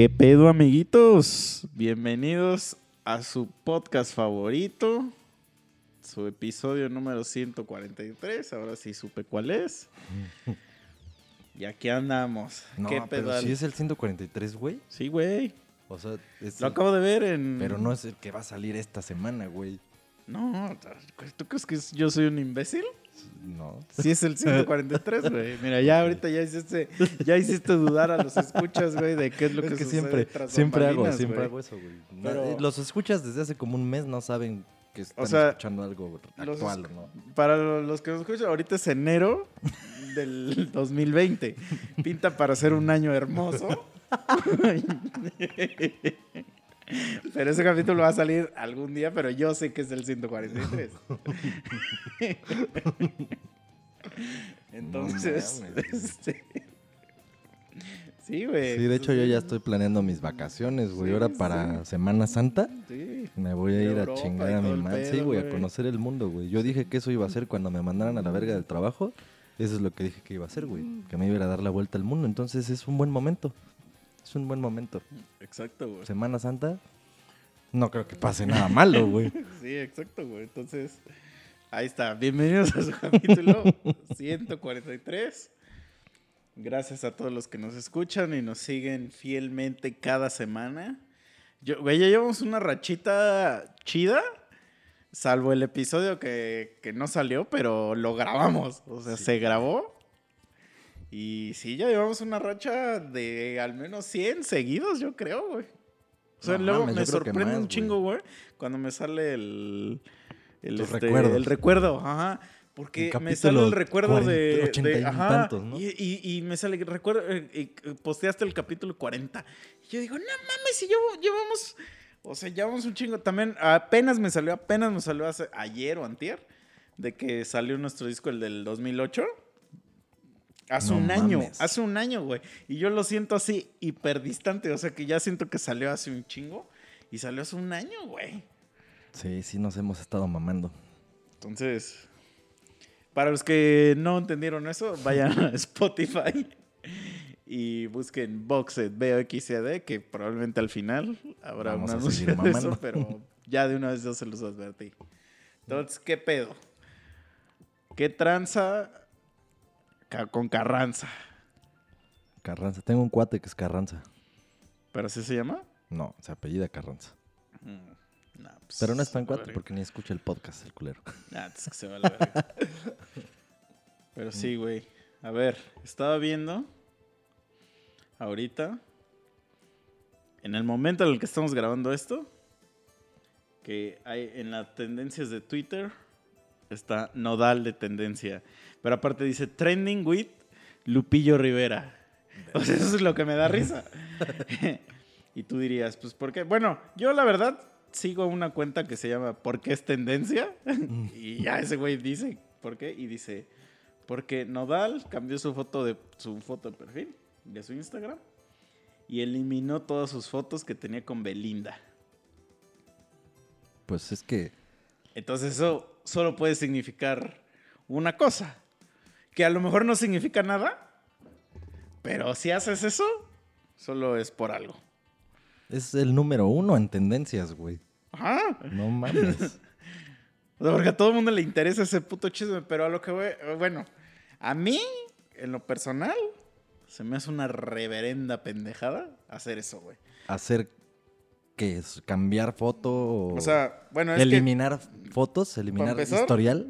¿Qué pedo, amiguitos? Bienvenidos a su podcast favorito, su episodio número 143. Ahora sí supe cuál es. Y aquí andamos. No, ¿Qué pero es el 143, güey. Sí, güey. O sea, es Lo el- acabo de ver en. Pero no es el que va a salir esta semana, güey. No, ¿tú crees que yo soy un imbécil? No. Sí es el 143, güey. Mira, ya ahorita ya hiciste, ya hiciste dudar a los escuchas, güey, de qué es lo es que, que siempre, siempre hago, siempre hago eso, güey. Pero- eh, Los escuchas desde hace como un mes, no saben que están sea, escuchando algo actual, ¿no? Para los que nos escuchan, ahorita es enero del 2020. Pinta para ser un año hermoso. Pero ese capítulo va a salir algún día, pero yo sé que es el 143. Entonces, No este, sí, güey. Sí, de hecho yo ya estoy planeando mis vacaciones, güey. Sí, Ahora sí. para Semana Santa Sí. me voy a ir Europa a chingar a mi madre. Sí, güey, a conocer el mundo, güey. Yo dije que eso iba a ser cuando me mandaran a la verga del trabajo. Eso es lo que dije que iba a hacer, güey. Que me iba a dar la vuelta al mundo. Entonces es un buen momento. Es un buen momento. Exacto, güey. Semana Santa, no creo que pase nada malo, güey. Sí, exacto, güey. Entonces, ahí está. Bienvenidos a su capítulo 143. Gracias a todos los que nos escuchan y nos siguen fielmente cada semana. Yo, güey, ya llevamos una rachita chida, salvo el episodio que, que no salió, pero lo grabamos. O sea, Sí. se grabó. Y sí, ya llevamos una racha de al menos 100 seguidos, yo creo, güey. O sea, No luego mames, me sorprende más, un chingo, güey, cuando me sale el. El, este, el recuerdo, ajá. Porque me sale el recuerdo de. 40, 80 de- y ajá. tantos, ¿no? y, y- y me sale, recuerdo, eh, y posteaste el capítulo 40. Y yo digo, no mames, si llevo- llevamos. O sea, llevamos un chingo. También apenas me salió, apenas me salió hace, ayer o antier, de que salió nuestro disco, el del 2008. Hace No un año, hace un año, güey. Y yo lo siento así hiperdistante. O sea, que ya siento que salió hace un chingo. Y salió hace un año, güey. Sí, sí nos hemos estado mamando. Entonces, para los que no entendieron eso, vayan a Spotify y busquen Boxed BOXD, que probablemente al final habrá Vamos un a anuncio de eso, pero ya de una vez yo se los advertí. Entonces, ¿qué pedo? ¿Qué tranza con Carranza? Carranza. Tengo un cuate que es Carranza. ¿Pero así se llama? No, se apellida Carranza. Mm, nah, pues, Pero no es tan cuate porque ni escucha el podcast, el culero. Nah, es que se va a la verga. Pero sí, güey. A ver, estaba viendo ahorita, en el momento en el que estamos grabando esto, que hay en las tendencias de Twitter, está nodal de tendencia. Pero aparte dice trending with Lupillo Rivera. O sea, eso es lo que me da risa. y tú dirías, pues, ¿por qué? Bueno, yo la verdad sigo una cuenta que se llama ¿Por qué es tendencia? y ya ese güey dice, ¿por qué? Y dice, porque Nodal cambió su foto de su foto de perfil de su Instagram y eliminó todas sus fotos que tenía con Belinda. Pues es que Entonces eso solo puede significar una cosa, que a lo mejor no significa nada, pero si haces eso, solo es por algo. es el número uno en tendencias, güey. Ajá. No mames. O sea, porque a todo el mundo le interesa ese puto chisme, pero a lo que voy, bueno, a mí, en lo personal, se me hace una reverenda pendejada hacer eso, güey. Hacer que es cambiar foto o, O sea, bueno, es que eliminar fotos, eliminar empezar, historial.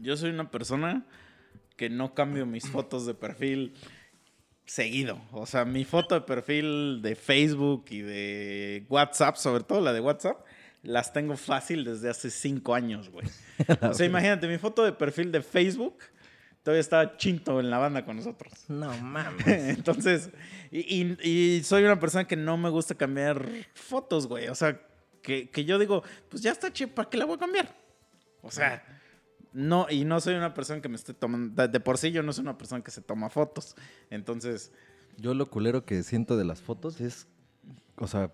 yo soy una persona que no cambio mis fotos de perfil seguido. O sea, mi foto de perfil de Facebook y de WhatsApp, sobre todo la de WhatsApp, las tengo fácil desde hace cinco años, güey. O sea, imagínate, mi foto de perfil de Facebook todavía estaba Chinto en la banda con nosotros. No mames. Entonces, y, y- y soy una persona que no me gusta cambiar fotos, güey. O sea, que, que yo digo, pues ya está chido, ¿para qué la voy a cambiar? O sea, no, y no soy una persona que me esté tomando, de, por sí yo no soy una persona que se toma fotos. Entonces, Yo lo culero que siento de las fotos es, o sea,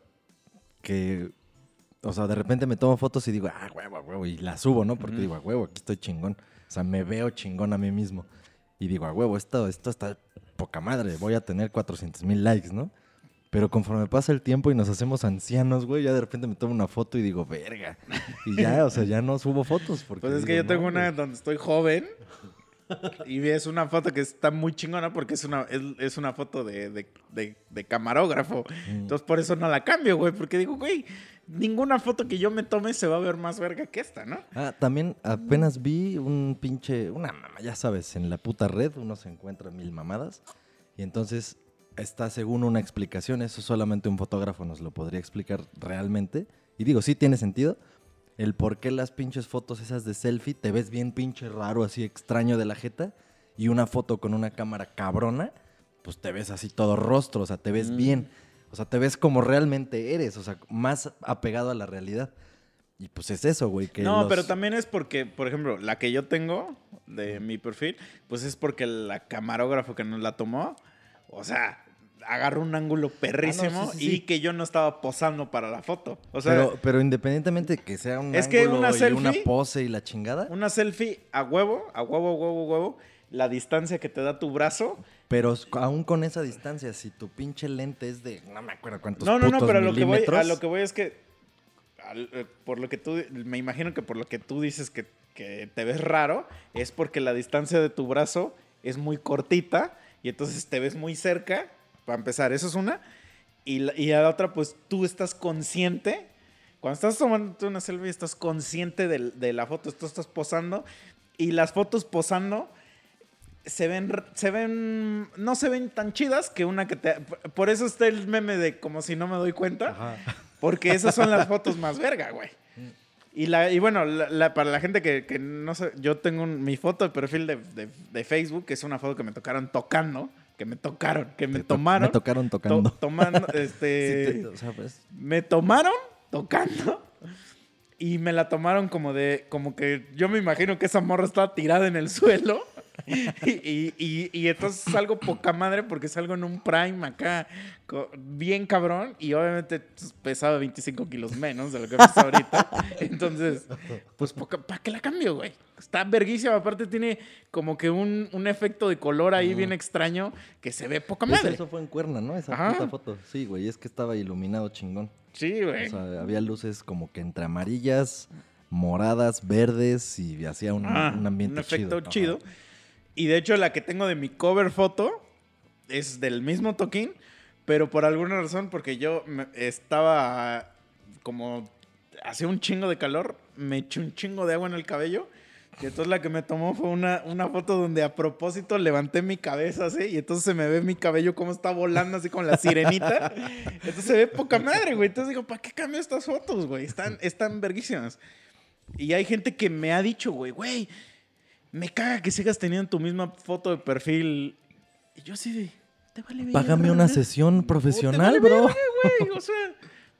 que, o sea, de repente me tomo fotos y digo, ah, huevo, huevo, y las subo, ¿no? Porque digo, a huevo, aquí estoy chingón. O sea, me veo chingón a mí mismo. Y digo, a huevo, esto, esto está poca madre, voy a tener 400 mil likes, ¿no? Pero conforme pasa el tiempo y nos hacemos ancianos, güey, ya de repente me tomo una foto y digo, verga. Y ya, o sea, ya no subo fotos. Porque Pues es que digo, yo tengo no, una güey. donde estoy joven y es una foto que está muy chingona porque es una, es, es una foto de, de- de- de camarógrafo. Mm. Entonces por eso no la cambio, güey, porque digo, güey, ninguna foto que yo me tome se va a ver más verga que esta, ¿no? Ah, también apenas vi un pinche, una mamá, ya sabes, en la puta red uno se encuentra mil mamadas y entonces está según una explicación, eso solamente un fotógrafo nos lo podría explicar realmente. Y digo, sí tiene sentido. El por qué las pinches fotos esas de selfie te ves bien pinche raro, así extraño de la jeta, y una foto con una cámara cabrona, pues te ves así todo rostro, o sea, te ves Mm. bien. O sea, te ves como realmente eres, o sea, más apegado a la realidad. Y pues es eso, güey. que no, los- pero también es porque, por ejemplo, la que yo tengo de mi perfil, pues es porque la camarógrafo que nos la tomó, o sea, agarró un ángulo perrísimo Ah, no, sí, sí, y sí. que yo no estaba posando para la foto. O sea, pero, pero independientemente de que sea un Es que ángulo una y una selfie- pose y la chingada, una selfie a huevo, a huevo, huevo, huevo, la distancia que te da tu brazo. Pero aún con esa distancia, si tu pinche lente es de no me acuerdo cuántos No, no, no, pero a lo, que voy, a lo que voy es que, al- eh, por lo que tú, me imagino que por lo que tú dices que, que te ves raro, es porque la distancia de tu brazo es muy cortita y entonces te ves muy cerca, para empezar, eso es una. Y, la, y a la otra, pues tú estás consciente. Cuando estás tomando una selfie, estás consciente del- de, la foto, tú estás posando. Y las fotos posando se ven, se ven, no se ven tan chidas que una que te... Por eso está el meme de como si no me doy cuenta. Ajá. Porque esas son las fotos más verga, güey. Y, la, y bueno, la- la- para la gente que, que no sé, yo tengo un- mi foto de perfil de, de- de Facebook, que es una foto que me tocaron tocando, que me tocaron, que me tomaron. Me tocaron to- tocando. tomando, Sí, este... te- o sea, pues, me tomaron tocando y me la tomaron como de, como que yo me imagino que esa morra estaba tirada en el suelo. Y, y, y- entonces salgo poca madre porque salgo en un prime acá bien cabrón y obviamente pues, pesaba 25 kilos menos de lo que pesa ahorita. Entonces, pues ¿para qué la cambio, güey? Está verguísima. Aparte tiene como que un, un efecto de color ahí bien extraño que se ve poca eso, madre. eso fue en Cuerna, ¿no? Esa Ajá. puta foto. Sí, güey, es que estaba iluminado chingón. Sí, güey. O sea, había luces como que entre amarillas, moradas, verdes y hacía un, Ah, un ambiente un efecto chido. chido. Y de hecho la que tengo de mi cover foto es del mismo toquín, pero por alguna razón, porque yo estaba como hacía un chingo de calor, me eché un chingo de agua en el cabello. Y entonces la que me tomó fue una, una foto donde a propósito levanté mi cabeza así y entonces se me ve mi cabello como está volando así con la sirenita. Entonces se ve poca madre, güey. Entonces digo, ¿para qué cambio estas fotos, güey? Están, están verguísimas. Y hay gente que me ha dicho, güey, güey, me caga que sigas teniendo tu misma foto de perfil. Y yo así de, te vale verga, Págame una sesión te profesional, vale bro. verga, o sea,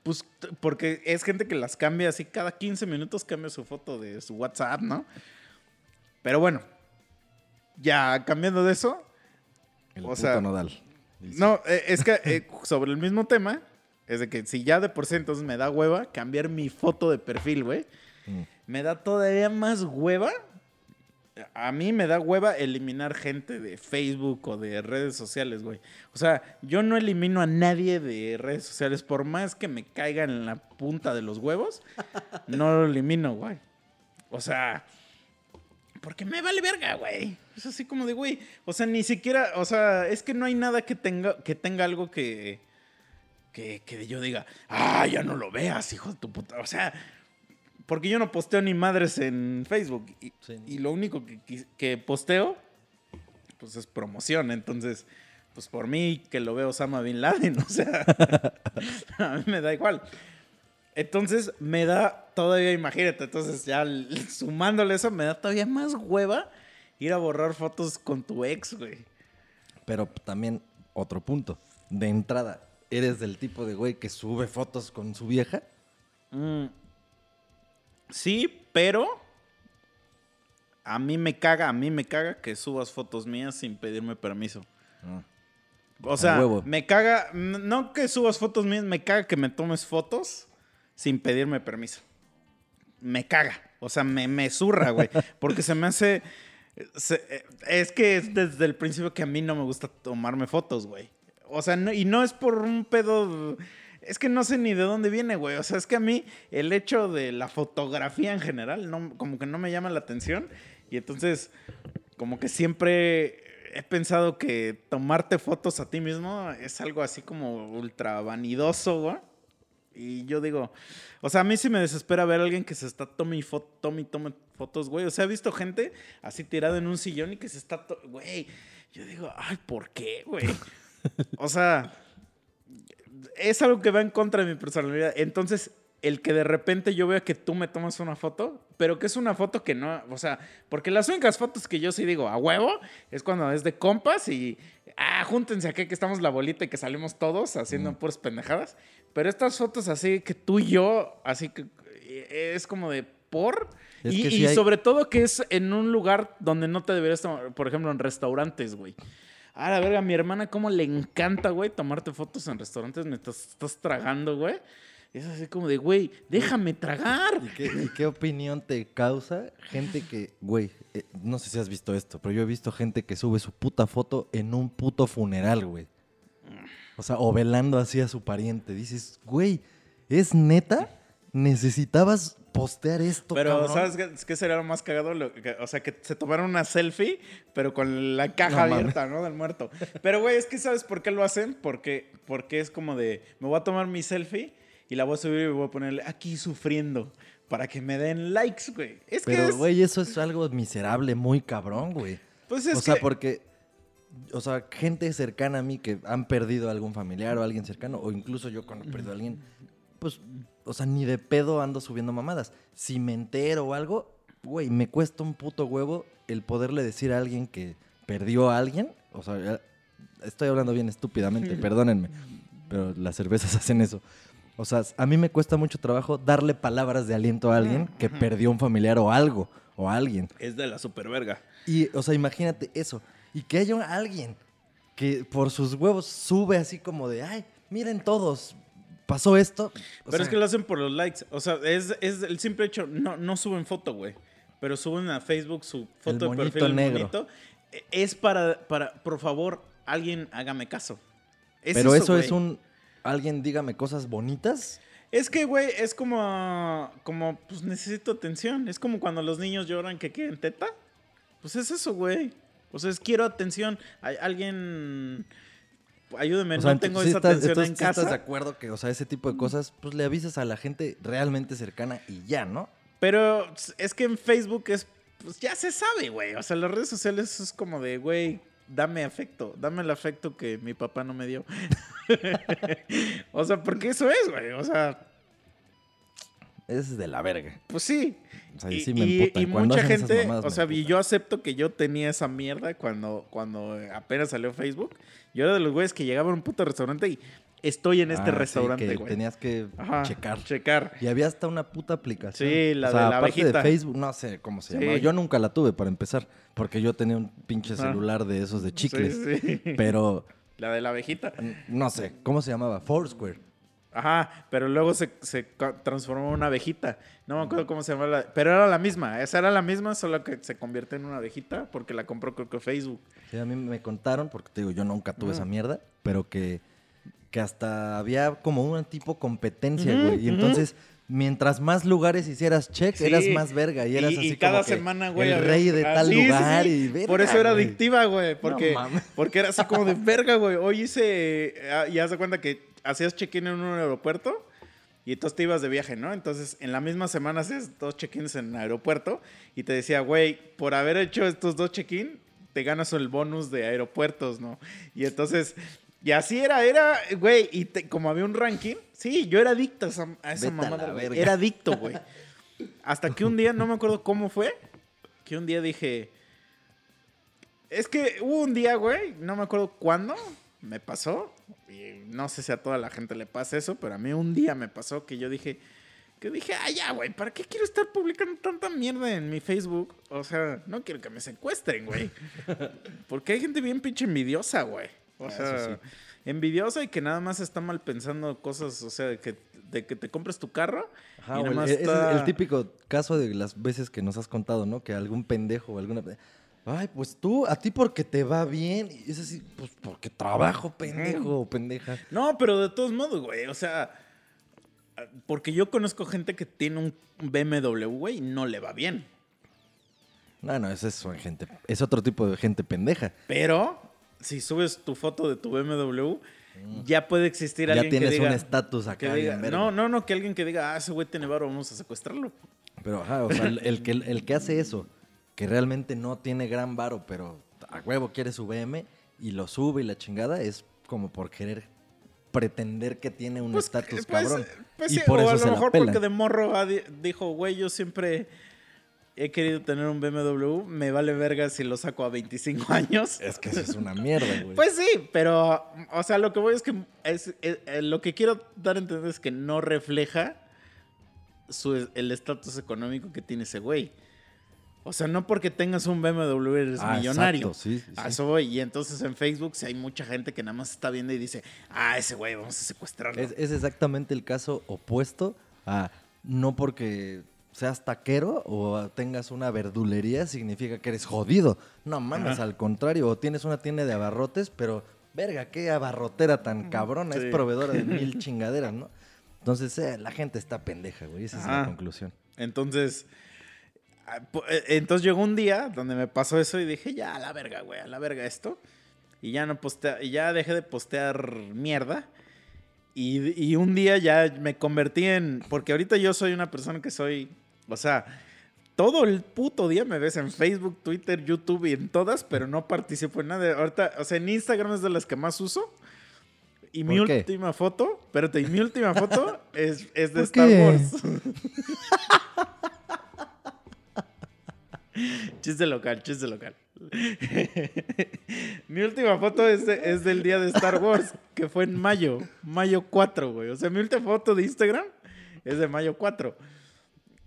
pues porque es gente que las cambia así cada 15 minutos cambia su foto de su WhatsApp, ¿no? Pero bueno, ya cambiando de eso, El O puto sea, nodal. Dice. no, eh, es que eh, sobre el mismo tema, es de que si ya de por sí entonces me da hueva cambiar mi foto de perfil, güey, Mm. me da todavía más hueva. A mí me da hueva eliminar gente de Facebook o de redes sociales, güey. O sea, yo no elimino a nadie de redes sociales. Por más que me caiga en la punta de los huevos, no lo elimino, güey. O sea, porque me vale verga, güey. Es así como de, güey. O sea, ni siquiera, o sea, es que no hay nada que tenga, que tenga algo que, que, que yo diga, ah, ya no lo veas, hijo de tu puta. O sea, porque yo no posteo ni madres en Facebook. Y, Sí. y lo único que, que- posteo, pues es promoción. Entonces, pues por mí que lo veo Osama Bin Laden, o sea, a mí me da igual. Entonces, me da todavía, imagínate, entonces ya sumándole eso, me da todavía más hueva ir a borrar fotos con tu ex, güey. Pero también, otro punto. De entrada, ¿eres del tipo de güey que sube fotos con su vieja? Mm. Sí, pero a mí me caga, a mí me caga que subas fotos mías sin pedirme permiso. Ah. O sea, me caga, no que subas fotos mías, me caga que me tomes fotos sin pedirme permiso. Me caga. O sea, me, me zurra, güey. Porque se me hace. se- eh, es que es desde el principio que a mí no me gusta tomarme fotos, güey. O sea, no- y no es por un pedo. Es que no sé ni de dónde viene, güey. O sea, es que a mí el hecho de la fotografía en general, como que no me llama la atención. Y entonces, como que siempre he pensado que tomarte fotos a ti mismo es algo así como ultra vanidoso, güey. Y yo digo, o sea, a mí sí me desespera ver a alguien que se está tome y fo- tome fotos, güey. O sea, he visto gente así tirada en un sillón y que se está, güey. Yo digo, ay, ¿por qué, güey? O sea, es algo que va en contra de mi personalidad. Entonces, el que de repente yo vea que tú me tomas una foto, pero que es una foto que no, o sea, porque las únicas fotos que yo sí digo a huevo es cuando es de compas y, ah, júntense aquí que estamos la bolita y que salimos todos haciendo puras pendejadas. Pero estas fotos así que tú y yo, así que eh, es como de por. Es y hay- sobre todo que es en un lugar donde no te deberías tomar, por ejemplo, en restaurantes, güey. A la verga, mi hermana, cómo le encanta, güey, tomarte fotos en restaurantes mientras estás tragando, güey. Es así como de, güey, déjame tragar. ¿Y qué, y qué opinión te causa gente que, güey, eh, no sé si has visto esto, pero yo he visto gente que sube su puta foto en un puto funeral, güey. O sea, o velando así a su pariente. Dices, güey, ¿es neta? ¿Necesitabas postear esto, Pero, cabrón? ¿sabes qué, qué sería lo más cagado? Lo que- o sea, que se tomaron una selfie, pero con la caja No abierta, ¿no? Del muerto. Pero, güey, es que ¿sabes por qué lo hacen? Porque, porque es como de, me voy a tomar mi selfie y la voy a subir y voy a ponerle aquí sufriendo para que me den likes, güey. Es que Pero, es- güey, eso es algo miserable, muy cabrón, güey. pues es o sea, que- porque, o sea, gente cercana a mí que han perdido a algún familiar o alguien cercano, o incluso yo cuando he perdido a alguien, pues, o sea, ni de pedo ando subiendo mamadas. Si me entero o algo, güey, me cuesta un puto huevo el poderle decir a alguien que perdió a alguien. O sea, ya- estoy hablando bien estúpidamente, perdónenme, pero las cervezas hacen eso. O sea, a mí me cuesta mucho trabajo darle palabras de aliento a alguien que perdió un familiar o algo, o alguien. es de la superverga. Y, o sea, imagínate eso. Y que haya alguien que por sus huevos sube así como de, ay, miren todos, pasó esto. Pero sea, es que lo hacen por los likes. O sea, es, es el simple hecho, no, no suben foto, güey. Pero suben a Facebook su foto de monito perfil el negro. monito. E- Es para, para, por favor, alguien hágame caso. Es pero eso, es un, alguien dígame cosas bonitas. Es que, güey, es como, como, pues necesito atención. Es como cuando los niños lloran que quieren teta. Pues es eso, güey. O sea, es quiero atención. Hay alguien, ayúdeme, O sea, no tengo sí esa estás- atención entonces en sí estás de casa. acuerdo que, o sea, ese tipo de cosas, pues le avisas a la gente realmente cercana y ya, ¿no? Pero es que en Facebook es, pues ya se sabe, güey. O sea, las redes sociales es como de, güey, dame afecto, dame el afecto que mi papá no me dio. o sea, porque eso es, güey. O sea, Es de la verga. pues sí. O sea, y, sí me y- mucha gente, mamadas o sea, y yo acepto que yo tenía esa mierda cuando, cuando apenas salió Facebook. Yo era de los güeyes que llegaban a un puto restaurante y estoy en este Ah, sí, restaurante, que güey. tenías que Ajá, checar. Checar. Y había hasta una puta aplicación. Sí, la O sea, de la aparte abejita. de Facebook, no sé cómo se Sí. llamaba. Yo nunca la tuve para empezar, porque yo tenía un pinche celular de esos de chicles. Sí, sí. Pero La de la abejita. no sé, ¿cómo se llamaba? Foursquare. Ajá, pero luego se, se transformó en una abejita. No me acuerdo cómo se llamaba. la- Pero era la misma. Esa era la misma, solo que se convierte en una abejita porque la compró creo que Facebook. Sí, a mí me contaron, porque te digo, yo nunca tuve esa mierda, pero que, que hasta había como un tipo competencia, güey. Y entonces, mientras más lugares hicieras check, Sí. eras más verga. Y eras Y- así y cada como que semana, güey. El rey de Ah, tal sí, lugar sí. y verga, Por eso era adictiva, güey. Porque, porque era así como de verga, güey. Hoy hice. ah, Y haz de cuenta que hacías check-in en un aeropuerto. Y entonces te ibas de viaje, ¿no? Entonces, en la misma semana hacías dos check-ins en el aeropuerto y te decía, güey, por haber hecho estos dos check-in, te ganas el bonus de aeropuertos, ¿no? Y entonces, y así era, era, güey, y te- como había un ranking, sí, yo era adicto a esa, a esa a mamada. Era adicto, güey. Hasta que un día, no me acuerdo cómo fue, que un día dije, es que hubo un día, güey, no me acuerdo cuándo, me pasó, y no sé si a toda la gente le pasa eso, pero a mí un día me pasó que yo dije, que dije, ah, ya, güey, ¿para qué quiero estar publicando tanta mierda en mi Facebook? O sea, no quiero que me secuestren, güey. Porque hay gente bien pinche envidiosa, güey. O Ah, sea, sí. envidiosa y que nada más está mal pensando cosas, o sea, de que, de que te compres tu carro. Ajá, y nada más es el típico caso de las veces que nos has contado, ¿no? Que algún pendejo o alguna... Ay, pues tú, a ti porque te va bien. Y es así, pues porque trabajo, pendejo o pendeja. No, pero de todos modos, güey. O sea, porque yo conozco gente que tiene un BMW, güey, y no le va bien. No, no, esa es gente. Es otro tipo de gente pendeja. Pero si subes tu foto de tu BMW, ya puede existir alguien ya tienes que diga, un estatus acá. diga- no, no, no, que alguien que diga, ah, ese güey tiene varo, vamos a secuestrarlo. Pero, ajá, o sea, el, el que, el que hace eso, que realmente no tiene gran varo, pero a huevo quiere su BM y lo sube y la chingada, es como por querer pretender que tiene un estatus pues, cabrón. pues y por o eso a lo se mejor porque de morro di- dijo, güey, yo siempre he querido tener un BMW, me vale verga si lo saco a 25 años. Es que eso es una mierda, güey. Pues sí, pero, o sea, lo que voy es que es, es- eh, lo que quiero dar a entender es que no refleja su, el estatus económico que tiene ese güey. O sea, no porque tengas un BMW eres Ah, millonario. exacto, sí, sí, A eso voy. Y entonces en Facebook sí hay mucha gente que nada más está viendo y dice, ah, ese güey, vamos a secuestrarlo. Es, es exactamente el caso opuesto a no porque seas taquero o tengas una verdulería significa que eres jodido. No mames, Ajá. al contrario, o tienes una tienda de abarrotes, pero verga, qué abarrotera tan cabrona, Sí. es proveedora de mil chingaderas, ¿no? Entonces, eh, la gente está pendeja, güey, esa es la conclusión. Entonces, entonces llegó un día donde me pasó eso y dije, ya, a la verga, güey, a la verga esto. Y ya no postea, y ya dejé de postear mierda. Y, y un día ya me convertí en, porque ahorita yo soy una persona que soy, o sea, todo el puto día me ves en Facebook, Twitter, YouTube y en todas, pero no participo en nada. Ahorita, o sea, en Instagram es de las que más uso. Y mi ¿Por qué? última foto, espérate, y mi última foto es, es de ¿Por Star qué? Wars. chiste local, chiste local. mi última foto es, es del día de Star Wars, que fue en mayo, mayo 4, güey. O sea, mi última foto de Instagram es de mayo 4.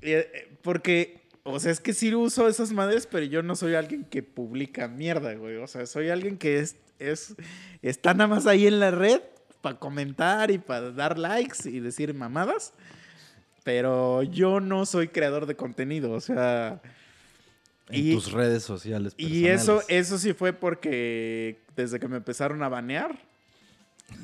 Y, eh, Porque, o sea, es que sí uso esas madres, pero yo no soy alguien que publica mierda, güey. O sea, soy alguien que es, es está nada más ahí en la red para comentar y para dar likes y decir mamadas. Pero yo no soy creador de contenido, o sea... En Y- tus redes sociales. Y eso, eso sí fue porque desde que me empezaron a banear,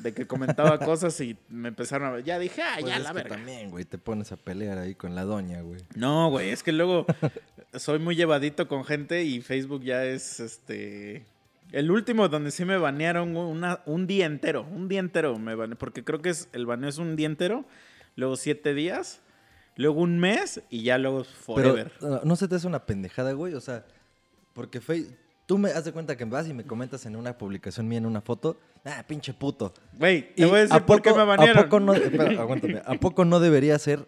de que comentaba cosas y me empezaron a... Ya dije, ah, Pues ya es la que verga. también, güey, te pones a pelear ahí con la doña, güey. No, güey, es que luego soy muy llevadito con gente y Facebook ya es este. El último donde sí me banearon una- un día entero, un día entero me bane- porque creo que es el baneo es un día entero, luego siete días, luego un mes y ya luego forever. Pero no se te hace una pendejada, güey. O sea, porque Face- tú me das cuenta que vas y me comentas en una publicación mía en una foto, ah, pinche puto. Güey, te Y voy a decir ¿a por qué poco- me banearon. ¿A poco no, espera, aguántame, ¿a poco no debería ser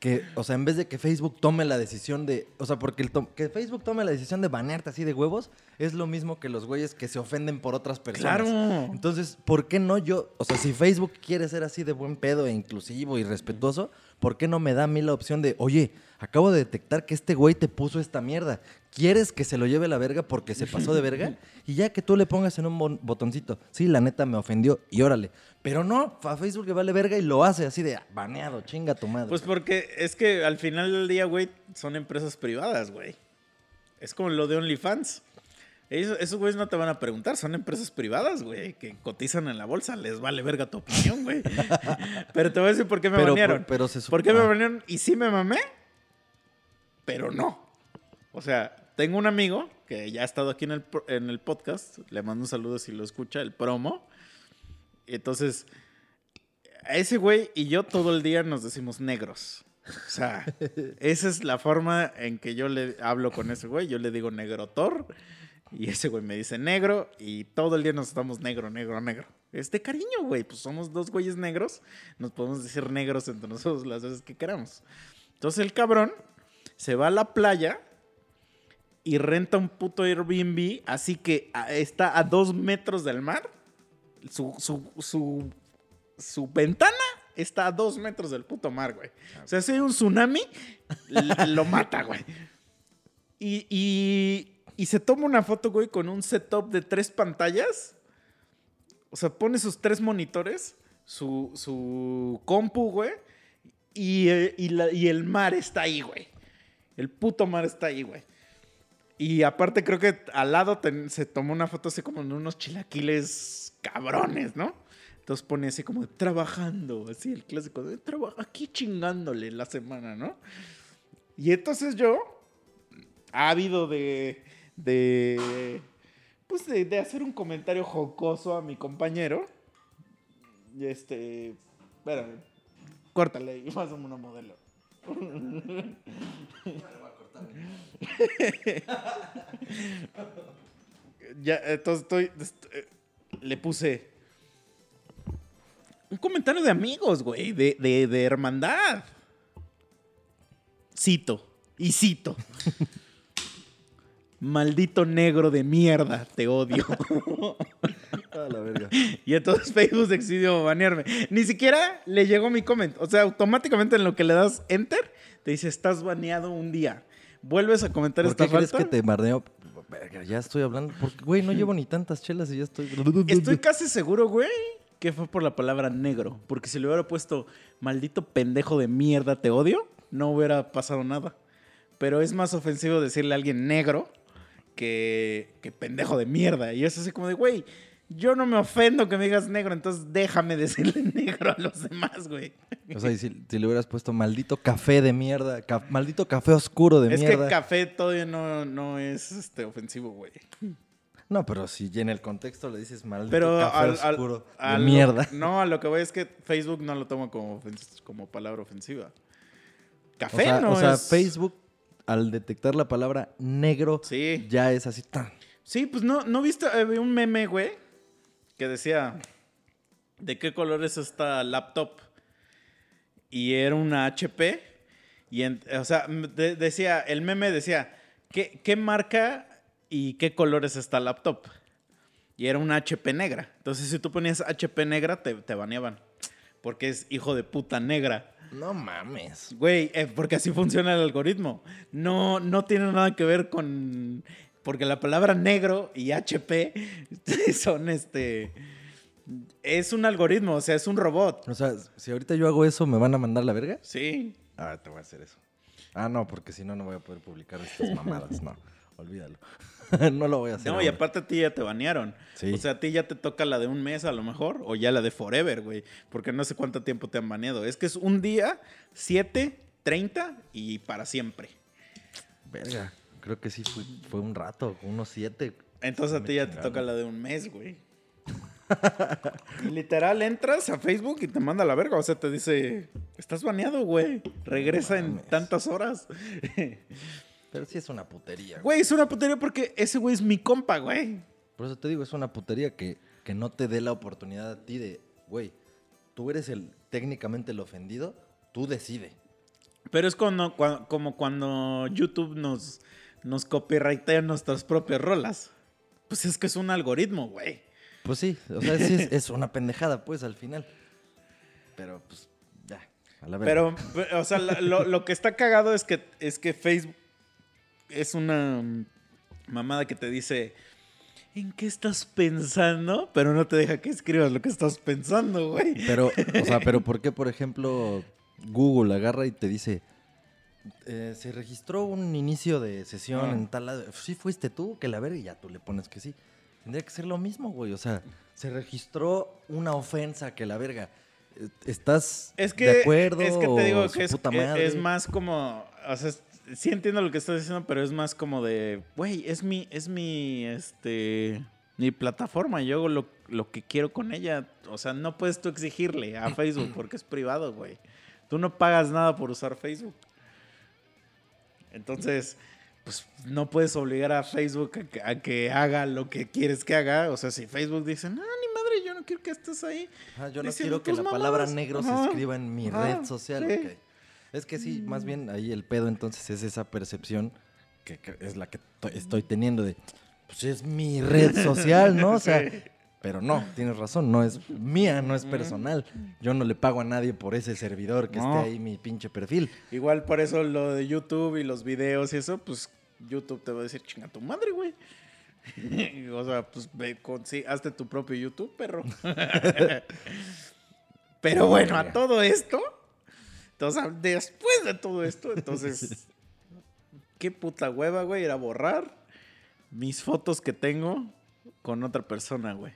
que, o sea, en vez de que Facebook tome la decisión de, o sea, porque el que Facebook tome la decisión de banearte así de huevos es lo mismo que los güeyes que se ofenden por otras personas. Claro. Entonces, ¿por qué no yo, o sea, si Facebook quiere ser así de buen pedo e inclusivo y respetuoso, ¿por qué no me da a mí la opción de, oye, acabo de detectar que este güey te puso esta mierda? ¿Quieres que se lo lleve la verga porque se pasó de verga? Y ya que tú le pongas en un botoncito, sí, la neta me ofendió y órale. Pero no, a Facebook le vale verga y lo hace así de "Ah, baneado, chinga tu madre. Pues porque es que al final del día, güey, son empresas privadas, güey. Es como lo de OnlyFans. Ellos- esos güeyes no te van a preguntar, son empresas privadas, güey, que cotizan en la bolsa. Les vale verga tu opinión, güey. pero te voy a decir por qué me Pero- banearon. pero se ¿Por qué me banearon? Y sí me mamé, pero no. O sea, tengo un amigo que ya ha estado aquí en el, en el podcast. Le mando un saludo si lo escucha, el promo. Entonces, a ese güey y yo todo el día nos decimos negros. O sea, esa es la forma en que yo le hablo con ese güey. Yo le digo negrotor y ese güey me dice negro y todo el día nos estamos negro, negro, negro. Es de cariño, güey. Pues somos dos güeyes negros. Nos podemos decir negros entre nosotros las veces que queramos. Entonces el cabrón se va a la playa y renta un puto Airbnb, así que está a dos metros del mar. Su, su, su, su ventana está a dos metros del puto mar, güey. O sea, si hay un tsunami, lo mata, güey. Y, y, y se toma una foto, güey, con un setup de tres pantallas. O sea, pone sus tres monitores, su, su compu, güey. Y, eh, y la- y el mar está ahí, güey. El puto mar está ahí, güey. Y aparte creo que al lado se tomó una foto así como en unos chilaquiles cabrones, ¿no? Entonces pone así como trabajando, así el clásico de aquí chingándole la semana, ¿no? Y entonces yo, ávido de, de, pues de, hacer un comentario jocoso a mi compañero, y este, espérame, córtale y pásame una modelo. ya, entonces estoy, est- le puse un comentario de amigos, güey, de, de, de hermandad. Cito, y cito. Maldito negro de mierda, te odio. A la verga. y entonces Facebook decidió banearme. Ni siquiera le llegó mi comment. O sea, automáticamente en lo que le das enter, te dice, estás baneado un día. Vuelves a comentar ¿Por esta qué crees falta. que te bardeo? Verga, ya estoy hablando. Porque, güey, no llevo ni tantas chelas y ya estoy. Estoy casi seguro, güey, que fue por la palabra negro. Porque si le hubiera puesto maldito pendejo de mierda, te odio, no hubiera pasado nada. Pero es más ofensivo decirle a alguien negro que, que pendejo de mierda. Y es así como de, güey, yo no me ofendo que me digas negro, entonces déjame decirle negro a los demás, güey. O sea, y si, si le hubieras puesto maldito café de mierda, ca- maldito café oscuro de es mierda. que café todavía no, no es este, ofensivo, güey. No, pero si en el contexto le dices maldito Pero café al, al- oscuro a de lo- mierda. no, a lo que voy es que Facebook no lo toma como, como palabra ofensiva. O Café sea, no o sea, es- Facebook, al detectar la palabra negro, Sí. ya es así. Sí, pues no, ¿no viste eh, un meme, güey? Que decía, ¿de qué color es esta laptop? Y era una HP. Y, en- o sea, de- decía, el meme decía, ¿qué, ¿qué marca y qué color es esta laptop? Y era una HP negra. Entonces, si tú ponías HP negra, te, te baneaban. Porque es hijo de puta negra. No mames. Güey, eh, porque así funciona el algoritmo. No, no tiene nada que ver con. Porque la palabra negro y HP son este. Es un algoritmo, o sea, es un robot. O sea, si ahorita yo hago eso, ¿me van a mandar la verga? Sí. Ah, te voy a hacer eso. Ah, no, porque si no, no voy a poder publicar estas mamadas. No, olvídalo. no lo voy a hacer. No, y aparte a ti ya te banearon. Sí. O sea, a ti ya te toca la de un mes a lo mejor, o ya la de forever, güey. Porque no sé cuánto tiempo te han baneado. Es que es un día, 7, 30 y para siempre. Verga. Creo que sí fue, fue un rato, unos siete. Entonces a ti ya te toca la de un mes, güey. Y literal entras a Facebook y te manda a la verga. O sea, te dice, estás baneado, güey. Regresa en tantas horas. Pero sí es una putería. güey. Güey, es una putería porque ese güey es mi compa, güey. Por eso te digo, es una putería que, que no te dé la oportunidad a ti de, güey, tú eres el técnicamente el ofendido, tú decide. Pero es cuando, como cuando YouTube nos, nos copyrightea nuestras propias rolas. Pues es que es un algoritmo, güey. Pues sí, o sea, sí es, es una pendejada, pues, al final. Pero, pues, ya, a la verga. Pero, o sea, lo, lo que está cagado es que, es que Facebook es una mm, mamada que te dice, ¿en qué estás pensando? Pero no te deja que escribas lo que estás pensando, güey. Pero, o sea, pero ¿por qué, por ejemplo, Google agarra y te dice, eh, se registró un inicio de sesión Ah. en tal lado? Sí, fuiste tú, que la verga, y ya tú le pones que sí. Tendría que ser lo mismo, güey. O sea, se registró una ofensa, que la verga. Eh, ¿Estás Es que, de acuerdo? es que te digo que es, puta es- más como, o sea, sí entiendo lo que estás diciendo, pero es más como de, güey, es mi, es mi, este, mi plataforma, yo hago lo, lo que quiero con ella. O sea, no puedes tú exigirle a Facebook porque es privado, güey. Tú no pagas nada por usar Facebook. Entonces, pues no puedes obligar a Facebook a que, a que haga lo que quieres que haga. O sea, si Facebook dice, no, ni madre, yo no quiero que estés ahí. Ah, yo no quiero que la palabra negro Ajá. se escriba en mi Ajá, red social. sí. ok. Es que sí, más bien ahí el pedo entonces es esa percepción que, que es la que to- estoy teniendo de, pues es mi red social, ¿no? O sea, pero no, tienes razón, no es mía, no es personal. Yo no le pago a nadie por ese servidor que No. esté ahí mi pinche perfil. Igual por eso lo de YouTube y los videos y eso, pues YouTube te va a decir, chinga tu madre, güey. o sea, pues ve con, sí, hazte tu propio YouTube, perro. Pero bueno, a todo esto, entonces, después de todo esto, entonces, qué puta hueva, güey, ir a borrar mis fotos que tengo con otra persona, güey.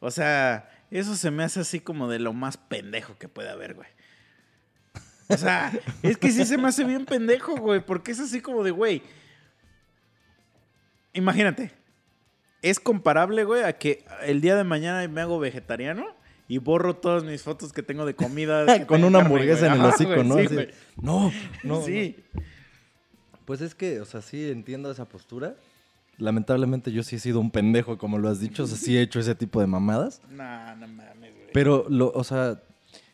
O sea, eso se me hace así como de lo más pendejo que puede haber, güey. O sea, es que sí se me hace bien pendejo, güey, porque es así como de, güey. Imagínate, es comparable, güey, a que el día de mañana me hago vegetariano y borro todas mis fotos que tengo de comida. Con una hamburguesa en el hocico, ¿no? sí, Así, no, no. sí. no. Pues es que, o sea, sí entiendo esa postura. Lamentablemente yo sí he sido un pendejo, como lo has dicho. O sea, sí he hecho ese tipo de mamadas. No, no mames, güey. Pero, lo, o sea,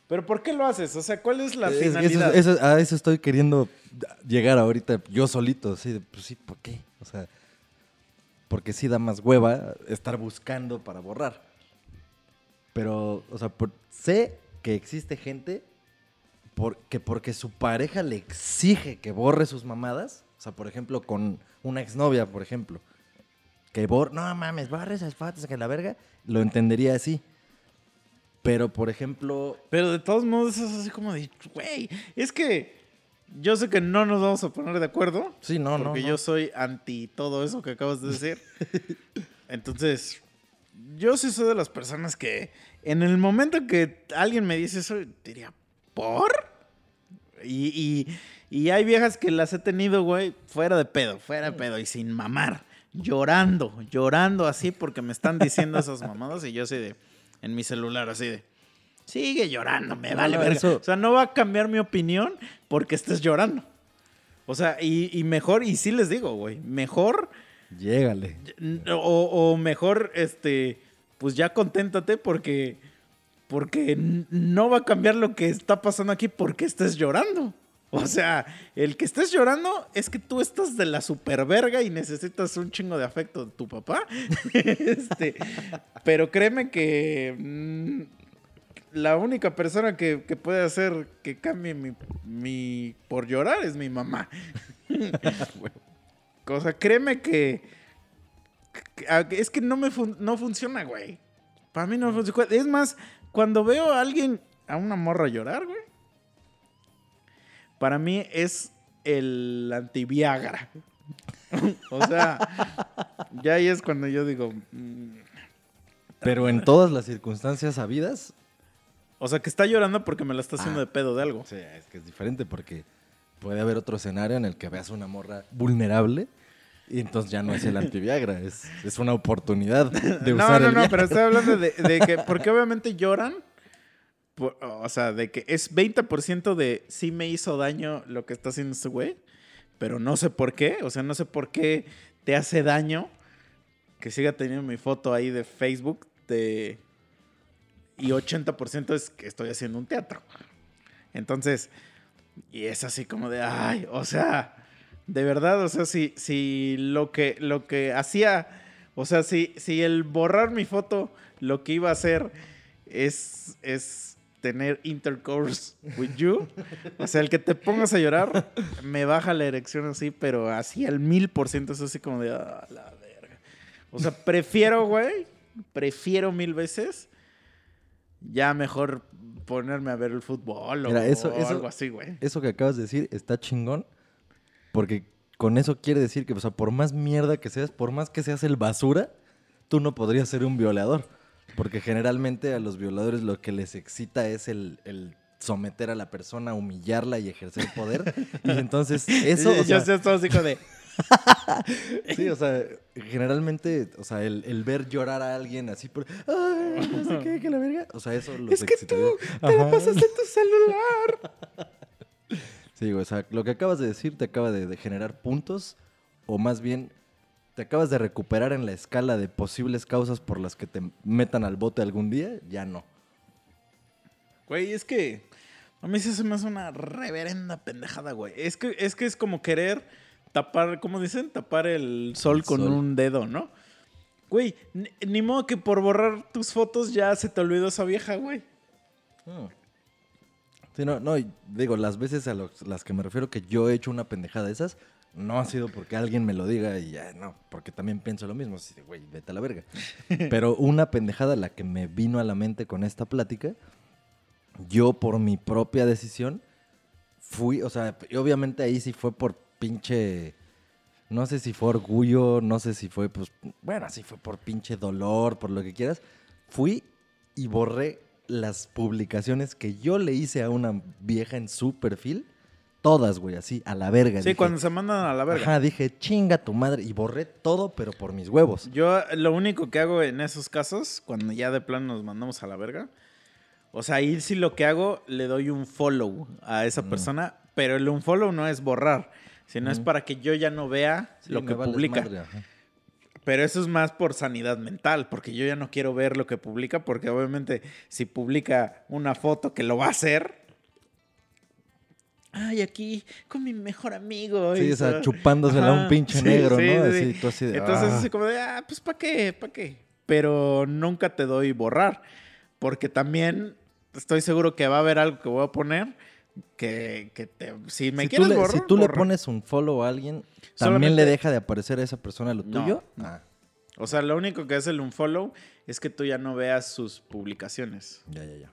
Pero ¿por qué lo haces? O sea, ¿cuál es la es- eso, finalidad? eso- a eso estoy queriendo llegar ahorita yo solito. Así de, pues sí, ¿por qué? O sea, porque sí da más hueva estar buscando para borrar. Pero, o sea, por- sé que existe gente por- que porque su pareja le exige que borre sus mamadas. O sea, por ejemplo, con una exnovia, por ejemplo. Que borre, no mames, borre esas fotos, que la verga. Lo entendería así. Pero, por ejemplo, Pero de todos modos es así como de, güey, es que yo sé que no nos vamos a poner de acuerdo. sí, no, no. porque no. yo soy anti todo eso que acabas de decir. Entonces, yo sí soy de las personas que en el momento que alguien me dice eso, diría, ¿por? Y, y- y hay viejas que las he tenido, güey, fuera de pedo, fuera de pedo y sin mamar, llorando, llorando así porque me están diciendo esas mamadas y yo así de, en mi celular así de, sigue llorando, me No, vale no, verga. eso- O sea, no va a cambiar mi opinión porque estés llorando. O sea, y, y mejor, y sí les digo, güey, mejor, Llégale. o, o mejor, este, pues ya conténtate porque, porque no va a cambiar lo que está pasando aquí porque estés llorando. O sea, el que estés llorando es que tú estás de la superverga y necesitas un chingo de afecto de tu papá. Este, pero créeme que mm, la única persona que, que puede hacer que cambie mi, mi- por llorar es mi mamá. o sea, créeme que, es que no me fun- no funciona, güey. Para mí no funciona. Es más, cuando veo a alguien, a una morra llorar, güey, para mí es el antiviagra. o sea, ya ahí es cuando yo digo, mm, Pero en todas las circunstancias habidas, o sea, que está llorando porque me la está haciendo Ah. de pedo de algo. o sea, es que es diferente porque puede haber otro escenario en el que veas una morra vulnerable y entonces ya no es el antiviagra, es, es una oportunidad de no, usar no, el no, pero estoy hablando de, de que, porque obviamente lloran, por- o sea, de que es 20% de sí me hizo daño lo que está haciendo este güey, pero no sé por qué, o sea, no sé por qué te hace daño que siga teniendo mi foto ahí de Facebook de... Y 80% es que estoy haciendo un teatro. Entonces, y es así como de, ay, o sea, de verdad, o sea, si, si lo que, lo que hacía, o sea, si, si el borrar mi foto lo que iba a hacer es, es tener intercourse with you, o sea, el que te pongas a llorar, me baja la erección así, pero así al mil por ciento, es así como de, ah, la verga. O sea, prefiero, güey, prefiero mil veces ya mejor ponerme a ver el fútbol o, Mira, eso- o eso- algo así, güey. Eso que acabas de decir está chingón porque con eso quiere decir que, o sea, por más mierda que seas, por más que seas el basura, tú no podrías ser un violador. Porque generalmente a los violadores lo que les excita es el, el someter a la persona, humillarla y ejercer poder. y entonces eso, o yo sé todo así como de, sí, o sea, generalmente, o sea, el, el ver llorar a alguien así por, ay, no sé qué, que la verga, o sea, eso los es que tú te la Ajá. pasaste en tu celular. Sí, güey, o sea, lo que acabas de decir te acaba de, de generar puntos, o más bien te acabas de recuperar en la escala de posibles causas por las que te metan al bote algún día, ya no. Güey, es que a mí sí se me hace una reverenda pendejada, güey. Es que, es que es como querer tapar, ¿cómo dicen? Tapar el sol El con sol. un dedo, ¿no? Güey, ni, modo que por borrar tus fotos ya se te olvidó esa vieja, güey. Mm. Sí, no, no, digo, las veces a los- las que me refiero que yo he hecho una pendejada de esas, no ha sido porque alguien me lo diga y ya, no, porque también pienso lo mismo, así de, güey, vete a la verga. Pero una pendejada la que me vino a la mente con esta plática, yo por mi propia decisión fui, o sea, y obviamente ahí sí fue por pinche, No sé si fue orgullo, no sé si fue, pues, bueno, si fue por pinche dolor, por lo que quieras. Fui y borré las publicaciones que yo le hice a una vieja en su perfil. Todas, güey, así, a la verga. Sí, Dije, cuando se mandan a la verga. Ajá, dije, chinga tu madre. Y borré todo, pero por mis huevos. Yo lo único que hago en esos casos, cuando ya de plano nos mandamos a la verga, o sea, ahí sí lo que hago, le doy un follow a esa Mm. persona, pero el un follow no es borrar, sino es Ujú. para que yo ya no vea Sí, lo que publica. madre. Pero eso es más por sanidad mental, porque yo ya no quiero ver lo que publica, porque obviamente si publica una foto que lo va a hacer, ay, aquí con mi mejor amigo. Sí, o sea, chupándosela a un pinche sí, negro, sí, ¿no? sí. Así, tú así de, Entonces, ah. así como de, ah, pues ¿para qué? ¿Para qué? Pero nunca te doy borrar, porque también estoy seguro que va a haber algo que voy a poner que, que te, si me si tú, quieres le, borrar, si tú le pones un follow a alguien, ¿también Solamente- le deja de aparecer a esa persona lo No, tuyo? no. Ah, O sea, lo único que hace el unfollow es que tú ya no veas sus publicaciones. ya, ya, ya.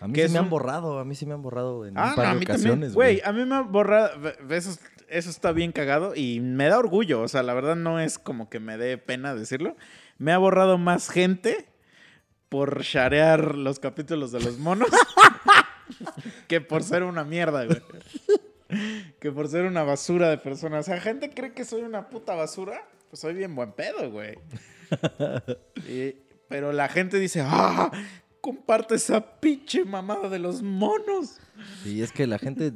A mí sí es me han borrado, a mí sí me han borrado en Ah, un no, par a de mí ocasiones. Güey, a mí me ha borrado. Eso, eso está bien cagado y me da orgullo. O sea, la verdad no es como que me dé pena decirlo. Me ha borrado más gente por sharear los capítulos de los monos que por ser una mierda, güey. Que por ser una basura de persona. O sea, gente cree que soy una puta basura. Pues soy bien buen pedo, güey. Y- pero la gente dice, ¡ah! Comparte esa pinche mamada de los monos. Sí, es que la gente,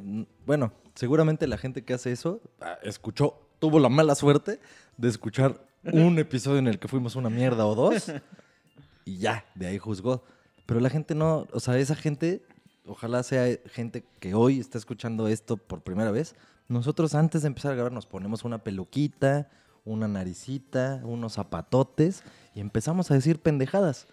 bueno, seguramente la gente que hace eso ah, escuchó, tuvo la mala suerte de escuchar un episodio en el que fuimos una mierda o dos y ya, de ahí juzgó. Pero la gente no, o sea, esa gente, ojalá sea gente que hoy está escuchando esto por primera vez. Nosotros antes de empezar a grabar nos ponemos una peluquita, una naricita, unos zapatotes y empezamos a decir pendejadas.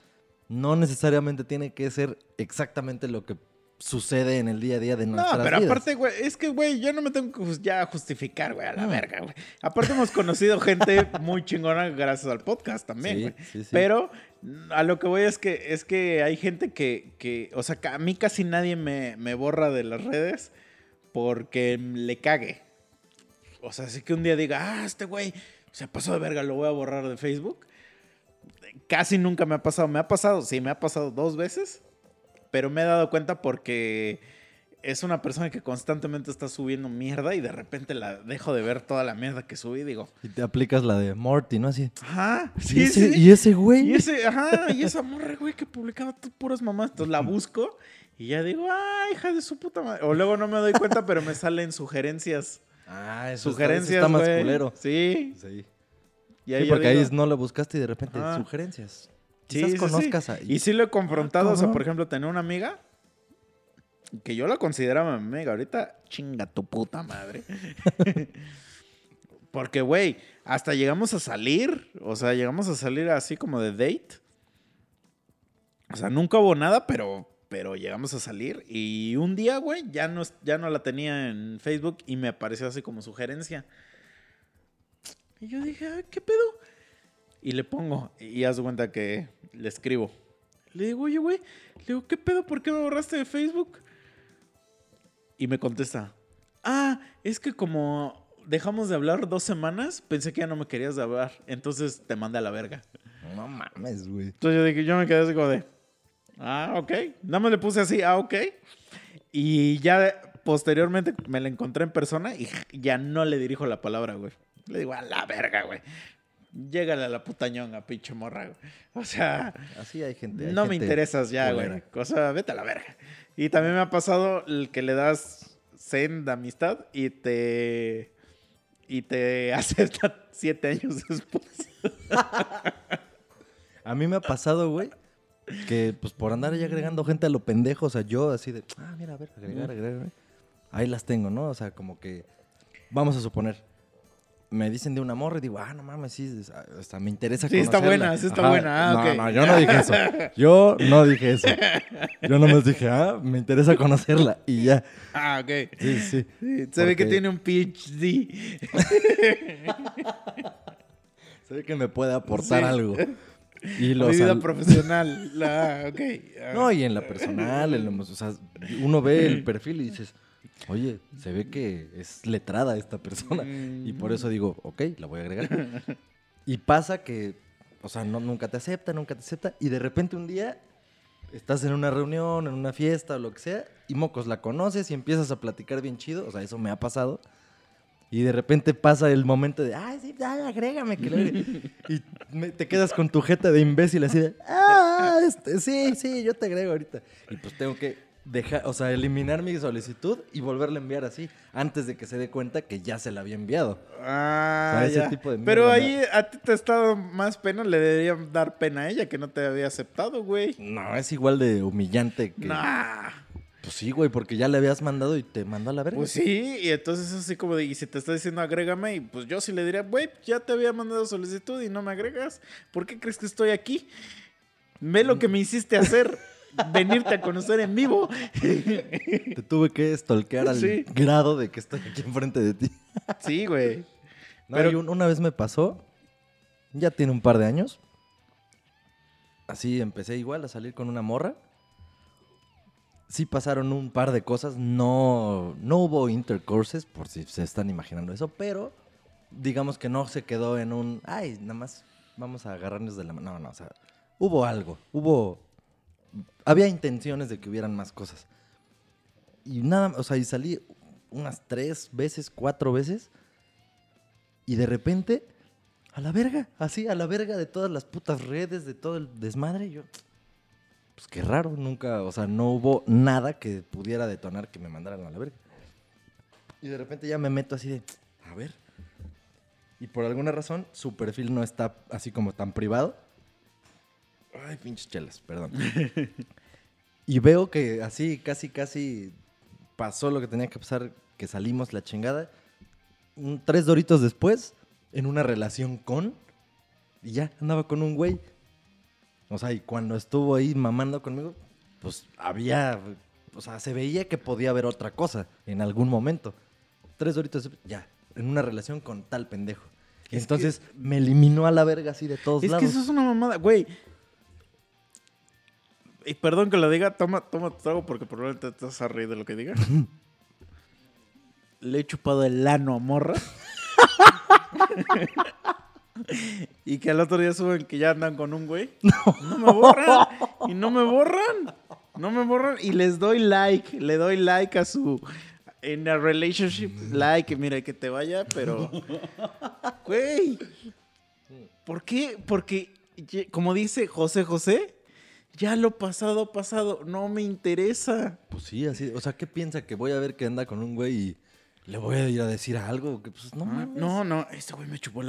No necesariamente tiene que ser exactamente lo que sucede en el día a día de No, nuestras pero vidas. aparte, güey, es que, güey, yo no me tengo que ya justificar, güey, a la No. verga, güey. Aparte hemos conocido gente muy chingona gracias al podcast también, Sí, güey. sí, sí. Pero mm, a lo que voy es que es que hay gente que, que o sea, a mí casi nadie me, me borra de las redes porque le cague. O sea, así que un día diga, ah, este güey se pasó de verga, lo voy a borrar de Facebook. Casi nunca me ha pasado. Me ha pasado, sí, me ha pasado dos veces. Pero me he dado cuenta porque es una persona que constantemente está subiendo mierda y de repente la dejo de ver toda la mierda que subí y digo, Y te aplicas la de Morty, ¿no? Así. ajá, ¿Y, sí, ese, sí. y ese güey. Y ese, ajá, y esa morra, güey, que publicaba t- puras mamás. Entonces la busco y ya digo, ah, hija de su puta madre. O luego no me doy cuenta, pero me salen sugerencias. Ah, eso está- eso Sugerencias, está, más güey. culero. Sí. Sí. Y ahí Sí, porque ahí digo, es- no lo buscaste y de repente Ajá. sugerencias. Sí, Quizás sí, sí. conozcas a... Y sí lo he confrontado. o sea, por ejemplo, tenía una amiga que yo la consideraba amiga. Ahorita, chinga tu puta madre. Porque, güey, hasta llegamos a salir. O sea, llegamos a salir así como de date. O sea, nunca hubo nada, pero, pero llegamos a salir. Y un día, güey, ya no, ya no la tenía en Facebook y me apareció así como sugerencia. Y yo dije, "Ah, ¿qué pedo? Y le pongo, y haz cuenta que le escribo. Le digo, oye, güey, le digo, ¿qué pedo? ¿Por qué me borraste de Facebook? Y me contesta, ah, es que como dejamos de hablar dos semanas, pensé que ya no me querías hablar, entonces te mandé a la verga. No mames, güey. Entonces yo dije, yo me quedé así como de, ah, ok. Nada más le puse así, ah, ok. Y ya posteriormente me la encontré en persona y ya no le dirijo la palabra, güey. Le digo, a la verga, güey. Llégale a la puta ñonga, pinche morra, güey. O sea, Así hay gente. hay no me interesas ya, culera. güey. O sea, vete a la verga. Y también me ha pasado el que le das send de amistad y te... Y te acepta siete años después. A mí me ha pasado, güey, que pues por andar ya agregando gente a lo pendejo, o sea, yo así de, ah, mira, a ver, agregar, agregar. Ahí las tengo, ¿no? O sea, como que, vamos a suponer, me dicen de una morra y digo, ah, no mames, sí, ah, sea, me interesa Sí, está buena, sí está buena, ah, no, no, yo no dije eso. Yo no dije eso. Yo nomás dije, ah, me interesa conocerla y ya. Ah, ok. Sí, sí. Sí, se ve que tiene un PhD. Se ve que me puede aportar Sí. algo. Y los vida al- profesional. Ah, ok. Ah. No, y en la personal, en lo- o sea, uno ve el perfil y dices, Oye, se ve que es letrada esta persona. Y por eso digo, ok, la voy a agregar. y pasa que, o sea, no, nunca te acepta, nunca te acepta. Y de repente un día estás en una reunión, en una fiesta o lo que sea, y mocos la conoces y empiezas a platicar bien chido. O sea, eso me ha pasado. Y de repente pasa el momento de, ay, sí, dale, agrégame. Que le-". y me- te quedas con tu jeta de imbécil así de, ah, este, sí, sí, yo te agrego ahorita. Y pues tengo que dejar, o sea, eliminar mi solicitud y volverla a enviar así, antes de que se dé cuenta que ya se la había enviado. Ah, O sea, ese ya. tipo de Pero ahí a ti te ha estado más pena, le debería dar pena a ella que no te había aceptado, güey. No, es igual de humillante que... Nah. Pues sí, güey, porque ya le habías mandado y te mandó a la verga. Pues sí, y entonces es así como de, y si te está diciendo agrégame, y pues yo sí le diría, güey, ya te había mandado solicitud y no me agregas, ¿por qué crees que estoy aquí? Ve lo que me hiciste hacer, venirte a conocer en vivo. Te tuve que stalkear al Sí. grado de que estoy aquí enfrente de ti. Sí, güey. No, Pero- y un- una vez me pasó, ya tiene un par de años. Así empecé igual a salir con una morra. Sí pasaron un par de cosas, no, no hubo intercourses, por si se están imaginando eso, pero digamos que no se quedó en un, ay, nada más vamos a agarrarnos de la mano. No, no, o sea, hubo algo, hubo, había intenciones de que hubieran más cosas. Y nada, o sea, y salí unas tres veces, cuatro veces. Y de repente, a la verga, así, a la verga de todas las putas redes, de todo el desmadre. Yo, pues qué raro, nunca, o sea, no hubo nada que pudiera detonar que me mandaran a la verga. Y de repente ya me meto así de, a ver. Y por alguna razón, su perfil no está así como tan privado. Ay, pinches chelas, perdón. y veo que así, casi, casi pasó lo que tenía que pasar, que salimos la chingada un- tres doritos después, en una relación con, y ya, andaba con un güey. O sea, y cuando estuvo ahí mamando conmigo, pues había, o sea, se veía que podía haber otra cosa en algún momento. Tres doritos después, ya, en una relación con tal pendejo. Es entonces me eliminó a la verga así de todos Es lados. que eso es una mamada, güey. Y perdón que lo diga, toma, toma tu trago porque probablemente te vas a reír de lo que diga. Le he chupado el ano a morra. y que al otro día suben que ya andan con un güey. No. me borran. Y no me borran. No me borran. Y les doy like. Le doy like a su. En a relationship, like, mira, que te vaya, pero. Güey. ¿Por qué? Porque, como dice José José, ya lo pasado, pasado, no me interesa. Pues sí, así, o sea, ¿qué piensa? Que voy a ver que anda con un güey y le voy a ir a decir algo. Que pues no, Ah. No, no, este güey me chupó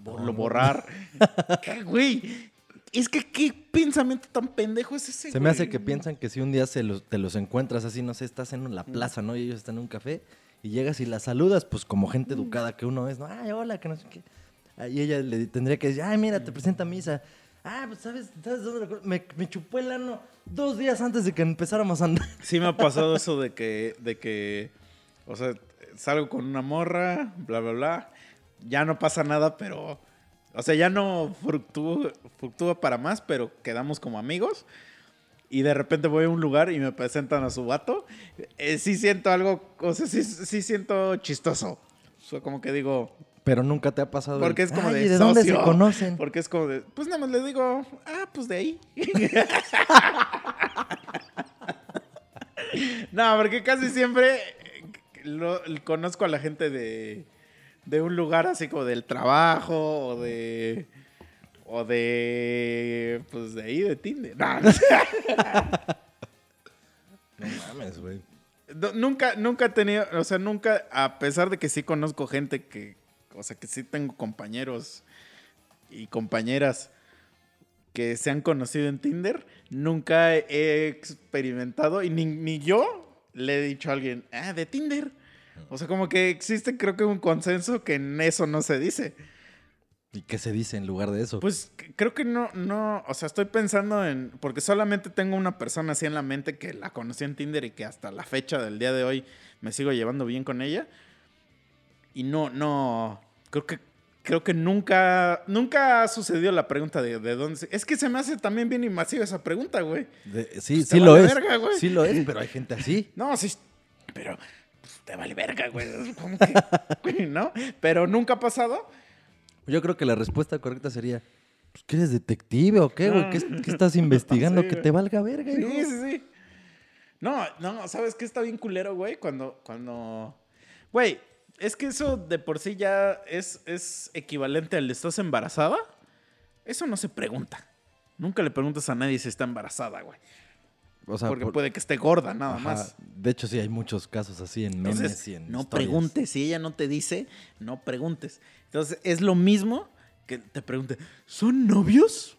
bo- No, Lo borrar. ¿Qué, güey? Es que qué pensamiento tan pendejo es ese, Se me hace que piensan que si un día se los, te los encuentras así, no sé, estás en la plaza, ¿no? Y ellos están en un café y llegas y la saludas, pues como gente educada que uno es, ¿no? Ay, hola, que no sé qué. Ah, Y ella le tendría que decir, ay, mira, te presenta Misa. Ah, pues sabes, ¿sabes dónde lo me, me chupó el ano dos días antes de que empezáramos a andar. Sí me ha pasado eso de que, de que, o sea, salgo con una morra, bla, bla, bla. Ya no pasa nada, pero, o sea, ya no fructúa, fructúa para más, pero quedamos como amigos. Y de repente voy a un lugar y me presentan a su vato. Eh, sí siento algo, o sea, sí, sí siento chistoso. O sea, como que digo, Pero nunca te ha pasado. el, porque es como "Ay, de ¿y de dónde se socio". conocen? Porque es como de, pues nada más le digo, ah, pues de ahí. no, porque casi siempre eh, lo- conozco a la gente de, de un lugar así como del trabajo o de. O de. Pues de ahí, de Tinder. No, no sé. No mames, güey. No, nunca, nunca he tenido, o sea, nunca, a pesar de que sí conozco gente que, o sea, que sí tengo compañeros y compañeras que se han conocido en Tinder, nunca he experimentado y ni, ni yo le he dicho a alguien, ah, de Tinder. O sea, como que existe creo que un consenso que en eso no se dice. ¿Y qué se dice en lugar de eso? Pues creo que no, no, o sea, estoy pensando en, porque solamente tengo una persona así en la mente que la conocí en Tinder y que hasta la fecha del día de hoy me sigo llevando bien con ella. Y no, no, creo que, creo que nunca, nunca ha sucedido la pregunta de, de dónde, se- es que se me hace también bien invasiva esa pregunta, güey. De- sí, Pues sí lo vale es. verga, güey. sí lo es, pero hay gente así. No, sí, pero, pues, te vale verga, güey. ¿Cómo que? ¿No? Pero nunca ha pasado. Yo creo que la respuesta correcta sería, pues, ¿qué eres detective o qué, güey? ¿Qué, qué estás investigando? Sí, que güey. te valga verga, hijo. Sí, sí, sí. No, no, ¿sabes qué está bien culero, güey? Cuando, cuando... Güey, es que eso de por sí ya es, es equivalente al ¿estás embarazada? Eso no se pregunta. Nunca le preguntas a nadie si está embarazada, güey. O sea, Porque por- puede que esté gorda, nada ajá. más. De hecho, sí, hay muchos casos así en memes Entonces, y en no historias. preguntes. Si ella no te dice, no preguntes. Entonces, es lo mismo que te pregunte, ¿son novios?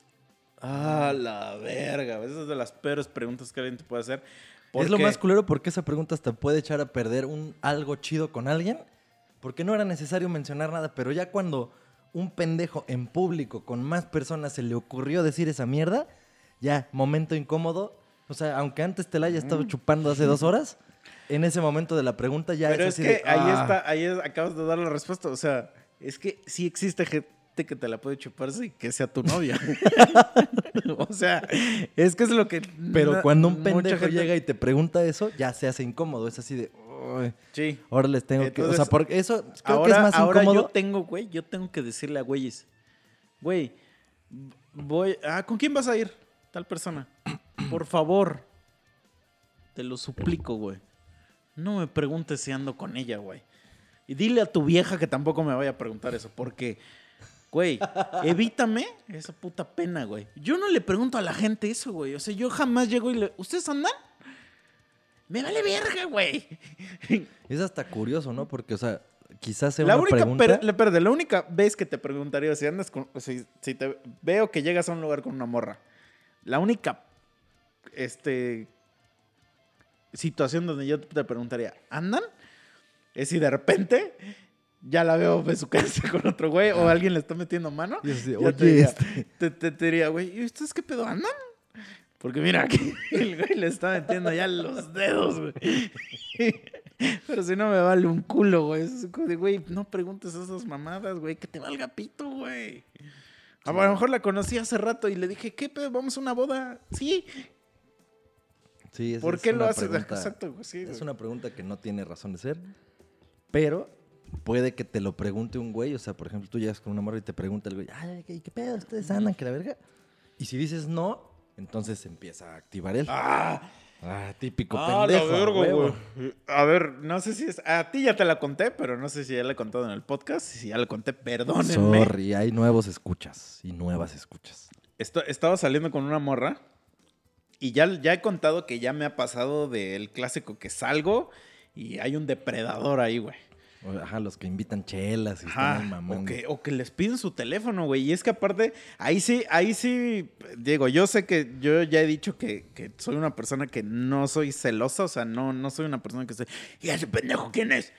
Ah, la verga. Esa es de las peores preguntas que alguien te puede hacer. Es lo más culero porque esa pregunta hasta puede echar a perder un algo chido con alguien. Porque no era necesario mencionar nada, pero ya cuando un pendejo en público con más personas se le ocurrió decir esa mierda, ya, momento incómodo. O sea, aunque antes te la haya estado chupando hace dos horas, en ese momento de la pregunta ya Pero es es así que de, ahí "Ah". está, ahí es- acabas de dar la respuesta. O sea, es que sí existe gente que te la puede chuparse y que sea tu novia. o sea, es que es lo que. Pero cuando un pendejo gente- llega y te pregunta eso, ya se hace incómodo. Es así de, "Uy, Sí. ahora les tengo que... O sea, porque eso creo ahora, que es más ahora incómodo. yo tengo, güey, yo tengo que decirle a güeyes, güey, voy, ah, ¿con quién vas a ir? Tal persona. Por favor, te lo suplico, güey. No me preguntes si ando con ella, güey. Y dile a tu vieja que tampoco me vaya a preguntar eso, porque, güey, evítame esa puta pena, güey. Yo no le pregunto a la gente eso, güey. O sea, yo jamás llego y le, ¿ustedes andan? Me vale verga, güey. Es hasta curioso, ¿no? Porque, o sea, quizás sea La una única, pregunta... pero- la- perdón, la única vez que te preguntaría si andas con. Si, si te veo que llegas a un lugar con una morra. La única este, situación donde yo te preguntaría, ¿andan? Es si de repente ya la veo besuquearse con otro güey o alguien le está metiendo mano. Y es así, ya "Oye, te, diría, este". te, te- te diría, güey, ¿y ustedes qué pedo andan? Porque mira, aquí el güey le está metiendo ya los dedos, güey. Pero si no me vale un culo, güey. Es de, güey, no preguntes esas mamadas, güey. Que te valga pito, güey. A lo mejor la conocí hace rato y le dije, ¿qué pedo? ¿Vamos a una boda? Sí. Sí, ¿Por qué lo haces? pregunta- Exacto, güey, sí, Es güey. una pregunta que no tiene razón de ser, pero puede que te lo pregunte un güey. O sea, por ejemplo, tú llegas con una morra y te pregunta el güey, ay, ¿qué, qué pedo? ¿Ustedes andan? ¿Que la verga? Y si dices no, entonces empieza a activar él. ¡Ah! Ah, típico Ah, pendejo. a huevo. ver, no sé si es. A ti ya te la conté, pero no sé si ya la he contado en el podcast. Si ya la conté, perdónenme. Sorry, hay nuevos escuchas y nuevas escuchas. Esto- estaba saliendo con una morra y ya, ya he contado que ya me ha pasado del clásico que salgo y hay un depredador ahí, güey. Ajá, los que invitan chelas y están Ajá, o, que, o que les piden su teléfono, güey. Y es que aparte, ahí sí, ahí sí, Diego, yo sé que yo ya he dicho que, que soy una persona que no soy celosa, o sea, no, no soy una persona que se... ¿Y ese pendejo quién es?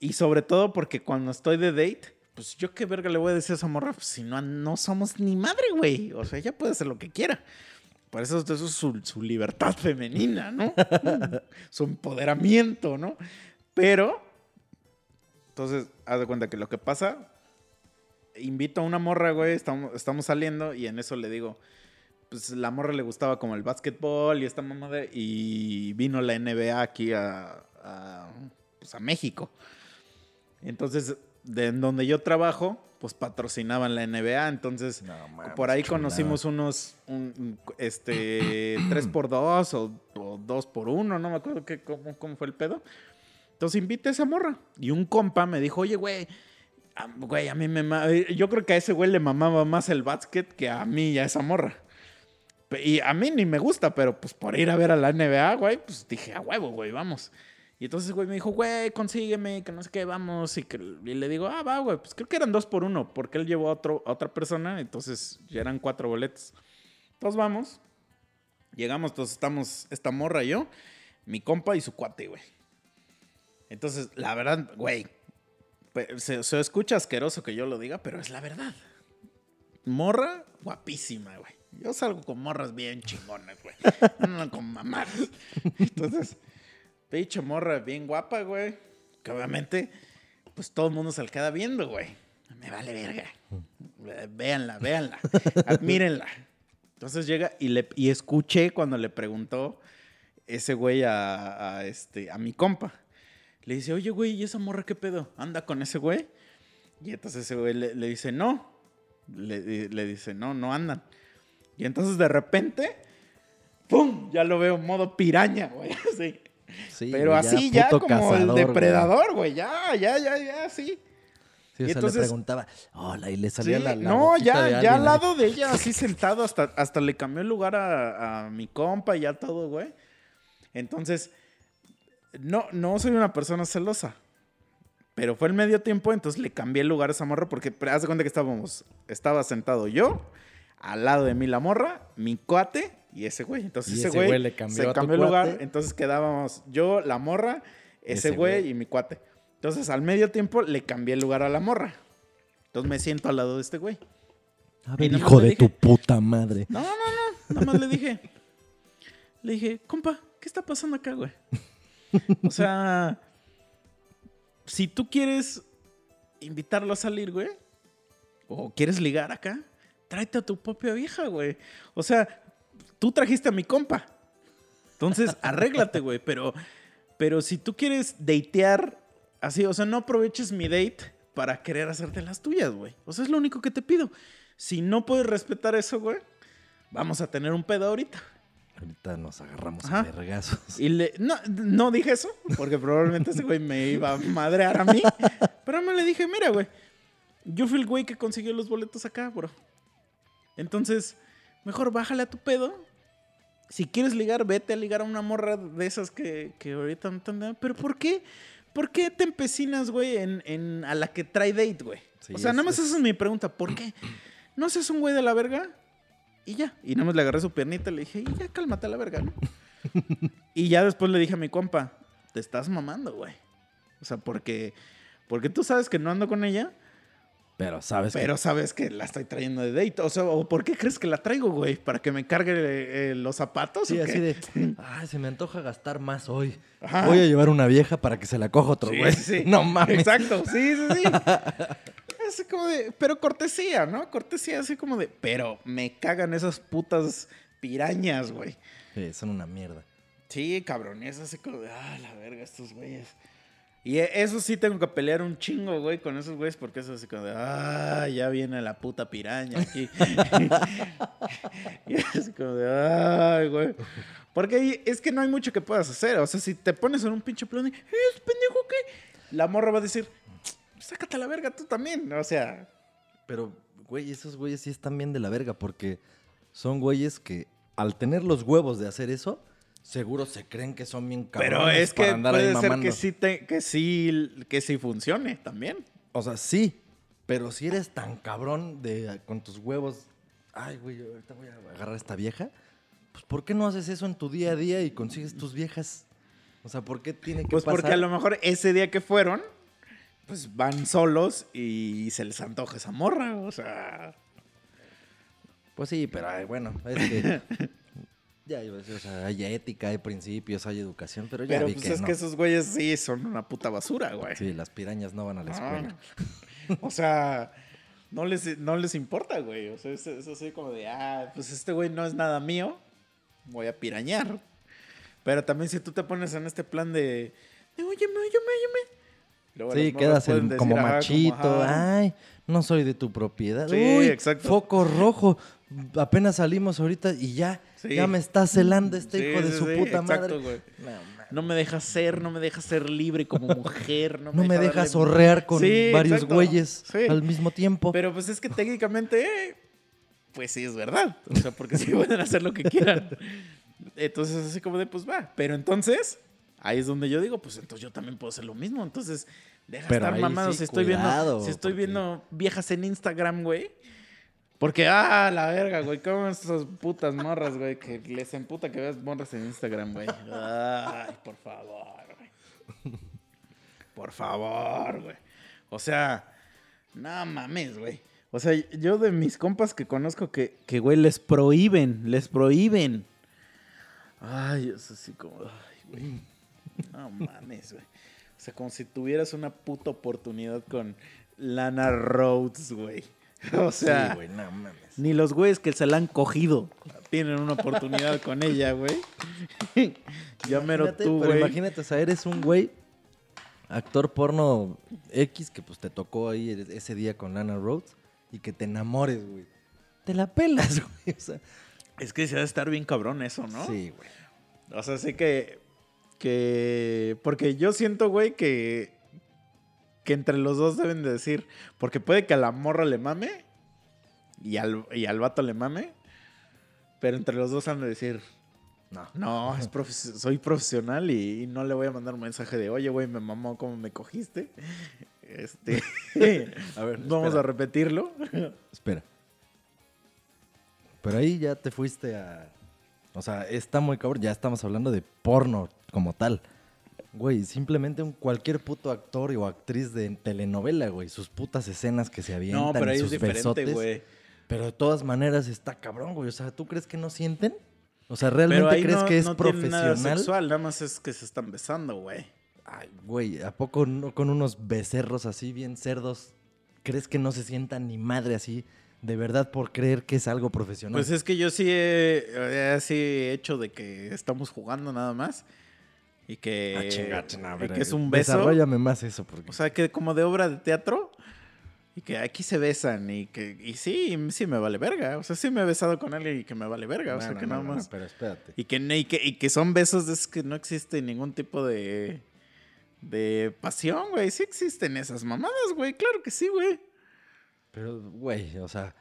Y sobre todo porque cuando estoy de date, pues yo qué verga le voy a decir a esa morra, pues, si no, no somos ni madre, güey. O sea, ella puede hacer lo que quiera. Por eso, eso es su, su libertad femenina, ¿no? su empoderamiento, ¿no? Pero, entonces, haz de cuenta que lo que pasa, invito a una morra, güey, estamos, estamos saliendo y en eso le digo, pues la morra le gustaba como el básquetbol y esta mamada y vino la NBA aquí a, a, pues, a México. Entonces, de en donde yo trabajo, pues patrocinaban la NBA, entonces No por ahí conocimos unos, un- este, 3x2 o, o 2x1, no me acuerdo qué, cómo, cómo fue el pedo. Entonces invité a esa morra. Y un compa me dijo, oye, güey, a- güey, a mí me... Yo creo que a ese güey le mamaba más el básquet que a mí y a esa morra. Y a mí ni me gusta, pero pues por ir a ver a la NBA, güey, pues dije, a huevo, güey, vamos. Y entonces, güey, me dijo, güey, consígueme, que no sé qué, vamos. Y, que, y le digo, ah, va, güey, pues creo que eran dos por uno, porque él llevó a, otro, a otra persona, entonces ya eran cuatro boletos. Entonces vamos. Llegamos, entonces estamos esta morra y yo, mi compa y su cuate, güey. Entonces, la verdad, güey, se, se escucha asqueroso que yo lo diga, pero es la verdad. Morra guapísima, güey. Yo salgo con morras bien chingonas, güey. No con mamadas. Entonces, pinche morra bien guapa, güey. Que obviamente, pues todo el mundo se la queda viendo, güey. Me vale verga. Véanla, véanla. Admírenla. Entonces llega y, le, y escuché cuando le preguntó ese güey a, a este, a mi compa. Le dice, oye, güey, ¿y esa morra qué pedo? ¿Anda con ese güey? Y entonces ese güey le, le dice, no. Le, le dice, no, no andan. Y entonces de repente, ¡pum! Ya lo veo modo piraña, güey. Así. Sí, Pero güey, así ya como el cazador, depredador, güey. Ya, ya, ya, ya, sí. Sí, o Y sea, entonces- le preguntaba, hola, y le salía Sí, la, la no, ya, de ya al lado de ella, así sentado, hasta, hasta le cambió el lugar a, a mi compa y ya todo, güey. Entonces, no, no soy una persona celosa. Pero fue el medio tiempo, entonces le cambié el lugar a esa morra porque haz de cuenta que estábamos, estaba sentado yo, al lado de mí la morra, mi cuate y ese güey. Entonces ese ese güey güey le cambió se a cambió el lugar, cuate. entonces quedábamos yo, la morra, ese Ese güey güey. y mi cuate. Entonces al medio tiempo le cambié el lugar a la morra. Entonces me siento al lado de este güey. A ver, hijo de dije- tu puta madre. No, no, no. Nada más le dije. Le dije, compa, ¿qué está pasando acá, güey? O sea, si tú quieres invitarlo a salir, güey, o quieres ligar acá, tráete a tu propia vieja, güey. O sea, tú trajiste a mi compa. Entonces, arréglate, güey. Pero, pero si tú quieres datear así, o sea, no aproveches mi date para querer hacerte las tuyas, güey. O sea, es lo único que te pido. Si no puedes respetar eso, güey, vamos a tener un pedo ahorita. Ahorita nos agarramos Ajá. a vergazos. Y le, no, no dije eso, porque probablemente ese güey me iba a madrear a mí. Pero me le dije, mira, güey, yo fui el güey que consiguió los boletos acá, bro. Entonces, mejor bájale a tu pedo. Si quieres ligar, vete a ligar a una morra de esas que, que ahorita no están... Pero ¿por qué? ¿Por qué te empecinas, güey, en, en a la que trae date, güey? Sí, o sea, nada más es- esa es mi pregunta. ¿Por qué? ¿No seas un güey de la verga? Y ya. Y nada más le agarré su piernita y le dije, y ya cálmate a la verga, ¿no? y ya después le dije a mi compa, te estás mamando, güey. O sea, porque, porque tú sabes que no ando con ella, Pero sabes pero sabes que la estoy trayendo de date. O sea, ¿o ¿por qué crees que la traigo, güey? ¿Para que me cargue eh, los zapatos? que... Sí, o así qué? de, ay, se me antoja gastar más hoy. Ajá. Voy a llevar una vieja para que se la coja otro Sí, güey. sí, sí. No mames. Exacto, sí, sí, sí. Así como de, pero cortesía, ¿no? Cortesía, así como de, pero me cagan esas putas pirañas, güey. Sí, son una mierda. Sí, cabrón, es así como de, ah, la verga, estos güeyes. Y e- eso sí tengo que pelear un chingo, güey, con esos güeyes, porque es así como de, ah, ya viene la puta piraña aquí. y es así como de, ay, güey. Porque es que no hay mucho que puedas hacer. O sea, si te pones en un pinche plan de, ¿es pendejo qué? La morra va a decir, sácate a la verga tú también. O sea, Pero, güey, esos güeyes sí están bien de la verga porque son güeyes que al tener los huevos de hacer eso, seguro se creen que son bien cabrones pero es para que andar ahí puede ser que sí, te- que, sí, que sí funcione también. O sea, sí, pero si eres tan cabrón de con tus huevos, ay, güey, ahorita voy a agarrar a esta vieja, pues ¿por qué no haces eso en tu día a día y consigues tus viejas? O sea, ¿por qué tiene que Pues pasar? porque a lo mejor ese día que fueron, pues van solos y se les antoja esa morra, o sea... Pues sí, pero ay, bueno, es que ya o sea, hay ética, hay principios, hay educación, pero ya Pero vi pues que es no. que esos güeyes sí son una puta basura, güey. Sí, las pirañas no van a la escuela. Ah. O sea, no les, no les importa, güey. O sea, es, es así como de, ah, pues este güey no es nada mío, voy a pirañar. Pero también si tú te pones en este plan de, de óyeme, óyeme, óyeme. Luego Sí, quedas decir, como ajá, machito. Ay, no soy de tu propiedad. Sí, Uy, exacto. foco rojo. Apenas salimos ahorita y ya, Sí. ya me está celando este Sí, hijo de su puta exacto, madre. güey. No, me deja ser, no me deja ser libre como mujer. No, No me deja dejas darle- zorrear con varios exacto. güeyes al mismo tiempo. Pero pues es que técnicamente, eh, pues sí es verdad. O sea, porque sí pueden hacer lo que quieran. Entonces, así como de, pues va. Pero entonces, ahí es donde yo digo, pues entonces yo también puedo hacer lo mismo. Entonces, deja Pero estar mamado. sí, si estoy cuidado, viendo, si estoy porque- viendo viejas en Instagram, güey. Porque, ah, la verga, güey. ¿Cómo esas putas morras, güey? Que les emputa que veas morras en Instagram, güey. Ay, por favor, güey. Por favor, güey. O sea, no mames, güey. O sea, yo de mis compas que conozco que, que, güey, les prohíben, les prohíben. Ay, es así como, ay, güey. No mames, güey. O sea, como si tuvieras una puta oportunidad con Lana Rhodes, güey. O sea, sí, güey, no mames. ni los güeyes que se la han cogido tienen una oportunidad con ella, güey. ya mero tú, pero güey. imagínate, o sea, eres un güey actor porno X que pues te tocó ahí ese día con Lana Rhodes y que te enamores, güey. Te la pelas, güey. O sea, Es que se ha de estar bien cabrón eso, ¿no? sí, güey. O sea, sí que. Que porque yo siento, güey, que. que entre los dos deben de decir. Porque puede que a la morra le mame. Y al, y al vato le mame. Pero entre los dos han de decir. No. No, es profes- soy profesional y, y no le voy a mandar un mensaje de, oye, güey, me mamó cómo me cogiste. Este. A ver, Vamos espera. a repetirlo. Espera. Pero ahí ya te fuiste a. O sea, está muy cabrón. Ya estamos hablando de porno como tal. Güey, simplemente un cualquier puto actor o actriz de telenovela, güey. Sus putas escenas que se avientan No, pero ahí es sus diferente, besotes. güey. Pero de todas maneras está cabrón, güey. O sea, ¿tú crees que no sienten? O sea, Pero ¿realmente ahí crees no, que es no tiene nada profesional? sexual, nada más es que se están besando, güey. Ay, güey, ¿a poco no con unos becerros así bien cerdos? ¿Crees que no se sientan ni madre así de verdad por creer que es algo profesional? Pues es que yo sí he, he- sí he hecho de que estamos jugando nada más. Y que, Ah, y que es un beso. Desarróllame más eso, porque... O sea, que como de obra de teatro. Y que aquí se besan. Y que y sí, sí me vale verga. O sea, sí me he besado con alguien y que me vale verga. o sea, no, que nada más. pero espérate. Y que, y, que, y que son besos de esos que no existe ningún tipo de. de pasión, güey. Sí existen esas mamadas, güey. Claro que sí, güey. Pero, güey, o sea...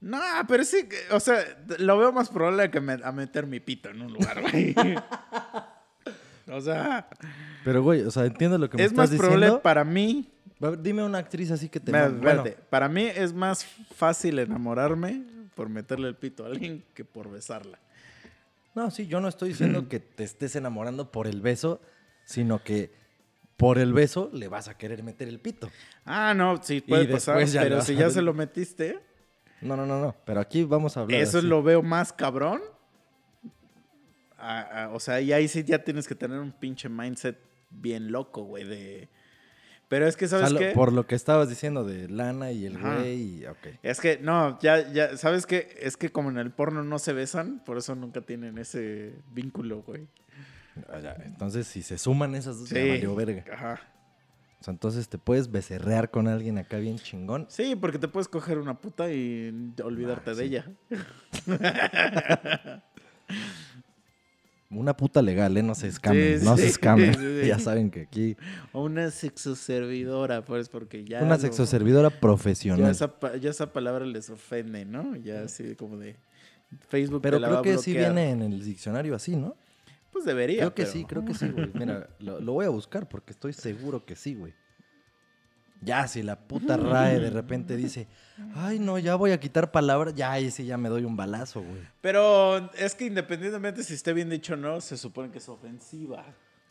No, pero sí, que- o sea, lo veo más probable que me- a meter mi pito en un lugar, güey. o sea, Pero, güey, o sea, entiendo lo que me es estás más probable diciendo. para mí. Dime una actriz así que te... Mira. Bueno, para mí es más fácil enamorarme por meterle el pito a alguien que por besarla. no, sí, yo no estoy diciendo que te estés enamorando por el beso, sino que por el beso le vas a querer meter el pito. Ah, no, sí puede pasar, pero si ya se lo metiste, No, no, no, no. Pero aquí vamos a hablar eso así. lo veo más cabrón. O sea, y ahí sí ya tienes que tener un pinche mindset bien loco, güey, de... Pero es que, O sea, ¿sabes lo- qué? Por lo que estabas diciendo de Lana y el Ajá. güey, y- ok. Es que, no, ya, ya, ¿sabes qué? Es que como en el porno no se besan, por eso nunca tienen ese vínculo, güey. Ah, ya, Entonces, si se suman esas dos, ya Sí. valió verga. Ajá. O sea, entonces te puedes becerrear con alguien acá bien chingón. Sí, porque te puedes coger una puta y olvidarte Ah, de ella. Una puta legal, ¿eh? No se escamen, Sí, no sí, se escamen. sí. Ya saben que aquí... O una sexoservidora, pues, porque ya. una lo- sexoservidora Ya profesional. esa, pa- ya esa palabra les ofende, ¿no? Ya así como de. Facebook Pero te creo que sí viene en el diccionario así, ¿no? Pues debería. Creo que pero- sí, creo que sí, güey. Mira, lo, lo voy a buscar porque estoy seguro que sí, güey. Ya, si la puta RAE de repente dice, ay, no, ya voy a quitar palabras, ya ahí sí ya me doy un balazo, güey. Pero es que independientemente si esté bien dicho o no, se supone que es ofensiva.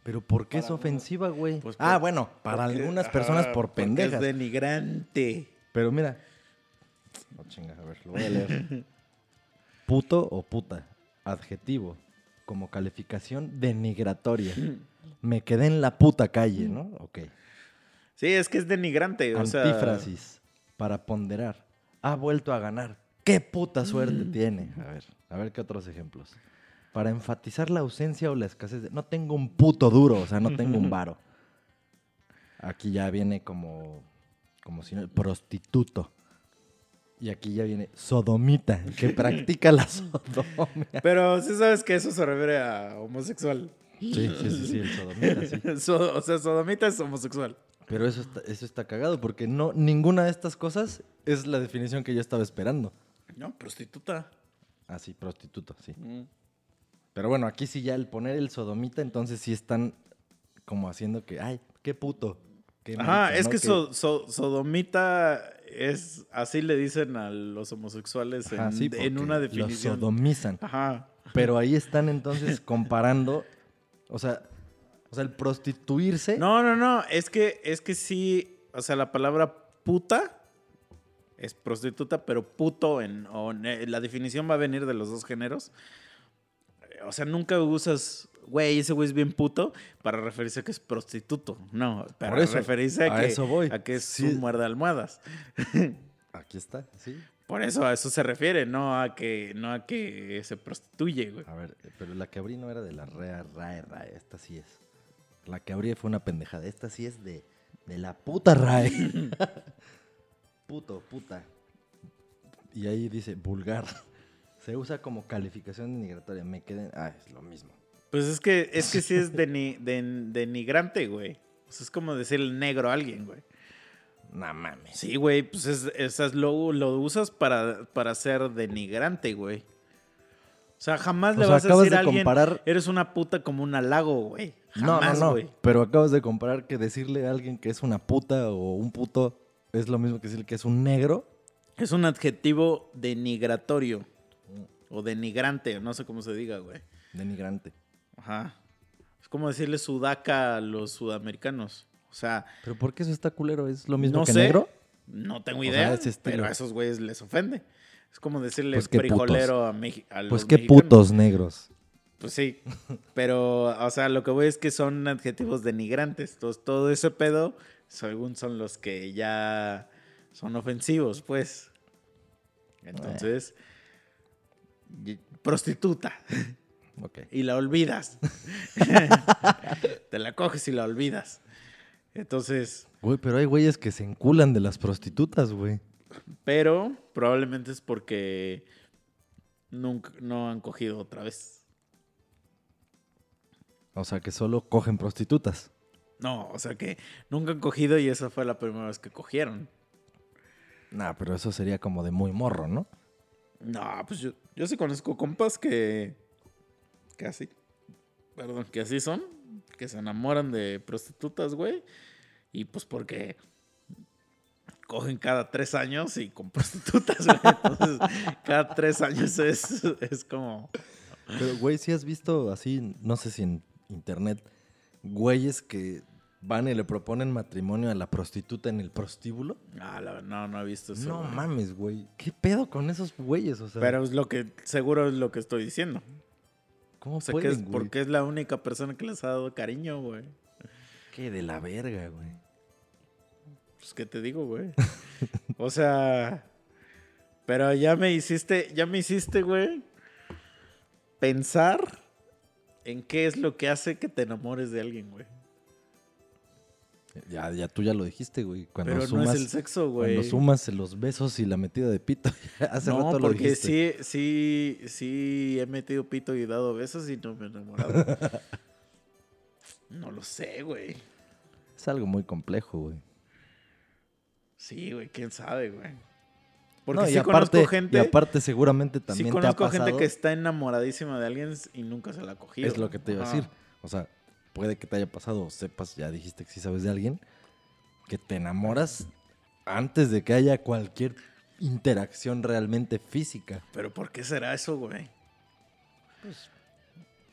Pero ¿por qué es Para ofensiva, güey? Pues ah, por- bueno, para porque- algunas ajá, personas por porque pendejas. Es denigrante. Pero mira. No chinga, a ver, lo voy a leer. Puto o puta. Adjetivo. Como calificación denigratoria. Me quedé en la puta calle, ¿no? Ok. Sí, es que es denigrante. O sea, Antífrasis. Para ponderar. Ha vuelto a ganar. ¿Qué puta suerte Mm. tiene? A ver, a ver qué otros ejemplos. Para enfatizar la ausencia o la escasez de... No tengo un puto duro, o sea, no tengo un varo. Aquí ya viene como... Como si no... Prostituto. Y aquí ya viene sodomita, que practica la sodomia. Pero sí sabes que eso se refiere a homosexual. Sí, sí, sí, sí, el sodomita, sí. So- o sea, sodomita es homosexual. Pero eso está, eso está cagado porque no, ninguna de estas cosas es la definición que yo estaba esperando. No, prostituta. Ah, sí, prostituto, sí. Mm. Pero bueno, aquí sí ya el poner el sodomita, entonces sí están como haciendo que, ay, qué puto. qué Ajá, marica, es ¿no? que so- so- sodomita es así le dicen a los homosexuales Ajá, en, sí, en porque una los definición. sodomizan. Ajá. Pero ahí están entonces comparando, o sea, o sea, el prostituirse. No, no, no, es que es que sí, o sea, la palabra puta es prostituta, pero puto en o ne- la definición va a venir de los dos géneros. Eh, O sea, nunca usas, güey, ese güey es bien puto para referirse a que es prostituto. No, para eso, referirse a, a que, eso voy. a que es Sí. un muerde almohadas. Aquí está, sí. Por eso a eso se refiere, no a que, no a que se prostituye, güey. A ver, pero la que abrí no era de la RAE, RAE, RAE, esta sí es. La que abrí fue una pendejada. Esta sí es de, de la puta RAE. Puto, puta. Y ahí dice vulgar. Se usa como calificación denigratoria. Me quedé. Ah, es lo mismo. Pues es que, es que sí es deni- den- denigrante, güey. O sea, es como decir negro a alguien, güey. No mames. Sí, güey, pues es, esas lo, lo usas para, para ser denigrante, güey. O sea, jamás O le sea, vas a decir a de alguien, comparar- eres una puta como un halago, güey. No, Jamás, no, no. güey. Pero acabas de comparar que decirle a alguien que es una puta o un puto es lo mismo que decirle que es un negro. Es un adjetivo denigratorio. O denigrante, no sé cómo se diga, güey. Denigrante. Ajá. Es como decirle sudaca a los sudamericanos. O sea, ¿Pero por qué eso está culero? ¿Es lo mismo no que sé. negro? No tengo O sea, idea, pero a esos güeyes les ofende. Es como decirle Pues frijolero a, a Pues los qué mexicanos. putos negros. Pues sí, pero, o sea, lo que voy es que son adjetivos denigrantes. Entonces, todo ese pedo, según son los que ya son ofensivos, pues. Entonces, prostituta. Ok. Y la olvidas. Te la coges y la olvidas. Entonces, Güey, pero hay güeyes que se enculan de las prostitutas, güey. pero probablemente es porque nunca, no han cogido otra vez. O sea, que solo cogen prostitutas. No, o sea que nunca han cogido y esa fue la primera vez que cogieron. Nah, pero eso sería como de muy morro, ¿no? No, pues yo, yo sí conozco compas que. que así. Perdón, que así son. Que se enamoran de prostitutas, güey. Y pues porque. cogen cada tres años y con prostitutas, güey. Entonces, cada tres años es, es como. Pero, güey, si has visto así, no sé si en internet, güeyes que van y le proponen matrimonio a la prostituta en el prostíbulo. Ah, la- no, no he visto eso. no güey. mames, güey. ¿Qué pedo con esos güeyes? O sea, Pero es lo que. seguro es lo que estoy diciendo. ¿cómo O sea, que es güey? porque es la única persona que les ha dado cariño, güey. Qué de la verga, güey. Pues, ¿qué te digo, güey? o sea, pero ya me hiciste, ya me hiciste, güey, pensar en qué es lo que hace que te enamores de alguien, güey. Ya, ya tú ya lo dijiste, güey. Cuando Pero sumas, no es el sexo, güey. Cuando sumas los besos y la metida de pito. Hace no, rato lo porque dijiste. sí, sí, sí he metido pito y dado besos y no me he enamorado. no lo sé, güey. Es algo muy complejo, güey. Sí, güey, quién sabe, güey. Porque No, y aparte, conozco gente. Y aparte seguramente sí también te ha conozco pasado. gente que está enamoradísima de alguien y nunca se la ha cogido. Es lo que te iba a decir. O sea, puede que te haya pasado sepas, ya dijiste que sí sabes de alguien, que te enamoras antes de que haya cualquier interacción realmente física. Pero ¿por qué será eso, güey?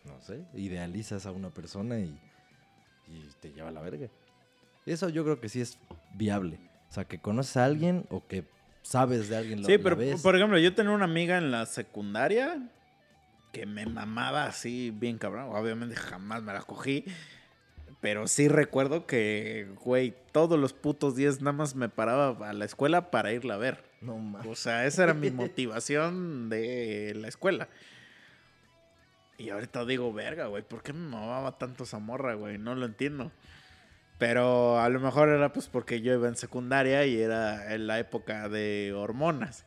No sé, idealizas a una persona y, y te lleva a la verga. Eso yo creo que sí es viable. O sea, que conoces a alguien o que sabes de alguien. lo- Sí, pero por ejemplo, yo tenía una amiga en la secundaria que me mamaba así bien cabrón. Obviamente jamás me la cogí. Pero sí recuerdo que, güey, todos los putos días nada más me paraba a la escuela para irla a ver. No O mames. sea, esa era mi motivación de la escuela. Y ahorita digo, verga, güey, ¿por qué me mamaba tanto esa morra, güey? No lo entiendo. Pero a lo mejor era pues porque yo iba en secundaria y era en la época de hormonas.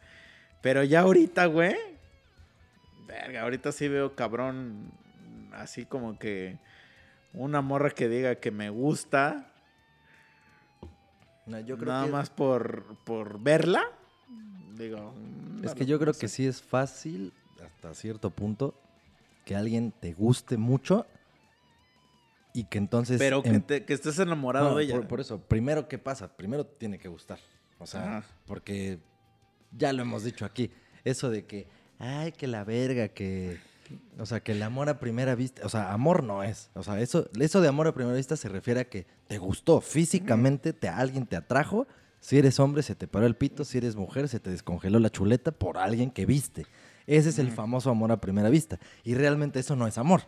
Pero ya ahorita, güey, verga, ahorita sí veo cabrón, así como que una morra que diga que me gusta, No, yo creo nada que- más por, por verla. Digo, Es no que yo creo no que sí es fácil, hasta cierto punto, que alguien te guste mucho y que entonces... Pero que, em- te- que estés enamorado No, de ella. Por, por eso, primero, ¿qué pasa? Primero tiene que gustar. O sea, Ajá. porque ya lo hemos dicho aquí. Eso de que, ay, que la verga, que. O sea, que el amor a primera vista. O sea, amor no es. O sea, eso, eso de amor a primera vista se refiere a que te gustó físicamente, te, alguien te atrajo. Si eres hombre, se te paró el pito. Si eres mujer, se te descongeló la chuleta por alguien que viste. Ese es el famoso amor a primera vista. Y realmente eso no es amor.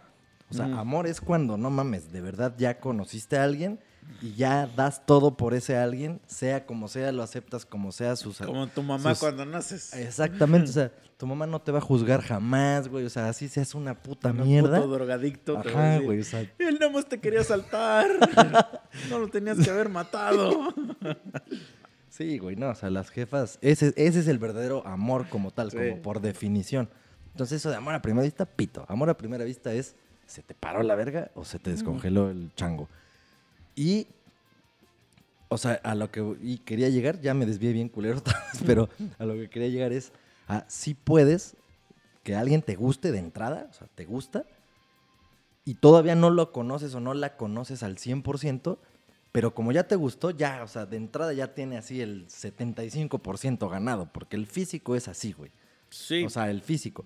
O sea, Ujú. amor es cuando, no mames, de verdad ya conociste a alguien y ya das todo por ese alguien, sea como sea, lo aceptas como sea, sus... Como tu mamá sus- cuando naces. Exactamente, o sea, tu mamá no te va a juzgar jamás, güey, o sea, así seas una puta Un mierda. puto drogadicto. te va a Ajá, decir, güey, o sea, Él nada más te quería saltar. no lo tenías que haber matado. Sí, güey, no, o sea, las jefas, ese, ese es el verdadero amor como tal, Sí. como por definición. Entonces eso de amor a primera vista, pito. Amor a primera vista es, ¿se te paró la verga o se te descongeló el chango? Y, o sea, a lo que y quería llegar, ya me desvié bien culero, pero a lo que quería llegar es, a si puedes que alguien te guste de entrada, o sea, te gusta, y todavía no lo conoces o no la conoces al 100%, pero como ya te gustó, ya, o sea, de entrada ya tiene así el 75% ganado, porque el físico es así, güey. Sí. O sea, el físico.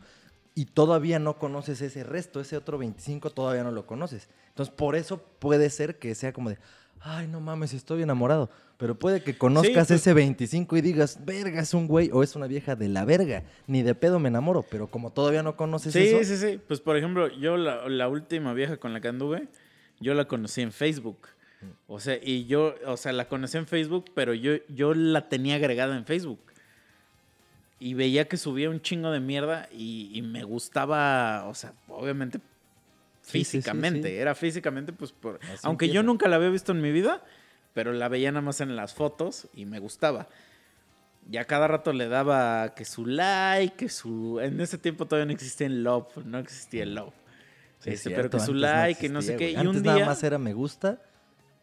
Y todavía no conoces ese resto, ese otro 25 todavía no lo conoces. Entonces, por eso puede ser que sea como de, ay, no mames, estoy enamorado. Pero puede que conozcas pues- ese 25 y digas, verga, es un güey o es una vieja de la verga. Ni de pedo me enamoro. Pero como todavía no conoces sí, eso, sí, sí. Pues por ejemplo, yo la, la última vieja con la que anduve, yo la conocí en Facebook. O sea, y yo, o sea, la conocí en Facebook, pero yo, yo la tenía agregada en Facebook. Y veía que subía un chingo de mierda y, y me gustaba, o sea, obviamente Sí, sí, sí, físicamente. sí. Era físicamente, pues, por, aunque yo nunca la había visto en mi vida, pero la veía nada más en las fotos y me gustaba. Ya cada rato le daba que su like, que su... En ese tiempo todavía no existía el love, no existía el love. Sí, Este, es pero que su like y no sé qué. Y Antes un nada día... más era me gusta.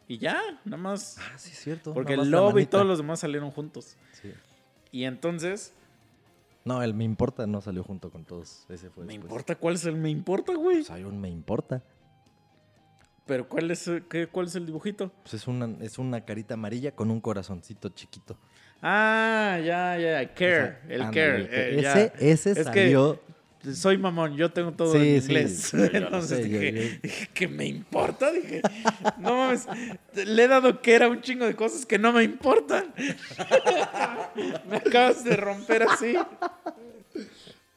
Y ya, nada más. Ah, sí, es cierto. Porque nada el love y todos los demás salieron juntos. Sí. Y entonces, No, el me importa no salió junto con todos. Ese fue me después. importa cuál es el me importa, güey. Pues hay un me importa. Pero ¿cuál es, qué, cuál es el dibujito? Pues es una, es una carita amarilla con un corazoncito chiquito. Ah, ya, ya, care, el care. eh, ese ese salió. Soy mamón, yo tengo todo Sí, en sí, inglés. sí, Entonces sé, dije, yo- dije, ¿qué me importa? Dije, no mames, le he dado que era un chingo de cosas que no me importan. me acabas de romper así.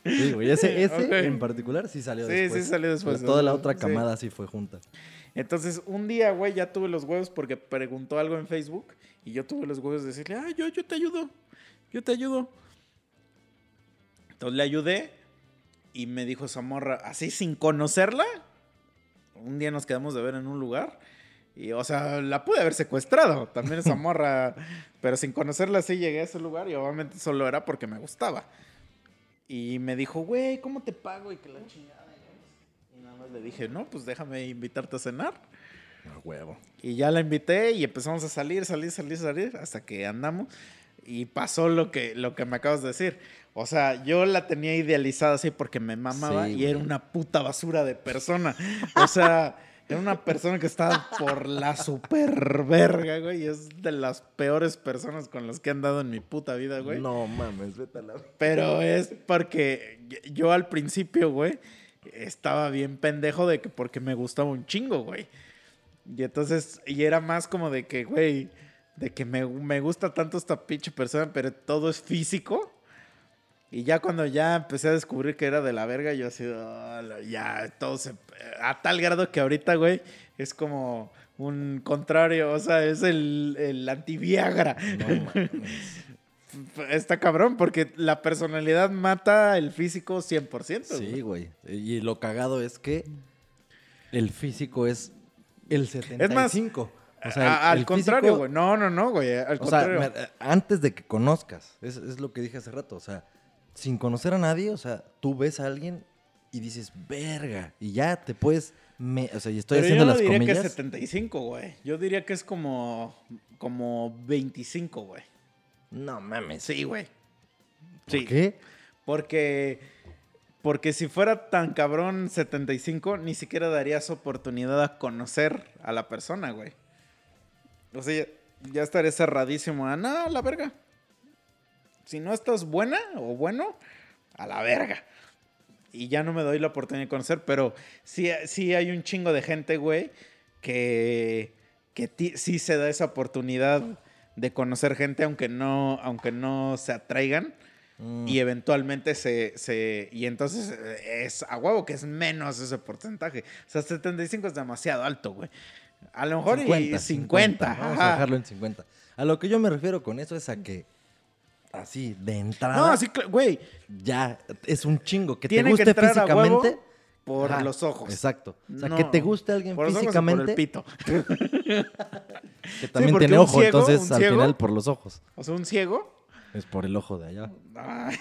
Sí, güey, ese, en particular sí salió Sí, después. sí salió después. Pero toda la Sí. otra camada sí fue junta. Entonces, un día, güey, ya tuve los huevos porque preguntó algo en Facebook y yo tuve los huevos de decirle, ah, yo, yo te ayudo, yo te ayudo. Entonces le ayudé y me dijo esa morra, así sin conocerla. Un día nos quedamos de ver en un lugar y, o sea, la pude haber secuestrado también esa morra, pero sin conocerla sí llegué a ese lugar y obviamente solo era porque me gustaba. Y me dijo, güey, ¿cómo te pago? Y que la chingada. Y nada más le dije, no, pues déjame invitarte a cenar. A huevo. Y ya la invité y empezamos a salir, salir, salir, salir, hasta que andamos. Y pasó lo que, lo que me acabas de decir. O sea, yo la tenía idealizada así porque me mamaba Sí, y güey. era una puta basura de persona. O sea, era una persona que estaba por la super verga, güey. Y es de las peores personas con las que he andado en mi puta vida, güey. No mames, vete a la. Pero es porque yo al principio, güey, estaba bien pendejo de que porque me gustaba un chingo, güey. Y entonces, y era más como de que, güey, de que me, me gusta tanto esta pinche persona, pero todo es físico. Y ya cuando ya empecé a descubrir que era de la verga, yo así, "Ah, la- ya, todo se... A tal grado que ahorita, güey, es como un contrario, o sea, es el, el antiviagra. No. Está cabrón, porque la personalidad mata el físico 100%. Sí, güey. Y lo cagado es que el físico es el 75. Es más, o sea, el- al el contrario, güey. No, no, no, güey. Al O sea, contrario. me- eh, antes de que conozcas, es, es lo que dije hace rato, o sea, sin conocer a nadie, o sea, tú ves a alguien y dices, verga, y ya te puedes, me- o sea, y estoy Pero haciendo yo no las diría comillas. que es 75, güey. Yo diría que es como, como 25, güey. No mames. Sí, güey. ¿Por Sí. qué? Porque, porque si fuera tan cabrón 75, ni siquiera darías oportunidad a conocer a la persona, güey. O sea, ya, ya estaría cerradísimo a, no, la verga. Si no estás buena o bueno, a la verga. Y ya no me doy la oportunidad de conocer, pero sí, sí hay un chingo de gente, güey, que, que sí se da esa oportunidad de conocer gente aunque no, aunque no se atraigan Mm, y eventualmente se, se y entonces eh, es a huevo que es menos ese porcentaje. O sea, 75 es demasiado alto, güey. A lo mejor y 50. Vamos a dejarlo en 50. A lo que yo me refiero con eso es a que así de entrada. No, así, güey. Ya es un chingo que te que guste entrar a huevo físicamente. por Ajá, los ojos. Exacto. O sea, No. que te guste alguien Por los ojos o físicamente, por el pito. que también tiene ojo, ciego- entonces al ciego- final por los ojos. O sea, un ciego. Es por el ojo de allá.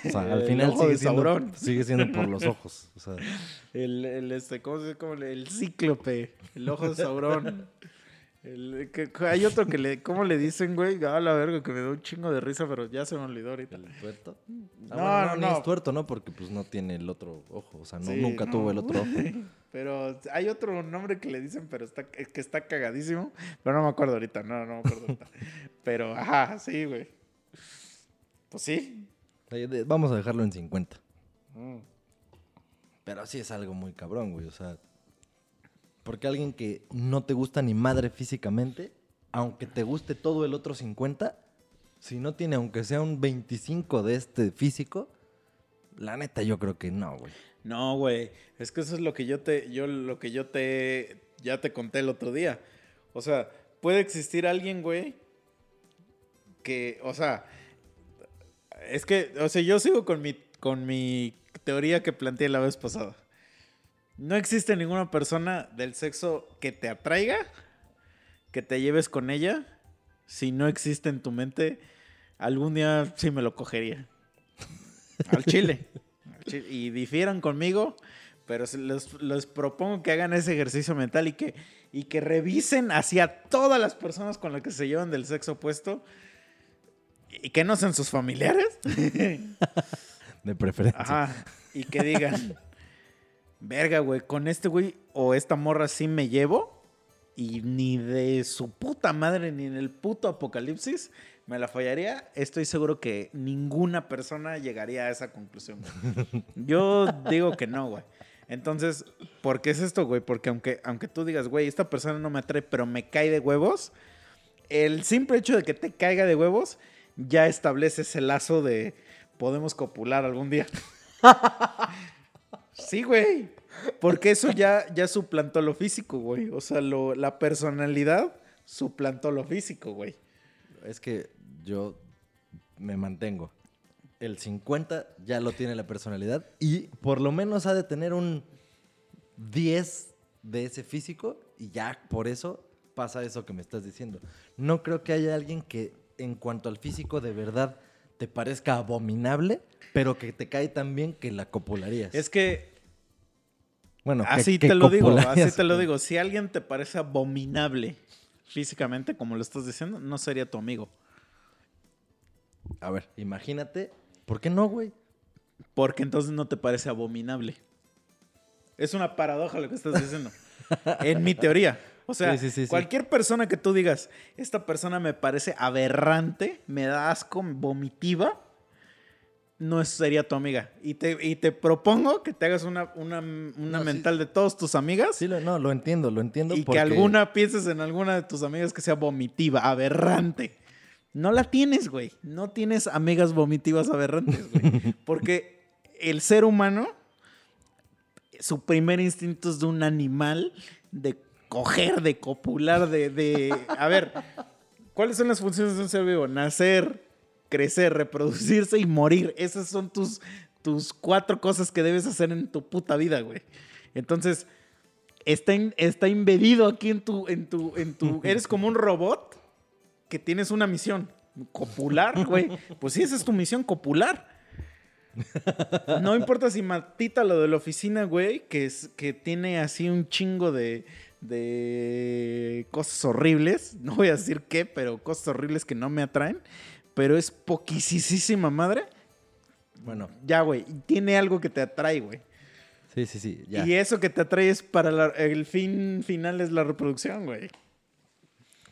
O sea, al final sigue siendo, sigue siendo por los ojos. O sea, El, el, este, ¿cómo se le- El cíclope. El ojo de Sauron. El- que- que hay otro que le, ¿cómo le dicen, güey? Ah, la verga, que me da un chingo de risa, pero ya se me olvidó ahorita. ¿El tuerto? No, Ah, bueno, no, ni no. es tuerto, ¿no? Porque pues no tiene el otro ojo. O sea, no, Sí, nunca no. tuvo el otro ojo. Pero hay otro nombre que le dicen, pero está, es que está cagadísimo. Pero no me acuerdo ahorita, no, no me acuerdo ahorita. Pero, ajá, sí, güey. Pues sí. Vamos a dejarlo en 50. Mm. Pero sí es algo muy cabrón, güey. O sea, porque alguien que no te gusta ni madre físicamente, aunque te guste todo el otro 50, si no tiene aunque sea un 25 de este físico, la neta yo creo que no, güey. No, güey. Es que eso es lo que yo te, yo lo que yo te, ya te conté el otro día. O sea, puede existir alguien, güey, que, o sea, es que, o sea, yo sigo con mi, con mi teoría que planteé la vez pasada. No existe ninguna persona del sexo que te atraiga, que te lleves con ella, si no existe en tu mente, algún día sí me lo cogería. Al chile. Al chile. Y difieran conmigo, pero les propongo que hagan ese ejercicio mental y que, y que revisen hacia todas las personas con las que se llevan del sexo opuesto y que no sean sus familiares. De preferencia. Ajá. Y que digan, verga, güey, con este güey o esta morra sí me llevo. Y ni de su puta madre, ni en el puto apocalipsis, me la fallaría. Estoy seguro que ninguna persona llegaría a esa conclusión, güey. Yo digo que no, güey. Entonces, ¿por qué es esto, güey? Porque aunque, aunque tú digas, güey, esta persona no me atrae, pero me cae de huevos, el simple hecho de que te caiga de huevos ya establece ese lazo de podemos copular algún día. sí, güey. Porque eso ya, ya suplantó lo físico, güey. O sea, lo- la personalidad suplantó lo físico, güey. Es que yo me mantengo. El 50 ya lo tiene la personalidad y por lo menos ha de tener un 10 de ese físico y ya por eso pasa eso que me estás diciendo. No creo que haya alguien que en cuanto al físico de verdad te parezca abominable, pero que te cae tan bien que la copularías. Es que bueno, así que te lo digo, así te lo digo. Si alguien te parece abominable físicamente, como lo estás diciendo, no sería tu amigo. A ver, imagínate, ¿por qué no, güey? Porque entonces no te parece abominable. Es una paradoja lo que estás diciendo. en mi teoría. O sea, Sí, sí, cualquier persona que tú digas, esta persona me parece aberrante, me da asco, vomitiva, no sería tu amiga. Y te, y te propongo que te hagas una, una, una No, mental de todas tus amigas Sí, lo- no, lo entiendo, lo entiendo. y que porque- alguna pienses en alguna de tus amigas que sea vomitiva, aberrante. No la tienes, güey. No tienes amigas vomitivas aberrantes, güey. Porque el ser humano, su primer instinto es de un animal, de coger, de copular, de, de... A ver, ¿cuáles son las funciones de un ser vivo? Nacer, crecer, reproducirse y morir. Esas son tus, tus cuatro cosas que debes hacer en tu puta vida, güey. Entonces, está, in- está embedido aquí en tu, en tu, en tu, eres como un robot que tienes una misión. Copular, güey. Pues sí, esa es tu misión, copular. No importa si Matita, lo de la oficina, güey, que, es, que tiene así un chingo de, de cosas horribles. No voy a decir qué, pero cosas horribles que no me atraen. Pero es poquisísima madre. Bueno, Ya, güey. Tiene algo que te atrae, güey. sí, sí, sí, ya. Y eso que te atrae es para la- el fin final es la reproducción, güey.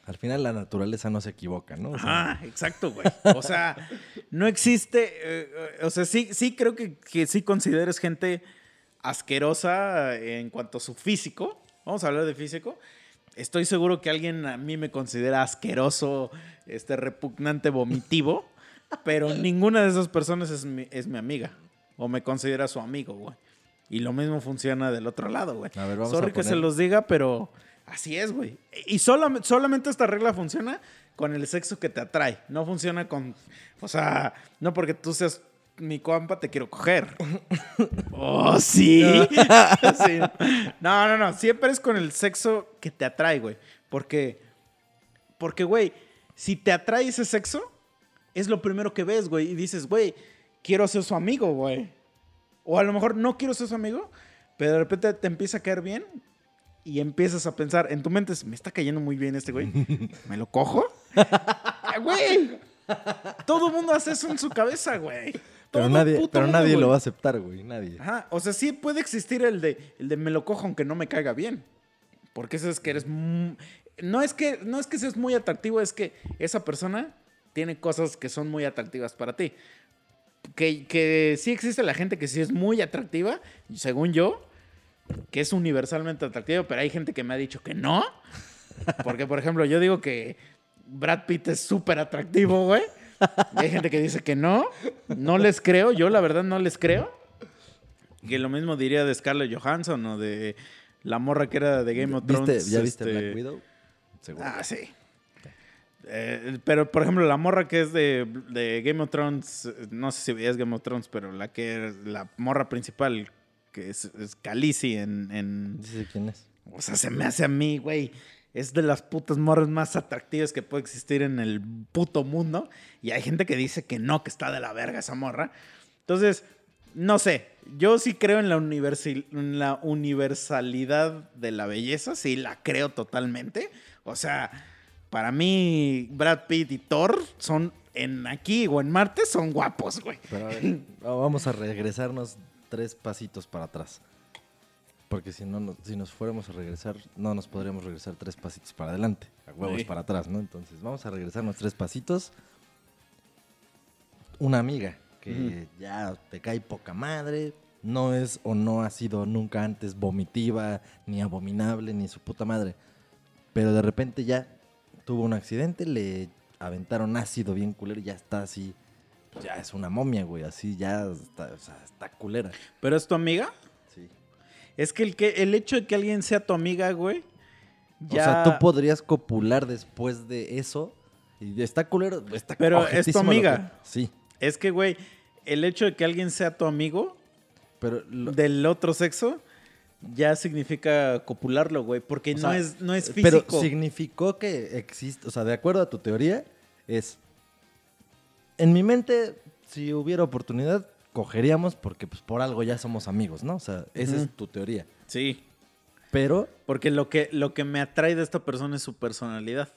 Al final la naturaleza no se equivoca, ¿no? O sea, Ajá, exacto, güey. O sea, no existe. eh, o sea, sí, sí creo que, que sí consideres gente asquerosa en cuanto a su físico. Vamos a hablar de físico. Estoy seguro que alguien a mí me considera asqueroso, este repugnante, vomitivo. Pero ninguna de esas personas es mi, es mi amiga. O me considera su amigo, güey. Y lo mismo funciona del otro lado, güey. A ver, vamos Sorry a que se poner- los diga, pero Así es, güey. Y solo- solamente esta regla funciona con el sexo que te atrae. No funciona con. O sea, no porque tú seas mi compa, te quiero coger. oh, sí. Sí. No, no, no. Siempre es con el sexo que te atrae, güey. Porque. Porque, güey, si te atrae ese sexo, es lo primero que ves, güey. Y dices, güey, quiero ser su amigo, güey. O a lo mejor no quiero ser su amigo, pero de repente te empieza a caer bien y empiezas a pensar en tu mente, me está cayendo muy bien este güey. ¿Me lo cojo? Güey. Todo el mundo hace eso en su cabeza, güey. Pero Todo nadie, pero mundo, nadie lo va a aceptar, güey. Nadie. Ajá, o sea, sí puede existir el de, el de me lo cojo aunque no me caiga bien. Porque eso es que eres... No es que, no es que seas muy atractivo, es que esa persona tiene cosas que son muy atractivas para ti. Que, que sí existe la gente que sí es muy atractiva, según yo, que es universalmente atractiva, pero hay gente que me ha dicho que no. Porque, por ejemplo, yo digo que Brad Pitt es súper atractivo, güey. Y hay gente que dice que no. No les creo, yo la verdad no les creo. Que lo mismo diría de Scarlett Johansson o de la morra que era de Game of ¿Viste- Thrones. ¿Ya viste este, Black Widow? Seguro. Ah, sí. Eh, pero, por ejemplo, la morra que es de, de Game of Thrones, no sé si veías Game of Thrones, pero la que la morra principal, que es, es Khaleesi en, en- ¿Dice quién es? O sea, se me hace a mí, güey. Es de las putas morras más atractivas que puede existir en el puto mundo. Y hay gente que dice que no, que está de la verga esa morra. Entonces, no sé. Yo sí creo en la, en la universalidad de la belleza. Sí, la creo totalmente. O sea, para mí, Brad Pitt y Thor son en aquí o en Marte son guapos, güey. Pero a ver, vamos a regresarnos tres pasitos para atrás. Porque si no, si nos fuéramos a regresar, no nos podríamos regresar tres pasitos para adelante. A huevos Sí. para atrás, ¿no? Entonces, vamos a regresarnos tres pasitos. Una amiga que ya te cae poca madre, no es o no ha sido nunca antes vomitiva, ni abominable, ni su puta madre. Pero de repente ya tuvo un accidente, le aventaron ácido bien culero y ya está así. ya es una momia, güey. Así ya está, o sea, está culera. ¿Pero es tu amiga? Es que el, que el hecho de que alguien sea tu amiga, güey. O sea, tú podrías copular después de eso. Y está culero. Está Pero es tu amiga. que- Sí. Es que, güey, el hecho de que alguien sea tu amigo Pero lo- del otro sexo ya significa copularlo, güey. Porque o no, sea, es, no es Pero físico. significó que existe. O sea, de acuerdo a tu teoría, es. En mi mente, si hubiera oportunidad, cogeríamos porque pues, por algo ya somos amigos, ¿no? O sea, esa es tu teoría. Sí. Pero Porque lo que, lo que me atrae de esta persona es su personalidad.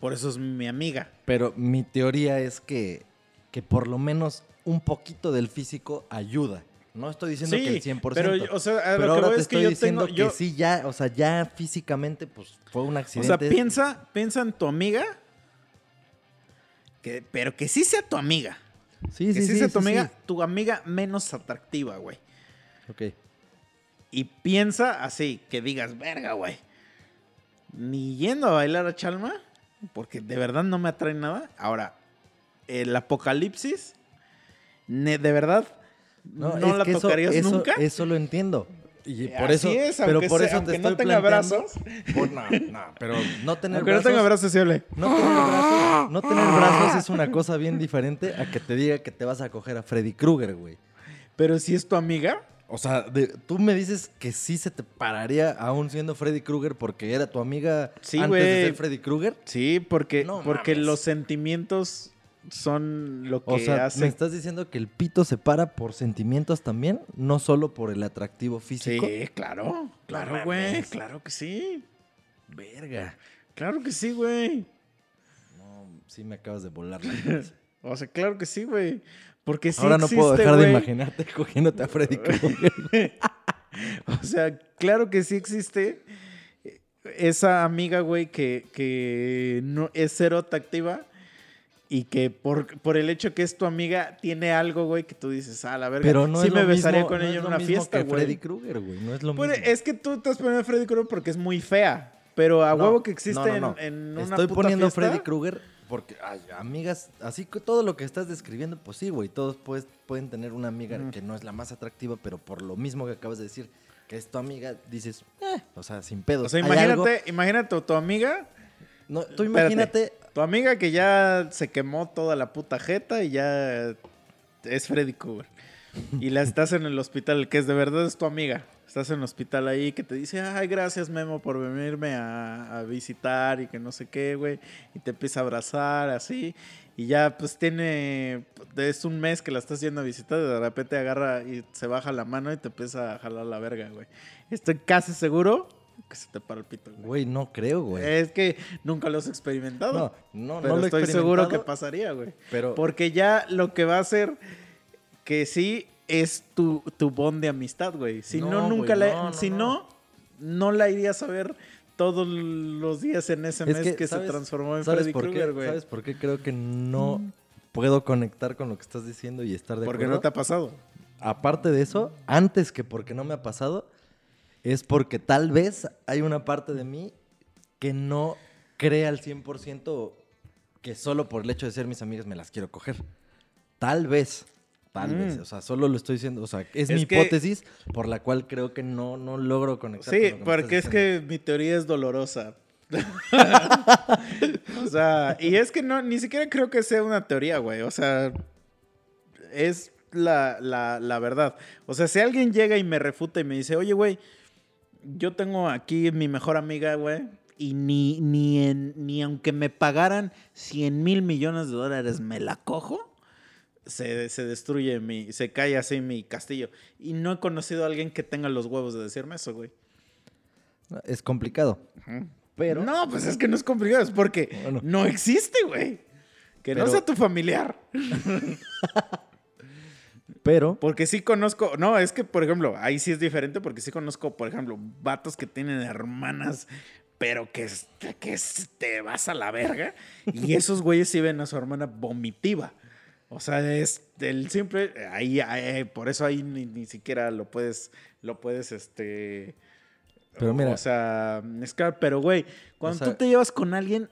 Por eso es mi amiga. Pero mi teoría es que, que por lo menos un poquito del físico ayuda. No estoy diciendo Sí, que el 100%. pero, o sea, a pero lo que ahora te es que estoy yo diciendo tengo... Yo, que sí ya, o sea, ya físicamente pues fue un o accidente. sea, piensa, piensa en tu amiga, que, pero que sí sea tu amiga. Sí, que sí, sí, sí, tu amiga, sí. tu amiga menos atractiva, güey. Ok. Y piensa así, que digas, verga, güey. Ni yendo a bailar a Chalma, porque de verdad no me atrae nada. Ahora, el apocalipsis, de verdad, no, es la eso- tocarías eso, nunca. Eso lo entiendo. Y Eh, por así eso, es, pero por sea- eso te no estoy tenga planteando- brazos. No, no, pero no tener Aunque no brazos. tenga brazos, sí. No tener brazos, no tener brazos es una cosa bien diferente a que te diga que te vas a coger a Freddy Krueger, güey. Pero si es tu amiga, O sea, de- tú me dices que sí se te pararía aún siendo Freddy Krueger porque era tu amiga Sí, antes de ser Freddy Krueger. sí, porque, No porque mames. los sentimientos son lo que O sea, hace. ¿me estás diciendo que el pito se para por sentimientos también? No solo por el atractivo físico. Sí, claro, claro, güey, claro que sí. Verga. Claro que sí, güey. No, sí me acabas de volar la cabeza. O sea, claro que sí, güey. Porque sí Ahora no puedo dejar de imaginarte cogiéndote a Freddy Krueger. O sea, claro que sí existe esa amiga, güey, que, que no es cero atractiva y que por, por el hecho que es tu amiga tiene algo, güey, que tú dices, ah, la verga, Pero no sí es me besaría mismo, con no ella en una fiesta, que güey. Freddy Krueger, güey. No es lo Puede- mismo. es que tú estás poniendo a Freddy Krueger porque es muy fea, pero a No, huevo que existe no, no, no. en, en una Estoy puta poniendo a. Freddy Krueger porque, ay, amigas, así que todo lo que estás describiendo, pues sí, güey, todos pues, pueden tener una amiga que no es la más atractiva, pero por lo mismo que acabas de decir, que es tu amiga, dices, eh, o sea, sin pedo. O sea, imagínate, imagínate tu amiga. No, tú imagínate. Tu amiga que ya se quemó toda la puta jeta y ya es Freddy Krueger. Y la estás en el hospital, que es de verdad es tu amiga. Estás en el hospital ahí que te dice, ay, gracias Memo por venirme a, a visitar y que no sé qué, güey. Y te empieza a abrazar así. Y ya pues tiene, es un mes que la estás yendo a visitar y de repente agarra y se baja la mano y te empieza a jalar la verga, güey. Estoy casi seguro que se te para el pito, güey. Güey, no creo, güey. Es que nunca lo has experimentado. No, no, pero no lo estoy seguro que pasaría, güey. Pero... Porque ya lo que va a hacer que sí es tu, tu bond de amistad, güey. Si no, nunca la... si no, no la irías a ver todos los días en ese mes que, se transformó en Freddy Krueger, güey. ¿Sabes por qué creo que no mm. puedo conectar con lo que estás diciendo y estar de porque acuerdo? Porque no te ha pasado. Aparte de eso, antes que porque no me ha pasado, es porque tal vez hay una parte de mí que no cree al 100% que solo por el hecho de ser mis amigas me las quiero coger. Tal vez. Tal vez, mm. o sea, solo lo estoy diciendo, o sea, es, mi hipótesis por la cual creo que no, no logro conectar. Sí, porque es que mi teoría es dolorosa. o sea, y es que no, ni siquiera creo que sea una teoría, güey. O sea, es la, la, la, verdad. O sea, si alguien llega y me refuta y me dice, oye, güey, yo tengo aquí mi mejor amiga, güey, y ni, ni, en, ni aunque me pagaran 100 mil millones de dólares, me la cojo se, se, destruye mi, se cae así mi castillo. Y no he conocido a alguien que tenga los huevos de decirme eso, güey. Es complicado. Pero. No, pues es que no es complicado, es porque no existe, güey. Que no sea tu familiar. Pero. Porque sí conozco. No, es que, por ejemplo, ahí sí es diferente porque sí conozco, por ejemplo, vatos que tienen hermanas, pero que, que te vas a la verga. Y esos güeyes sí ven a su hermana vomitiva. O sea, es el simple, ahí, por eso ahí ni, siquiera lo puedes, lo puedes, este... Pero mira. O sea, es claro, pero güey, cuando tú te llevas con alguien,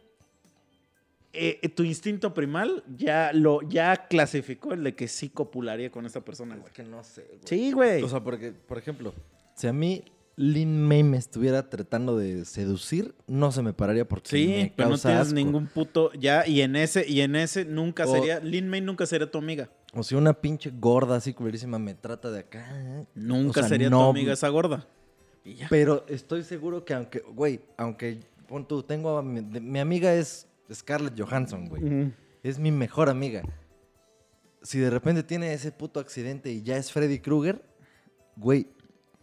eh, eh, tu instinto primal ya lo ya clasificó el de que sí copularía con esa persona, güey. Es que no sé, güey. Sí, güey. O sea, porque, por ejemplo, si a mí Lin May me estuviera tratando de seducir, no se me pararía porque sí, me pero no tienes ningún puto ya y en ese y en ese nunca sería Lin May nunca sería tu amiga. O si una pinche gorda así culerísima me trata de acá, nunca sería tu amiga esa gorda. Pero estoy seguro que aunque, güey, aunque pon tú, tengo mi, amiga es Scarlett Johansson, güey. Es mi mejor amiga. Si de repente tiene ese puto accidente y ya es Freddy Krueger, güey,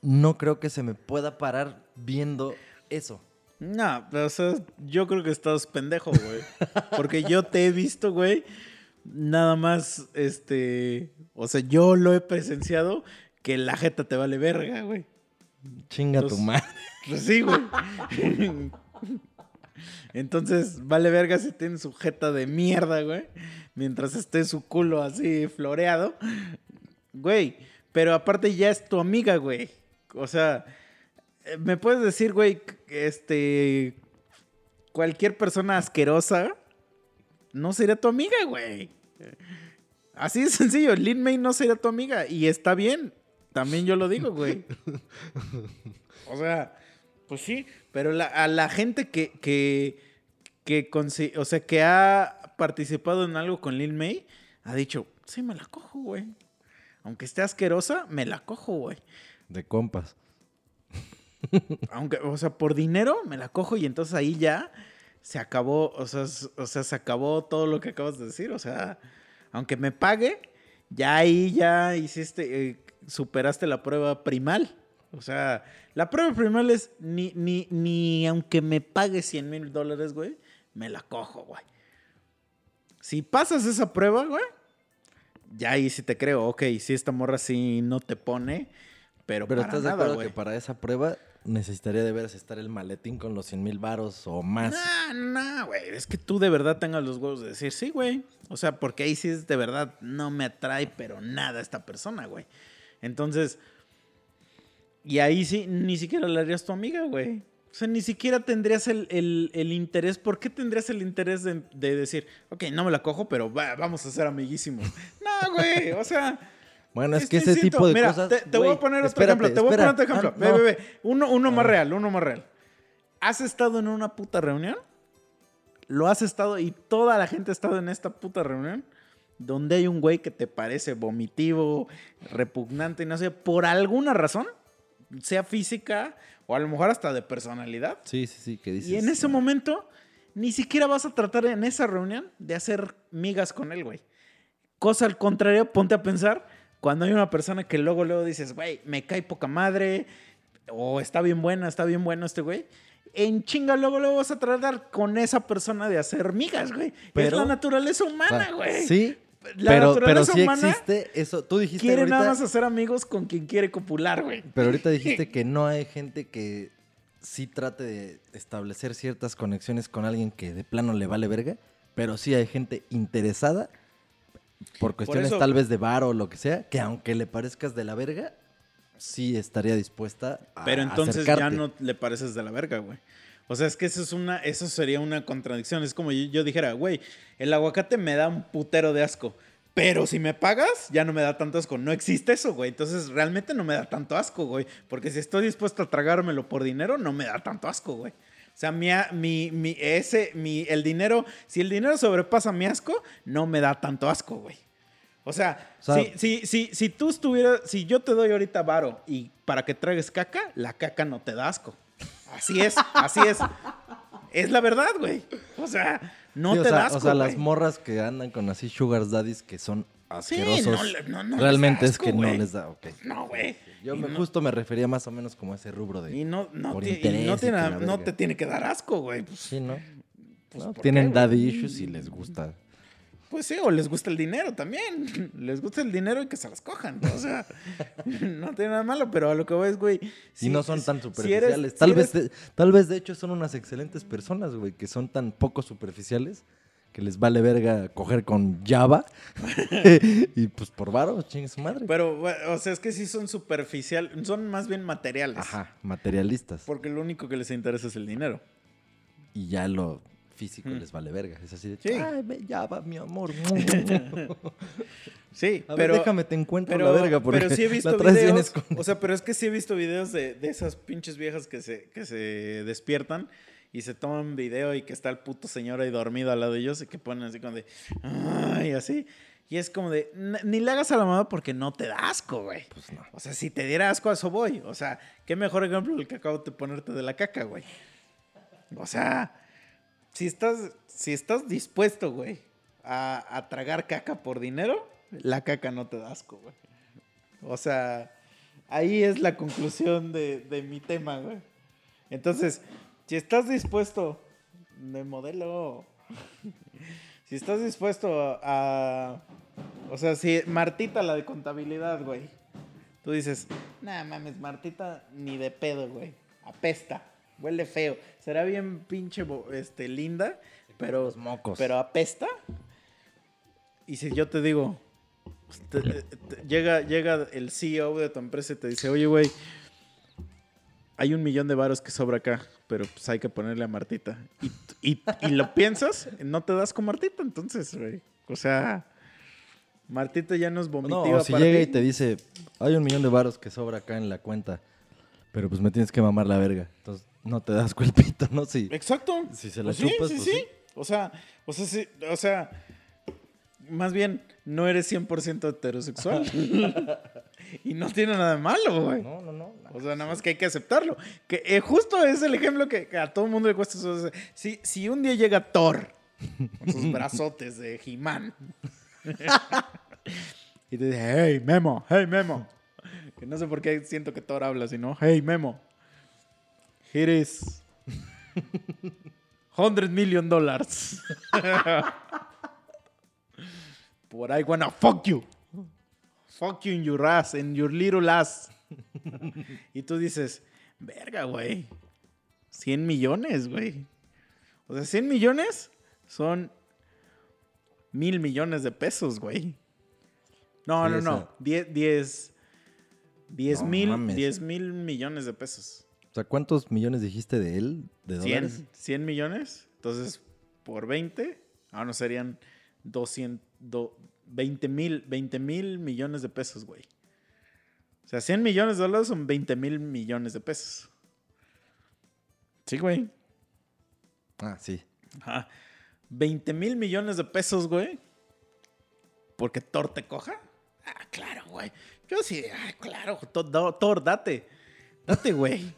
no creo que se me pueda parar viendo eso. No, pero o sea, yo creo que estás pendejo, güey. Porque yo te he visto, güey. Nada más, este. O sea, yo lo he presenciado que la jeta te vale verga, güey. Chinga tu madre. Pues sí, güey. Entonces, vale verga si tiene su jeta de mierda, güey. Mientras esté su culo así floreado. Güey. Pero aparte ya es tu amiga, güey. O sea, eh, me puedes decir, güey, este. Cualquier persona asquerosa no sería tu amiga, güey. Así de sencillo. Lin May no sería tu amiga. Y está bien. También yo lo digo, güey. O sea, pues sí. Pero a la gente que, que, que, o sea, que ha participado en algo con Lin May, ha dicho, sí, me la cojo, güey. Aunque esté asquerosa, me la cojo, güey de compas. Aunque, o sea, por dinero me la cojo y entonces ahí ya se acabó, o sea, o sea, se acabó todo lo que acabas de decir. O sea, aunque me pague, ya ahí ya hiciste, eh, superaste la prueba primal. O sea, la prueba primal es ni, ni, ni aunque me pague 100 mil dólares, güey, me la cojo, güey. Si pasas esa prueba, güey, ya ahí sí te creo, ok, si esta morra sí no te pone, pero, Pero estás de acuerdo que para esa prueba necesitaría de veras estar el maletín con los 100 mil varos o más. No, no, güey. Es que tú de verdad tengas los huevos de decir, sí, güey. O sea, porque ahí sí es de verdad, no me atrae, pero nada esta persona, güey. Entonces, y ahí sí, ni siquiera le harías tu amiga, güey. O sea, ni siquiera tendrías el, interés. ¿Por qué tendrías el interés de, decir, ok, no me la cojo, pero vamos a ser amiguísimos? no, güey. O sea, Bueno, es que ese tipo de Mira, cosas. Te, te voy a poner otro espérate, ejemplo. Te voy a poner otro ejemplo. Ah, Ve, no. ve, ve. Uno, uno más real, uno más real. ¿Has estado en una puta reunión? Lo has estado y toda la gente ha estado en esta puta reunión donde hay un güey que te parece vomitivo, repugnante y no sé, por alguna razón, sea física o a lo mejor hasta de personalidad. Sí, sí, sí, que dices. Y en ese ah, momento, ni siquiera vas a tratar en esa reunión de hacer migas con él, güey. Cosa al contrario, ponte a pensar cuando hay una persona que luego, luego dices, güey, me cae poca madre, o está bien buena, está bien bueno este güey. En chinga, luego, luego vas a tratar con esa persona de hacer migas, güey. es la naturaleza humana, güey. Sí, La pero, pero sí humana existe eso. Tú dijiste Quiere ahorita, nada más hacer amigos con quien quiere copular, güey. pero ahorita dijiste que no hay gente que sí trate de establecer ciertas conexiones con alguien que de plano le vale verga, pero sí hay gente interesada por cuestiones eso- tal vez de bar o lo que sea, que aunque le parezcas de la verga, sí estaría dispuesta a Pero entonces ya no le pareces de la verga, güey. O sea, es que eso es una, eso sería una contradicción. Es como yo, yo dijera, güey, el aguacate me da un putero de asco. Pero si me pagas, ya no me da tanto asco. No existe eso, güey. Entonces realmente no me da tanto asco, güey. Porque si estoy dispuesto a tragármelo por dinero, no me da tanto asco, güey. O sea, mi, mi, mi, ese, mi, el dinero, si el dinero sobrepasa mi asco, no me da tanto asco, güey. O sea, O sea- si, si, si, si tú estuvieras, si yo te doy ahorita varo y para que tragues caca, la caca no te da asco. Así es, así es. Es la verdad, güey. O sea, no Sí, o te sea, da asco. O sea, las morras que andan con así sugar daddies que son Sí, asquerosos. no le- no- no les realmente es que no les da, ok. No, güey. Yo me- no- justo me refería más o menos como a ese rubro de... Y no, no, por interés no, y no te tiene que dar asco, güey. Pues, Sí, ¿no? pues, ¿No? ¿por Tienen qué, daddy issues y les gusta. Pues sí, o les gusta el dinero también. Les gusta el dinero y que se las cojan. O sea, no tiene nada malo, pero a lo que voy es, güey. Y si- no son tan si eres- superficiales. si tal, eres- vez de, tal vez de hecho son unas excelentes personas, güey, que son tan poco superficiales que les vale verga coger con Java. y pues por varo, chingue su madre. Pero, o sea, es que sí son superficial, son más bien materiales. Ajá, materialistas. Porque lo único que les interesa es el dinero. Y ya lo físico Mm. les vale verga. Es así de, Sí. ay, ve, Java, mi amor. Sí, A ver, pero. déjame te encuentro pero, la verga porque pero sí he visto videos. O sea, pero es que sí he visto videos de, de esas pinches viejas que se, que se despiertan y se toman video y que está el puto señor ahí dormido al lado de ellos y que ponen así como de. Ay, así. Y es como de. "N- Ni le hagas a la mamá porque no te da asco, güey. Pues no. O sea, si te diera asco, a eso voy. O sea, qué mejor ejemplo el que acabo de ponerte de la caca, güey. O sea, si estás, si estás dispuesto, güey, a, a tragar caca por dinero, la caca no te da asco, güey. O sea, ahí es la conclusión de, de mi tema, güey. Entonces, si estás dispuesto, de modelo, si estás dispuesto a, o sea, si Martita, la de contabilidad, güey, tú dices, nah, mames, Martita, ni de pedo, güey, apesta, huele feo, será bien pinche, este, linda, pero, Los mocos. pero apesta. Y si yo te digo, te- te- llega, llega el CEO de tu empresa y te dice, oye, güey, hay un millón de varos que sobra acá, pero pues hay que ponerle a Martita. Y, y- y lo piensas, no te das con Martita, entonces, güey. O sea, Martita ya nos No, vomitiva o si para llega y te dice, hay un millón de varos que sobra acá en la cuenta, pero pues me tienes que mamar la verga. Entonces no te das el pito, ¿no? Si, Exacto. si se la Pues sí, chupas, sí, pues sí. sí. O sea, o sea, sí, o sea, más bien, no eres 100% heterosexual. y no tiene nada de malo, güey. No, no, no. O sea, nada más que hay que aceptarlo. Que eh, justo es el ejemplo que, que a todo el mundo le cuesta. eso. Si, si un día llega Thor con sus brazotes de He-Man y te dice, hey, Memo, hey, Memo. Que no sé por qué siento que Thor habla así, ¿no? Hey, Memo. Here is 100 million dollars. But I wanna fuck you. Fuck you in your ass, in your little ass. y tú dices, verga, güey. 100 millones, güey. O sea, 100 millones son mil millones de pesos, güey. No, Sí, no, no. sea- 10, 10, 10 No mil, mames. 10 mil millones de pesos. O sea, ¿cuántos millones dijiste de él? ¿De 100, dólares? 100 millones. Entonces, por 20, ahora no serían 200, do- 20 mil, 20 mil millones de pesos, güey. O sea, 100 millones de dólares son 20 mil millones de pesos. Sí, güey. Ah, sí. Ajá. 20 mil millones de pesos, güey. Porque Thor te coja. Ah, claro, güey. Yo sí, ah, claro, Thor, date. Date, güey.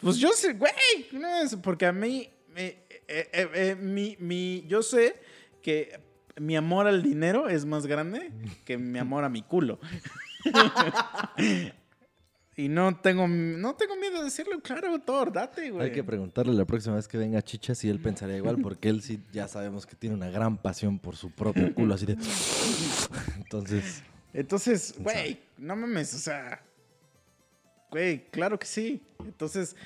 Pues yo sé, güey. no es- porque a mí, eh, eh, eh, mi, mi- yo sé que mi amor al dinero es más grande que mi amor a mi culo. y no tengo, no tengo miedo de decirlo, claro, Thor, date, güey. Hay que preguntarle la próxima vez que venga Chicha si él pensaría igual, porque él sí ya sabemos que tiene una gran pasión por su propio culo, así de. Entonces, Entonces, güey, no mames, o sea. Güey, claro que sí. Entonces,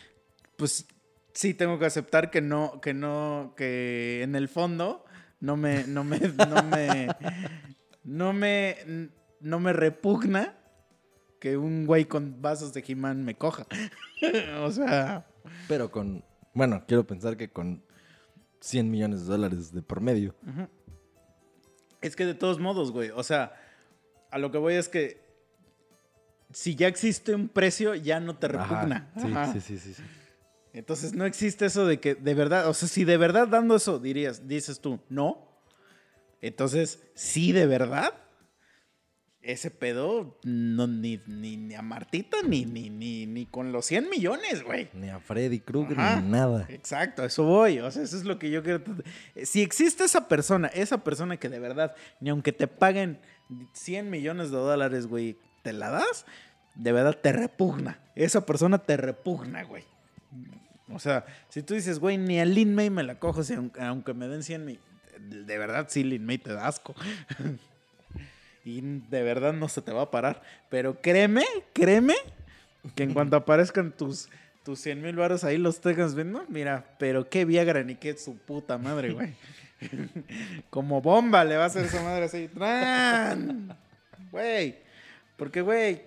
pues sí tengo que aceptar que no, que no, que en el fondo no me, no me, no me, no me, no me repugna que un güey con vasos de He-Man me coja. o sea, pero con. Bueno, quiero pensar que con 100 millones de dólares de por medio. es que de todos modos, güey, o sea, a lo que voy es que si ya existe un precio, ya no te repugna. Ajá, sí, Ajá. sí, sí, sí, sí. Entonces no existe eso de que de verdad, o sea, si de verdad dando eso dirías, dices tú, no. Entonces, sí, de verdad, ese pedo, no, ni, ni, ni a Martita, ni, ni, ni, ni con los 100 millones, güey. Ni a Freddy Krueger, ni nada. Exacto, eso voy. O sea, eso es lo que yo quiero. Si existe esa persona, esa persona que de verdad, ni aunque te paguen 100 millones de dólares, güey, te la das, de verdad te repugna. Esa persona te repugna, güey. O sea, si tú dices, güey, ni a Lin May me la cojo, si aunque, me den 100 mil. De verdad, sí, Lin May te da asco. y de verdad no se te va a parar. Pero créeme, créeme, que en cuanto aparezcan tus, tus 100 mil baros ahí los tengas viendo, mira, pero qué Viagra ni qué su puta madre, güey. Como bomba le va a hacer esa madre así. ¡Tran! Güey. Porque, güey,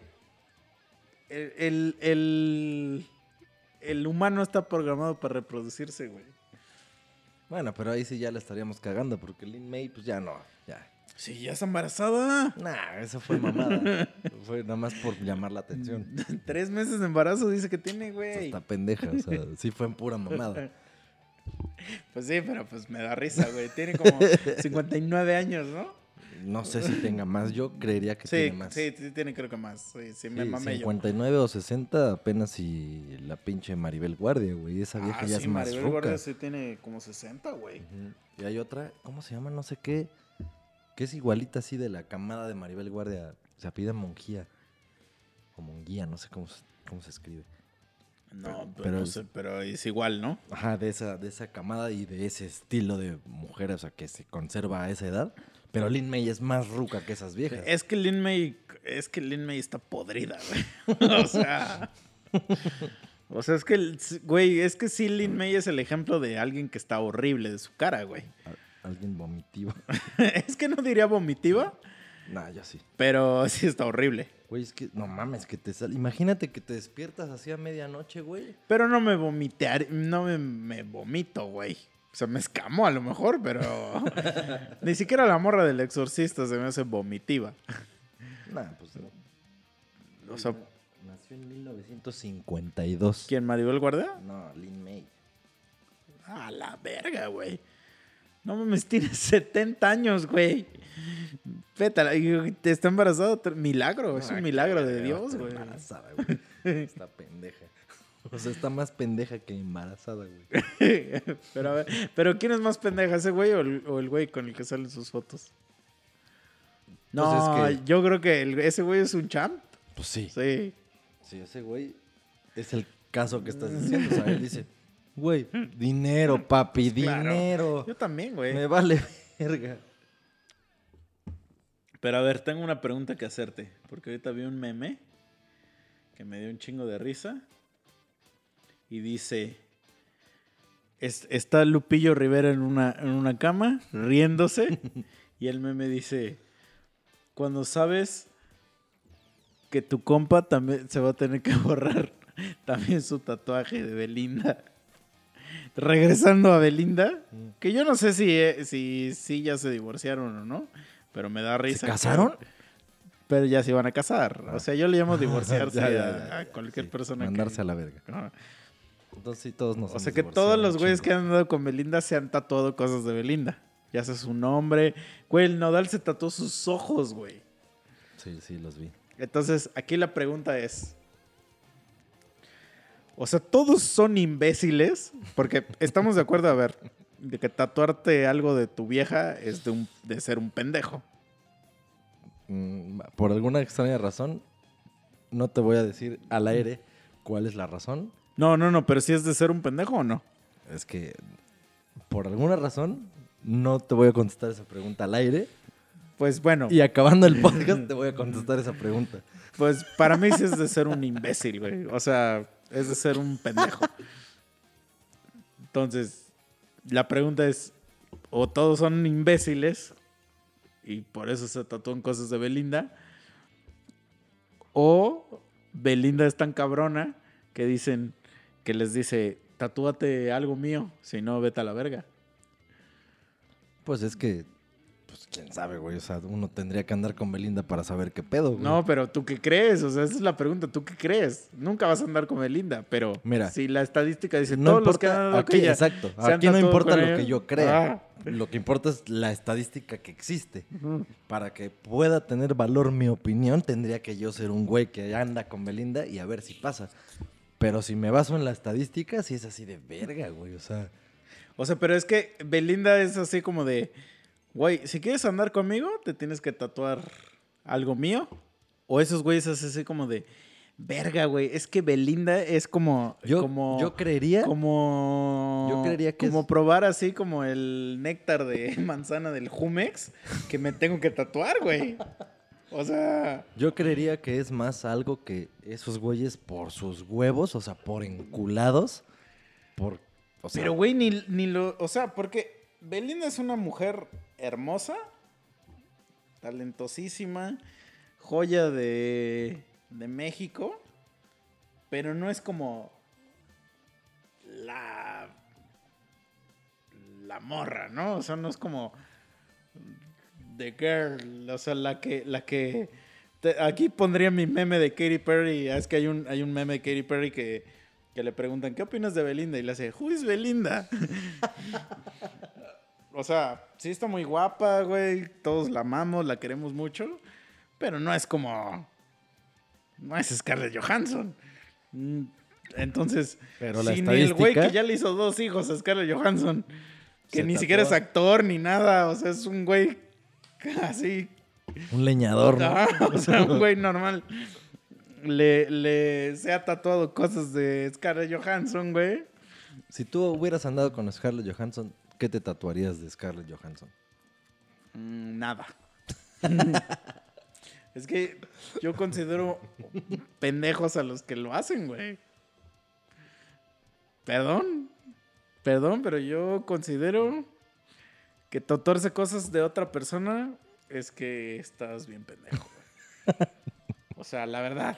el, el, el, el humano está programado para reproducirse, güey. Bueno, pero ahí sí ya la estaríamos cagando, porque Lin May, pues ya no, ya. Sí, ya está embarazada. Nah, eso fue mamada. fue nada más por llamar la atención. Tres meses de embarazo dice que tiene, güey. Está pendeja, o sea, sí fue en pura mamada. Pues sí, pero pues me da risa, güey. Tiene como 59 años, ¿no? No sé si tenga más, yo creería que Sí, tiene más. sí, sí, tiene creo que más. Sí, sí, me Sí, mamé yo. 59 o 60 apenas si la pinche Maribel Guardia, güey. Esa vieja Ah, ya sí, es más Maribel ruca. Guardia sí tiene como 60, güey. Y hay otra, ¿cómo se llama? No sé qué. Que es igualita así de la camada de Maribel Guardia. Se apida Monjía. O Monguía, no sé cómo, se- cómo se escribe. No, Pero- pero, pero no es- sé, pero es igual, ¿no? Ajá, de esa, de esa camada y de ese estilo de mujer, o sea, que se conserva a esa edad. Pero Lin May es más ruca que esas viejas. Es que Lin May, es que Lin May está podrida, güey. o sea, o sea, es que, güey, es que sí, Lin May es el ejemplo de alguien que está horrible de su cara, güey. Alguien vomitivo. es que no diría vomitiva, nah, ya sí. pero sí está horrible. Güey, es que no mames, que te sale. Imagínate que te despiertas así a medianoche, güey. Pero no me vomitear, no me, me vomito, güey. O sea, me escamó a lo mejor, pero ni siquiera la morra del exorcista se me hace vomitiva. Nah, pues no. O sea, Nació en 1952. ¿quién, Maribel Guardia? No, Lin May. A la verga, güey. No mames, tiene 70 años, güey. Pétala, está embarazado. Milagro, es Ah, un milagro de Dios, está güey. Embarazada, güey. Está pendeja. O sea, está más pendeja que embarazada, güey. pero a ver, pero ¿quién es más pendeja, ese güey o el, o el güey con el que salen sus fotos? No, Pues es que- yo creo que el- ese güey es un champ. Pues sí. Sí. Sí, ese güey es el caso que estás diciendo. O sea, él dice, güey, dinero, papi, Claro. dinero. Yo también, güey. Me vale verga. Pero a ver, tengo una pregunta que hacerte. Porque ahorita vi un meme que me dio un chingo de risa. Y dice: es- Está Lupillo Rivera en una, en una cama, riéndose. y el meme dice: Cuando sabes que tu compa también se va a tener que borrar también su tatuaje de Belinda. Regresando a Belinda, que yo no sé si, eh, si, si ya se divorciaron o no. pero me da risa. ¿Se que- casaron? Pero ya se iban a casar. O sea, yo le llamo divorciarse Ya, ya, a, ya, a ya, cualquier sí, persona. Mandarse que- a la verga. Ajá. Entonces sí, todos nos O sea que todos los güeyes que han andado con Belinda se han tatuado cosas de Belinda. Ya sea su nombre. Güey, el Nodal se tatuó sus ojos, güey. Sí, sí, los vi. Entonces, aquí la pregunta es. O sea, todos son imbéciles. Porque estamos de acuerdo, a ver, de que tatuarte algo de tu vieja es de, un, de ser un pendejo. Mm, Por alguna extraña razón, no te voy a decir al aire cuál es la razón. No, no, no, pero si es de ser un pendejo o no. Es que, por alguna razón, no te voy a contestar esa pregunta al aire. Pues bueno, Y acabando el podcast, te voy a contestar esa pregunta. pues para mí sí es de ser un imbécil, güey. O sea, es de ser un pendejo. Entonces, la pregunta es, o todos son imbéciles y por eso se tatúan cosas de Belinda, o Belinda es tan cabrona que dicen, que les dice, tatúate algo mío, si no, vete a la verga. Pues es que, pues quién sabe, güey. O sea, uno tendría que andar con Belinda para saber qué pedo, güey. No, pero ¿tú qué crees? O sea, esa es la pregunta. ¿Tú qué crees? Nunca vas a andar con Belinda, pero Mira, si la estadística dice no todos los que han importa, andado aquí, con ella exacto. Aquí no importa lo que yo crea. Ah. Lo que importa es la estadística que existe. Para que pueda tener valor mi opinión, tendría que yo ser un güey que anda con Belinda y a ver si pasa. Pero si me baso en la estadística, sí es así de verga, güey. O sea, O sea, pero es que Belinda es así como de, güey, si quieres andar conmigo, te tienes que tatuar algo mío. O esos güeyes es así como de, verga, güey, es que Belinda es como, yo, como, yo creería. como, Yo creería que como es- probar así como el néctar de manzana del Jumex que me tengo que tatuar, güey. O sea, Yo creería que es más algo que esos güeyes por sus huevos, o sea, por enculados, por... O sea, pero güey, ni, ni lo, o sea, porque Belinda es una mujer hermosa, talentosísima, joya de, de México, pero no es como la la morra, ¿no? O sea, no es como the girl, o sea, la que la que te- aquí pondría mi meme de Katy Perry, es que hay un hay un meme de Katy Perry que que le preguntan, ¿qué opinas de Belinda? Y le hace, ¿Who is Belinda? o sea, sí está muy guapa, güey. Todos la amamos, la queremos mucho. Pero no es como. No es Scarlett Johansson. Mm, Entonces, Pero la si ni el güey que ya le hizo dos hijos a Scarlett Johansson, que ni siquiera es actor ni nada, o sea, es un güey así un leñador, ¿no? O sea, un güey normal. Le, le se ha tatuado cosas de Scarlett Johansson, güey. Si tú hubieras andado con Scarlett Johansson, ¿qué te tatuarías de Scarlett Johansson? Mm, Nada. es que yo considero pendejos a los que lo hacen, güey. Perdón. Perdón, pero yo considero que tatuarse cosas de otra persona es que estás bien pendejo, güey. O sea, la verdad.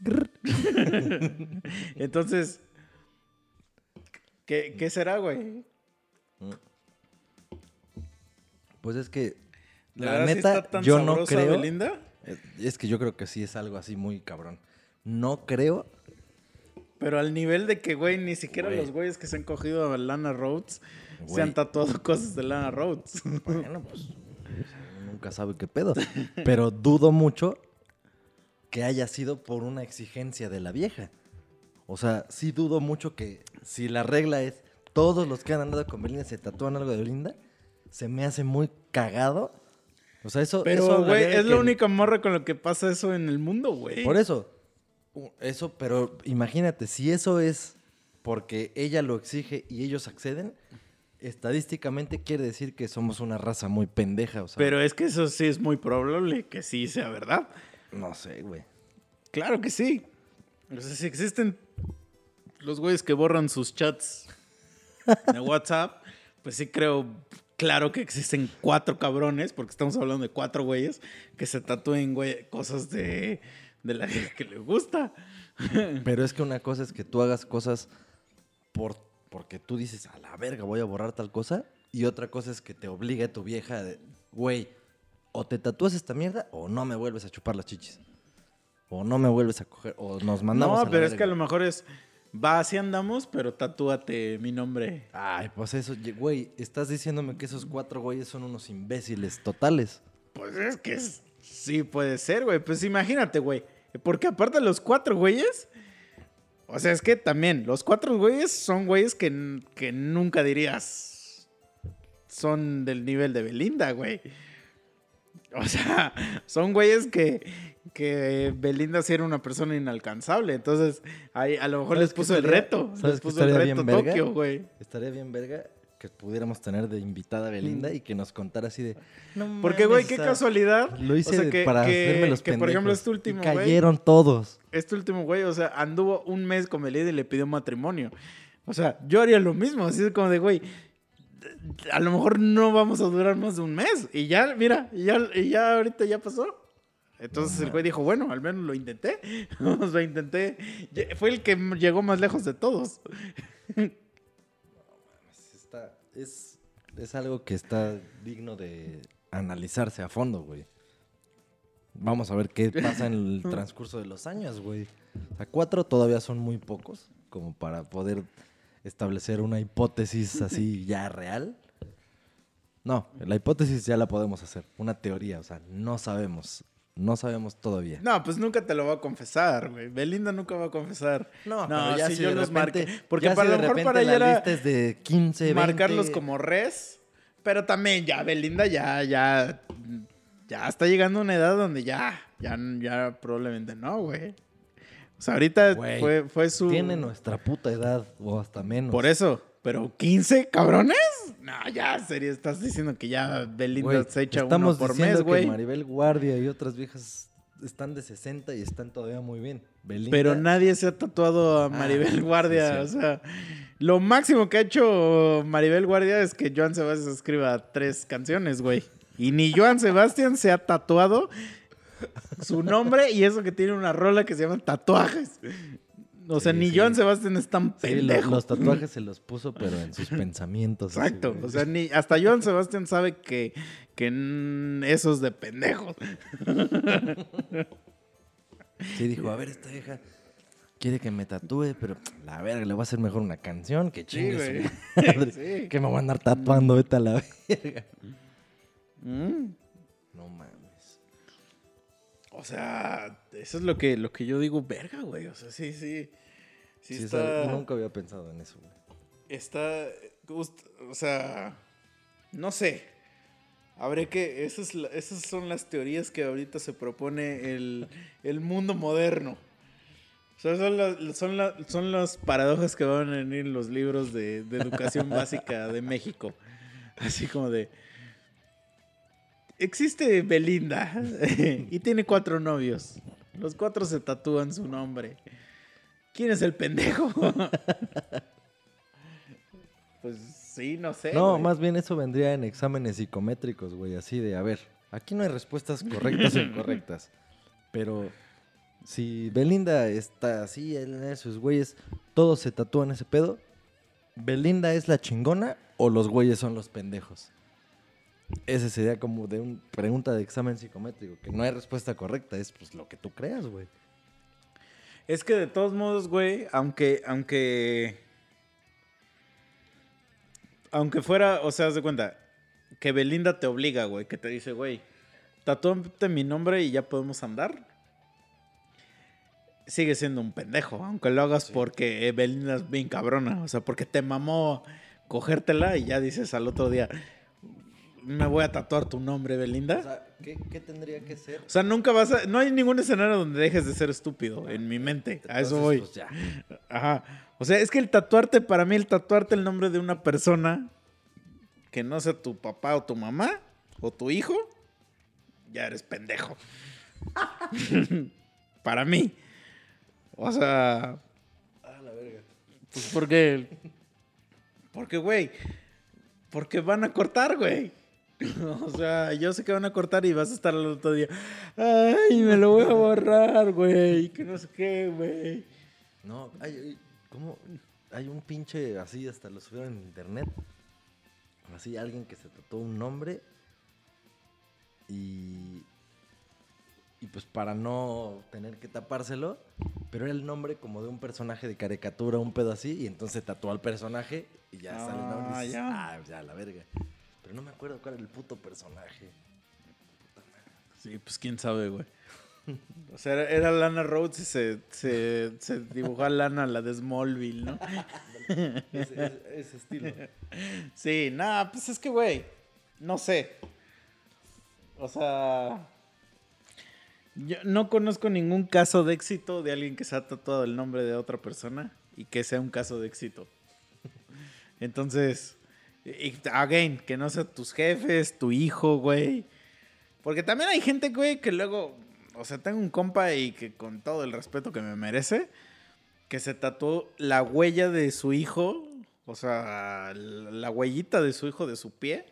Entonces, ¿qué, qué será, güey? Pues es que, ¿De la sí neta, yo no creo... Belinda? Es- Es que yo creo que sí es algo así muy cabrón. No creo... Pero al nivel de que, güey, ni siquiera Güey. los güeyes que se han cogido a Lana Rhodes se han tatuado cosas de Lana Rhodes. Bueno, pues nunca sabe qué pedo. Pero dudo mucho que haya sido por una exigencia de la vieja. O sea, sí dudo mucho que si la regla es todos los que han andado con Belinda se tatúan algo de Belinda, se me hace muy cagado. O sea, eso... Pero, güey, es la única morra con lo que pasa eso en el mundo, güey. Por eso. Eso, pero imagínate, si eso es porque ella lo exige y ellos acceden, estadísticamente quiere decir que somos una raza muy pendeja. O sea, Pero es que eso sí es muy probable que sí sea verdad. no sé, güey. Claro que sí. O sea, si existen los güeyes que borran sus chats de WhatsApp, pues sí creo, claro que existen cuatro cabrones, porque estamos hablando de cuatro güeyes que se tatúen, güey, cosas de, de la que le gusta. Pero es que una cosa es que tú hagas cosas por, porque tú dices, a la verga, voy a borrar tal cosa. Y otra cosa es que te obligue tu vieja de, güey, o te tatúas esta mierda o no me vuelves a chupar las chichis. O no me vuelves a coger, o nos mandamos a No, la pero es que a lo mejor es. Va, así andamos, pero tatúate mi nombre. Ay, pues eso, güey, estás diciéndome que esos cuatro güeyes son unos imbéciles totales. Pues es que es- sí puede ser, güey. Pues imagínate, güey. Porque aparte de los cuatro güeyes. O sea, es que también, los cuatro güeyes son güeyes que, que nunca dirías. Son del nivel de Belinda, güey. O sea, son güeyes que, que Belinda sí era una persona inalcanzable. Entonces, ahí a lo mejor ¿Sabes les puso el reto. Les puso el reto? Tokio, güey. Estaría bien verga que pudiéramos tener de invitada a Belinda y que nos contara así de... "No. Porque, güey, qué casualidad. Lo hice o sea, que, para que- hacerme los que, por ejemplo, pendejos. este último, Y güey. cayeron todos. este último güey, o sea, anduvo un mes con Belinda y le pidió matrimonio. O sea, yo haría lo mismo, así como de, güey, a lo mejor no vamos a durar más de un mes. Y ya, mira, y ya, y ya ahorita ya pasó. Entonces el güey dijo, bueno, al menos lo intenté. o sea, intenté. Fue el que llegó más lejos de todos. Es, es algo que está digno de analizarse a fondo, güey. Vamos a ver qué pasa en el transcurso de los años, güey. O sea, cuatro todavía son muy pocos como para poder establecer una hipótesis así ya real. No, la hipótesis ya la podemos hacer, una teoría, o sea, no sabemos, no sabemos todavía. No, pues nunca te lo va a confesar, güey. Belinda nunca va a confesar. No, pero ya si si yo de los repente- marqué. Porque para si lo mejor para ella la era lista es de 15, 20. marcarlos como res. Pero también ya Belinda ya, ya, ya está llegando a una edad donde ya, ya, ya probablemente no, güey. O sea, ahorita Güey, fue, fue su... Tiene nuestra puta edad o hasta menos. Por eso. Pero 15 cabrones. No, ya, serio, estás diciendo que ya Belinda se echa estamos uno por diciendo mes, que güey. Maribel Guardia y otras viejas están de 60 y están todavía muy bien. Belinda, Pero nadie se ha tatuado a Maribel sí, Guardia. o sí. sea, lo máximo que ha hecho Maribel Guardia es que Joan Sebastián escriba tres canciones, güey. Y ni Joan Sebastián se ha tatuado su nombre y eso que tiene una rola que se llama Tatuajes. O sea, Sí, ni sí. Joan Sebastián es tan Sí, pendejo. los tatuajes se los puso, pero en sus pensamientos. Exacto. O sea, ni hasta Joan Sebastián sabe que, que mm, eso es de pendejos. Sí, dijo, a ver, esta vieja quiere que me tatúe, pero la verga, le voy a hacer mejor una canción que chingue su madre. Que me voy a andar tatuando, vete a la verga. Mm. O sea, eso es lo que, lo que yo digo, verga, güey. O sea, sí, sí. Sí, Sí, está. nunca había pensado en eso, güey. Está. O sea. No sé. Habré que. Esas, esas son las teorías que ahorita se propone el, el mundo moderno. O sea, son, las- son, la- son las paradojas que van a venir en los libros de, de educación básica de México. Así como de. Existe Belinda y tiene cuatro novios. Los cuatro se tatúan su nombre. ¿Quién es el pendejo? pues sí, no sé. No, güey. más bien eso vendría en exámenes psicométricos, güey, así de, a ver, aquí no hay respuestas correctas o incorrectas, pero si Belinda está así, él en esos güeyes, todos se tatúan ese pedo, ¿Belinda es la chingona o los güeyes son los pendejos? Ese sería como de una pregunta de examen psicométrico, que no hay respuesta correcta, es pues lo que tú creas, güey. Es que de todos modos, güey, aunque, aunque. Aunque fuera, o sea, haz de cuenta, que Belinda te obliga, güey, que te dice, güey, tatúate mi nombre y ya podemos andar. Sigue siendo un pendejo, aunque lo hagas porque Belinda es bien cabrona, o sea, porque te mamó cogértela y ya dices al otro día, me voy a tatuar tu nombre, Belinda. O sea, ¿qué, qué tendría que ser? O sea, nunca vas a. No hay ningún escenario donde dejes de ser estúpido, en mi mente. A eso voy. pues, ya. Ajá. O sea, es que el tatuarte, para mí, el tatuarte el nombre de una persona que no sea tu papá o tu mamá o tu hijo, ya eres pendejo. para mí. O sea. Ah, la verga. Pues porque. Porque, güey. Porque van a cortar, güey. O sea, yo sé que van a cortar y vas a estar al otro día. Ay, me lo voy a borrar, güey. Que no sé qué, güey. No, hay, ¿cómo? Hay un pinche así, hasta lo subieron en internet. Así, alguien que se tatuó un nombre y. Y pues para no tener que tapárselo, pero era el nombre como de un personaje de caricatura, un pedo así, y entonces tatuó al personaje y ya sale el nombre. y Ah, dices, ya. ah, ya, la verga. Pero no me acuerdo cuál era el puto personaje. Sí, pues quién sabe, güey. O sea, era, era Lana Rhodes y se, se, se dibujó a Lana, la de Smallville, ¿no? Ese, ese- ese estilo. Sí, nada, pues es que, güey, no sé. O sea, yo no conozco ningún caso de éxito de alguien que se ha tatuado el nombre de otra persona y que sea un caso de éxito. Entonces, y, again, que no sea tus jefes, tu hijo, güey. Porque también hay gente, güey, que luego, o sea, tengo un compa y que con todo el respeto que me merece, que se tatuó la huella de su hijo, o sea, la huellita de su hijo de su pie.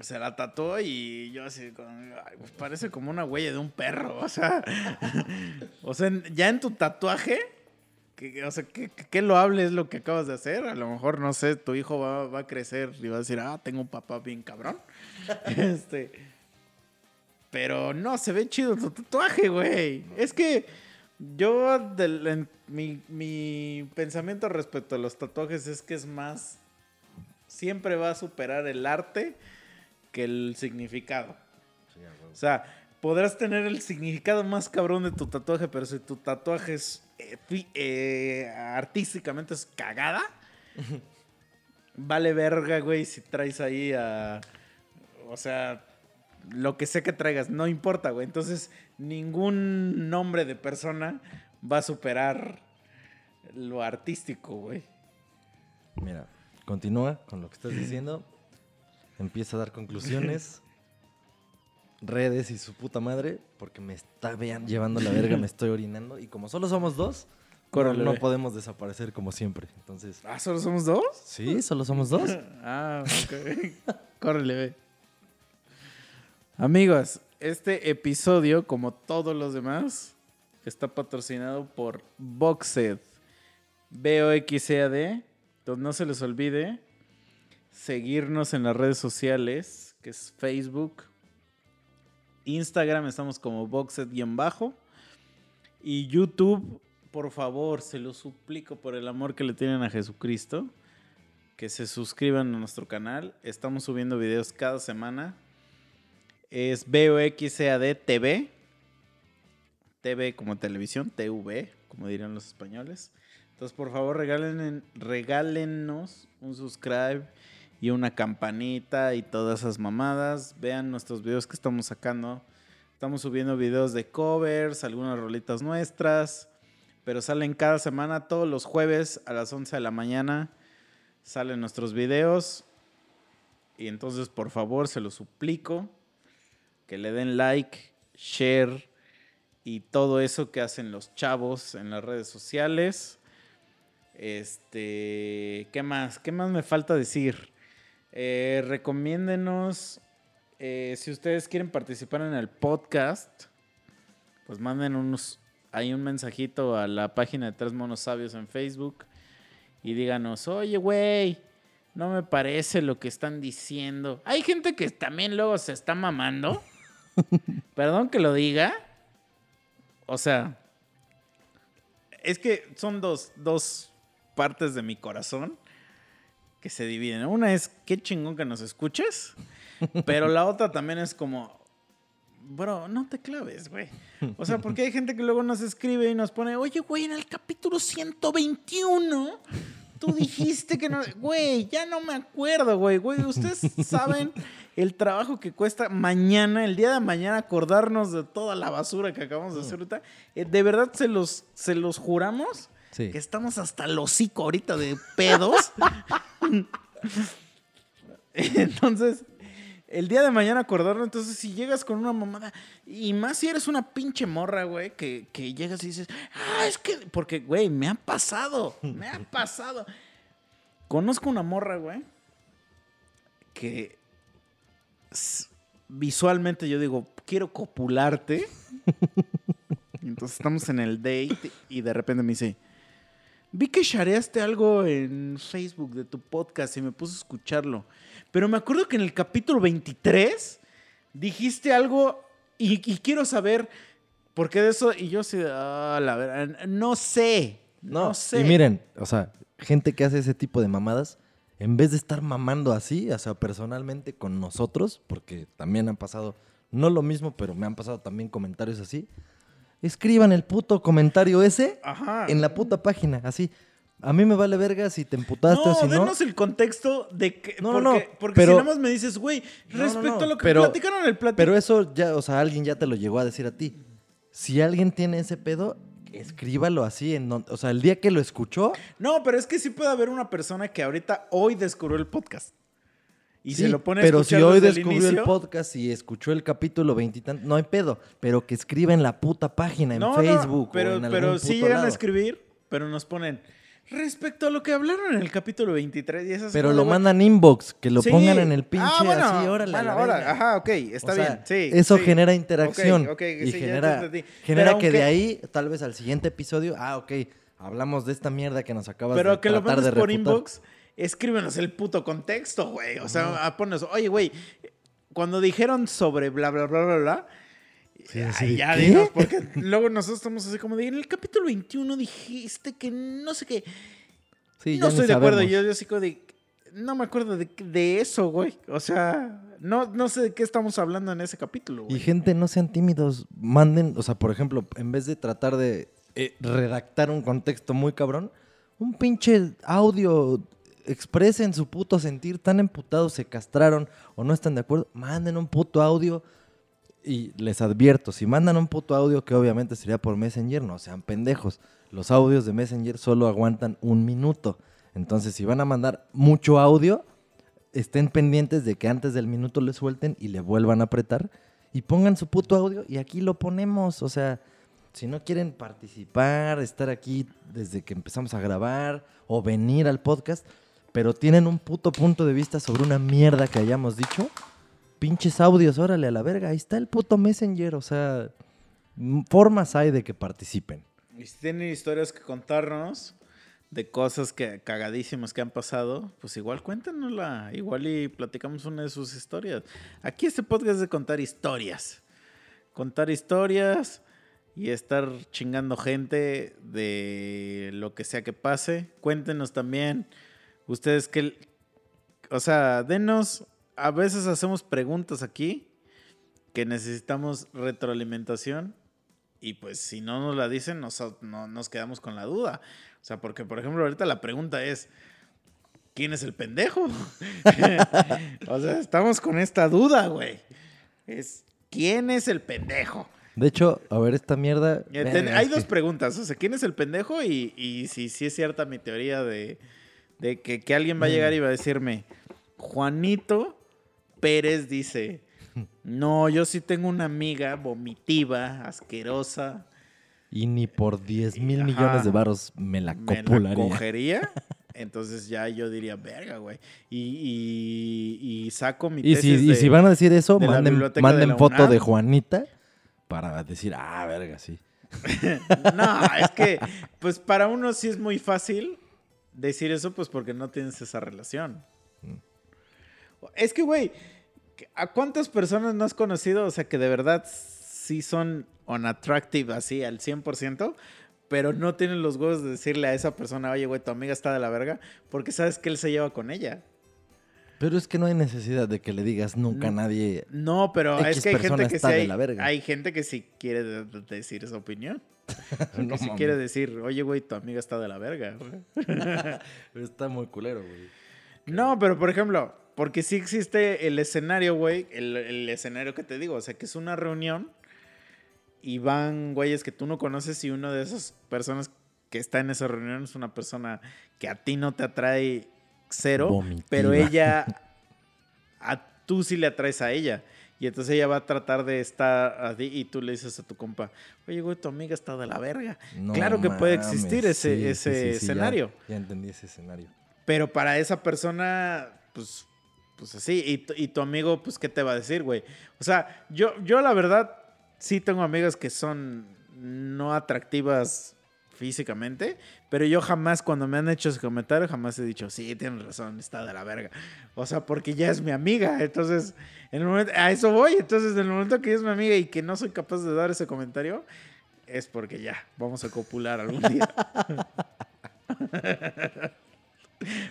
Se la tatuó y yo así, pues parece como una huella de un perro, o sea, o sea, ya en tu tatuaje, que, o sea, ¿qué, loable es lo que acabas de hacer? A lo mejor, no sé, tu hijo va, va a crecer y va a decir, ah, tengo un papá bien cabrón. este, pero no, se ve chido tu tatuaje, güey. Es que yo, del- en- mi, mi pensamiento respecto a los tatuajes es que es más, siempre va a superar el arte que el significado. Sí. O sea, podrás tener el significado más cabrón de tu tatuaje, pero si tu tatuaje es eh, eh, artísticamente es cagada, vale verga, güey, si traes ahí a... O sea, lo que sé que traigas, no importa, güey. Entonces, ningún nombre de persona va a superar lo artístico, güey. Mira, continúa con lo que estás diciendo. Empieza a dar conclusiones. Redes y su puta madre, porque me está vean, llevando la verga, me estoy orinando. Y como solo somos dos, no, podemos desaparecer como siempre. Entonces, ¿Ah, solo somos dos? sí, solo somos dos. Ah, ok. Córrele, ve. Amigos, este episodio, como todos los demás, está patrocinado por Boxed. B-O-X-E-A-D. Entonces no se les olvide seguirnos en las redes sociales, que es Facebook, Instagram, estamos como Boxed-bajo. Y YouTube, por favor, se lo suplico por el amor que le tienen a Jesucristo que se suscriban a nuestro canal. Estamos subiendo videos cada semana. Es BOXAD TV. TV como televisión, TV, como dirían los españoles. Entonces, por favor, regalen, regálenos un subscribe y una campanita y todas esas mamadas. Vean nuestros videos que estamos sacando. Estamos subiendo videos de covers, algunas rolitas nuestras. Pero salen cada semana, todos los jueves a las 11 de la mañana salen nuestros videos. Y entonces, por favor, se lo suplico que le den like, share y todo eso que hacen los chavos en las redes sociales. Este, ¿qué más? ¿Qué más me falta decir? Eh, recomiéndenos, eh, si ustedes quieren participar en el podcast, pues manden unos, hay un mensajito a la página de Tres Monos Sabios en Facebook y díganos, oye, güey, no me parece lo que están diciendo. Hay gente que también luego se está mamando. Perdón que lo diga. O sea, es que son dos, dos partes de mi corazón que se dividen. Una es, qué chingón que nos escuches. Pero la otra también es como, bro, no te claves, güey. O sea, porque hay gente que luego nos escribe y nos pone, oye, güey, en el capítulo 121, tú dijiste que no. Güey, ya no me acuerdo, güey. Güey, ustedes saben el trabajo que cuesta mañana, el día de mañana, acordarnos de toda la basura que acabamos de hacer. Eh, de verdad, se los, se los juramos Sí. que estamos hasta el hocico ahorita de pedos. Entonces, el día de mañana acordarlo, entonces si llegas con una mamada, y más si eres una pinche morra, güey, que, que llegas y dices, ah, es que, porque, güey, me ha pasado, me ha pasado. Conozco una morra, güey, que visualmente yo digo, quiero copularte. Entonces estamos en el date y de repente me dice, vi que shareaste algo en Facebook de tu podcast y me puse a escucharlo. Pero me acuerdo que en el capítulo 23 dijiste algo y, y quiero saber por qué de eso. Y yo sí, ah, la verdad, no sé. No, sé. Y miren, o sea, gente que hace ese tipo de mamadas, en vez de estar mamando así, o sea, personalmente con nosotros, porque también han pasado, no lo mismo, pero me han pasado también comentarios así, escriban el puto comentario ese Ajá. en la puta página, así. A mí me vale verga si te emputaste no, o si no. denos el contexto de que. No, no, porque, no, porque pero- si nada más me dices, güey, No, no, respecto no, a lo que pero- platicaron en el platino. Pero eso ya, o sea, alguien ya te lo llegó a decir a ti. Si alguien tiene ese pedo, escríbalo así en o sea, el día que lo escuchó, No, pero es que sí puede haber una persona que ahorita hoy descubrió el podcast. Y se Sí, lo pone a pero si hoy el descubrió el, inicio. podcast y escuchó el capítulo veintitantos, no hay pedo, pero que escriba en la puta página, en No, no, Facebook pero, o en pero algún sí puto llegan a lado. escribir, pero nos ponen respecto a lo que hablaron en el capítulo 23 y esas Pero lo mandan inbox, que lo Sí. pongan en el pinche Ah, bueno, así, órale, a bueno, ahora. Ajá, ok, está O sea, bien. Sí, eso sí. genera interacción Ok, ok, y sí, genera, genera Pero que de aunque- ahí, tal vez al siguiente episodio, ah, ok, hablamos de esta mierda que nos acabas Pero de que lo mandes de por refutar. inbox, escríbenos el puto contexto, güey. O sea, ah, pones, oye, güey, cuando dijeron sobre bla, bla, bla, bla, bla. Sí, de, ya dinos, porque luego nosotros estamos así como de, en el capítulo 21 dijiste que no sé qué. Sí, no estoy de acuerdo. Yo, yo así como de, no me acuerdo de, de eso, güey. O sea, no, no sé de qué estamos hablando en ese capítulo, Y güey. gente, no sean tímidos, manden, o sea, por ejemplo, en vez de tratar de eh, redactar un contexto muy cabrón, un pinche audio, expresen su puto sentir, tan emputados, se castraron o no están de acuerdo, manden un puto audio y les advierto, si mandan un puto audio que obviamente sería por Messenger, no sean pendejos, los audios de Messenger solo aguantan un minuto, entonces si van a mandar mucho audio, estén pendientes de que antes del minuto le suelten y le vuelvan a apretar y pongan su puto audio y aquí lo ponemos. O sea, si no quieren participar, estar aquí desde que empezamos a grabar o venir al podcast, pero tienen un puto punto de vista sobre una mierda que hayamos dicho, pinches audios, órale a la verga, ahí está el puto Messenger. O sea, formas hay de que participen. Y si tienen historias que contarnos de cosas que cagadísimas que han pasado, pues igual cuéntanosla. Igual y platicamos una de sus historias. Aquí este podcast es de contar historias. Contar historias y estar chingando gente de lo que sea que pase. Cuéntenos también ustedes que... O sea, denos... A veces hacemos preguntas aquí que necesitamos retroalimentación y pues si no nos la dicen, nos, no, nos quedamos con la duda. O sea, porque por ejemplo ahorita la pregunta es, ¿quién es el pendejo? o sea, estamos con esta duda, güey. Es, ¿quién es el pendejo? De hecho, a ver, esta mierda. Eh, ten- hay dos preguntas. O sea, ¿quién es el pendejo? Y, y si, si es cierta mi teoría de, de que, que alguien va a llegar y va a decirme, Juanito Pérez dice, no, yo sí tengo una amiga vomitiva, asquerosa. Y ni por 10 mil Ajá. millones de varos me la me la copularía. cogería. Entonces ya yo diría, verga, güey. Y, y- y saco mi Y si, tesis y de- si van a decir eso, de manden, de manden la foto UNAM. de Juanita para decir, ah, verga, sí. No, es que, pues para uno sí es muy fácil decir eso, pues porque no tienes esa relación. Mm. Es que, güey, ¿a cuántas personas no has conocido? O sea, que de verdad sí son unattractive así al 100%, pero no tienen los huevos de decirle a esa persona, oye, güey, tu amiga está de la verga, porque sabes que él se lleva con ella. Pero es que no hay necesidad de que le digas nunca a nadie. No, pero X es que hay gente que sí está de hay, la verga. hay gente que sí quiere de- de- decir esa opinión. que No sí mames. quiere decir, oye, güey, tu amiga está de la verga. güey". Está muy culero, güey. No, pero por ejemplo, porque sí existe el escenario, güey, el, el escenario que te digo, o sea, que es una reunión y van güeyes que tú no conoces y una de esas personas que está en esa reunión es una persona que a ti no te atrae cero, Vomitiva. pero ella, a tú sí le atraes a ella. Y entonces ella va a tratar de estar así y tú le dices a tu compa, oye, güey, tu amiga está de la verga. No Claro que puede existir ese- sí, ese sí, sí, sí, ya- escenario. Ya, entendí ese escenario. Pero para esa persona, pues, pues así. Y, y tu amigo, pues, ¿qué te va a decir, güey? O sea, yo, yo la verdad sí tengo amigas que son no atractivas físicamente, pero yo jamás cuando me han hecho ese comentario jamás he dicho, sí, tienes razón, está de la verga. O sea, porque ya es mi amiga, entonces, en el momento, a eso voy, entonces en el momento que ella es mi amiga y que no soy capaz de dar ese comentario, es porque ya, vamos a copular algún día.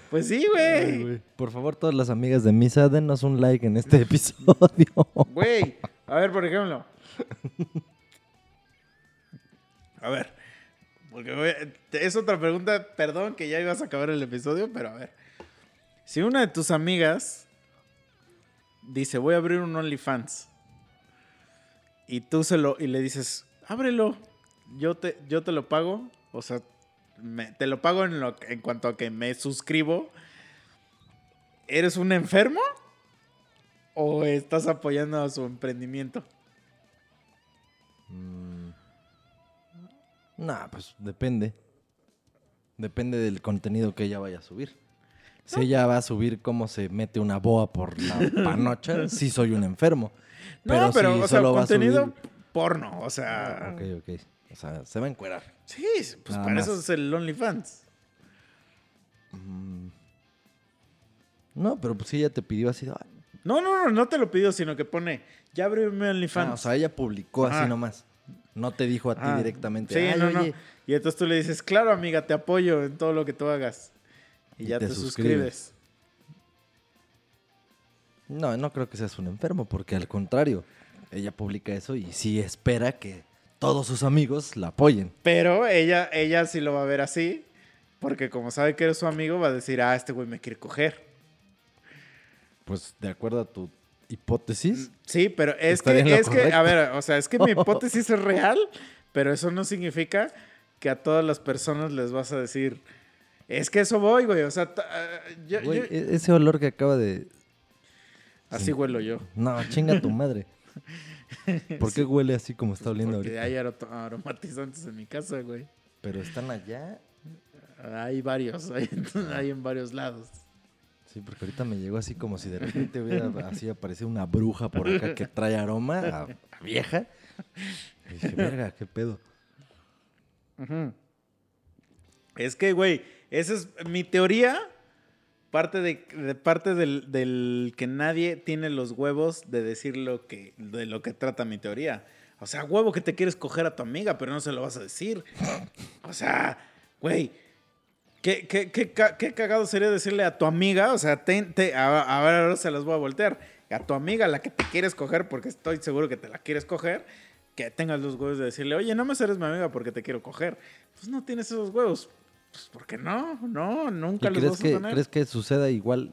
pues sí, güey. Por favor, todas las amigas de Misa, denos un like en este episodio. Güey, a ver, por ejemplo. A ver, porque es otra pregunta, perdón que ya ibas a acabar el episodio, pero a ver. Si una de tus amigas dice, voy a abrir un OnlyFans, y tú se lo, y le dices, ábrelo, yo te, yo te lo pago, o sea, me- te lo pago en, lo, en cuanto a que me suscribo, ¿eres un enfermo? ¿O estás apoyando a su emprendimiento? Mm. Nah, pues depende. Depende del contenido que ella vaya a subir. Si ella va a subir cómo se mete una boa por la panocha, sí soy un enfermo. No, pero, si o sea, solo va a contenido subir- porno, o sea... Ah, Ok, ok. O sea, se va a encuerar. Sí, pues Nada para más. eso es el OnlyFans. Mm. No, pero pues si ella te pidió así. "Ay". No, no, no, no te lo pidió, sino que pone, ya abrí mi OnlyFans. Ah, o sea, ella publicó así nomás. No te dijo a ti Ah, directamente. Sí, "Ay, no, no. oye". Y entonces tú le dices, claro, amiga, te apoyo en todo lo que tú hagas. Y, Y ya te, te suscribes. suscribes. No, no creo que seas un enfermo, porque al contrario, ella publica eso y sí espera que todos sus amigos la apoyen. Pero ella, ella sí lo va a ver así, porque como sabe que eres su amigo, va a decir, ah, este güey me quiere coger. Pues de acuerdo a tu hipótesis, Sí, pero es que, es que, a ver, o sea, es que mi hipótesis es real, pero eso no significa que a todas las personas les vas a decir, es que eso voy, güey, o sea, ah, yo- güey, yo- e- ese olor que acaba de... así sí. huelo yo. No, chinga tu madre. ¿Por qué huele así como está oliendo Porque ahorita? hay aro- aromatizantes en mi casa, güey. Pero están allá. Hay varios, hay, hay en varios lados. Sí, porque ahorita me llegó así como si de repente hubiera así aparecido una bruja por acá que trae aroma a, a vieja. Y dije, verga, qué pedo. Es que, güey, esa es mi teoría. Parte de, de parte del, del que nadie tiene los huevos de decir lo que, de lo que trata mi teoría. O sea, huevo que te quieres coger a tu amiga, pero no se lo vas a decir. O sea, güey, ¿qué, qué, qué, qué cagado sería decirle a tu amiga? O sea, te, te- a- ahora, ahora se las voy a voltear. A tu amiga, la que te quieres coger, porque estoy seguro que te la quieres coger, que tengas los huevos de decirle, oye, no me eres mi amiga porque te quiero coger. Pues no tienes esos huevos. Pues porque no, no, ¿Y nunca los crees vas a que, tener. crees que suceda igual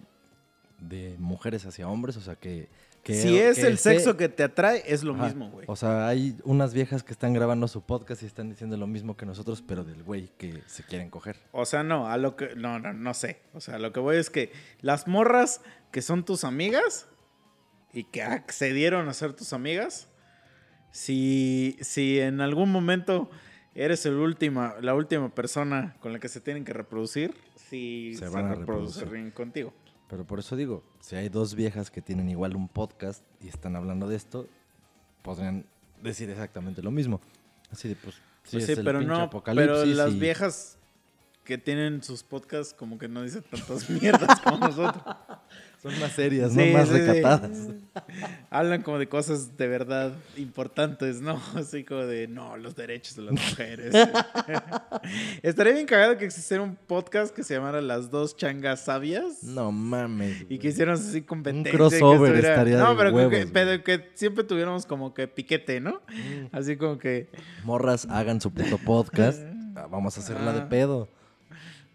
de mujeres hacia hombres? O sea, que... que si es que el sexo que te atrae, es lo Ajá. mismo, güey. O sea, hay unas viejas que están grabando su podcast y están diciendo lo mismo que nosotros, pero del güey que se quieren coger. O sea, no, a lo que. No, no, no sé. O sea, lo que voy es que las morras que son tus amigas y que accedieron a ser tus amigas, si, si en algún momento eres el última, la última persona con la que se tienen que reproducir, sí Se se, van a reproducirán contigo. Pero por eso digo, si hay dos viejas que tienen igual un podcast y están hablando de esto, podrían decir exactamente lo mismo. Así de, pues, sí, Pues es sí, el pero no. apocalipsis Pero las y- viejas que tienen sus podcasts como que no dicen tantas mierdas como nosotros. Son más serias, Sí, no más sí, sí. recatadas. Hablan como de cosas de verdad importantes, ¿no? Así como de, no, los derechos de las mujeres. Estaría bien cagado que existiera un podcast que se llamara Las dos changas sabias. No mames. Y que hicieran así competencia. crossover que estuviera- estaría No, de pero, que- huevos, que, güey. pero que siempre tuviéramos como que piquete, ¿no? Mm. Así como que, Morras, hagan su puto podcast. Ah, Vamos a hacerla de Ah. pedo.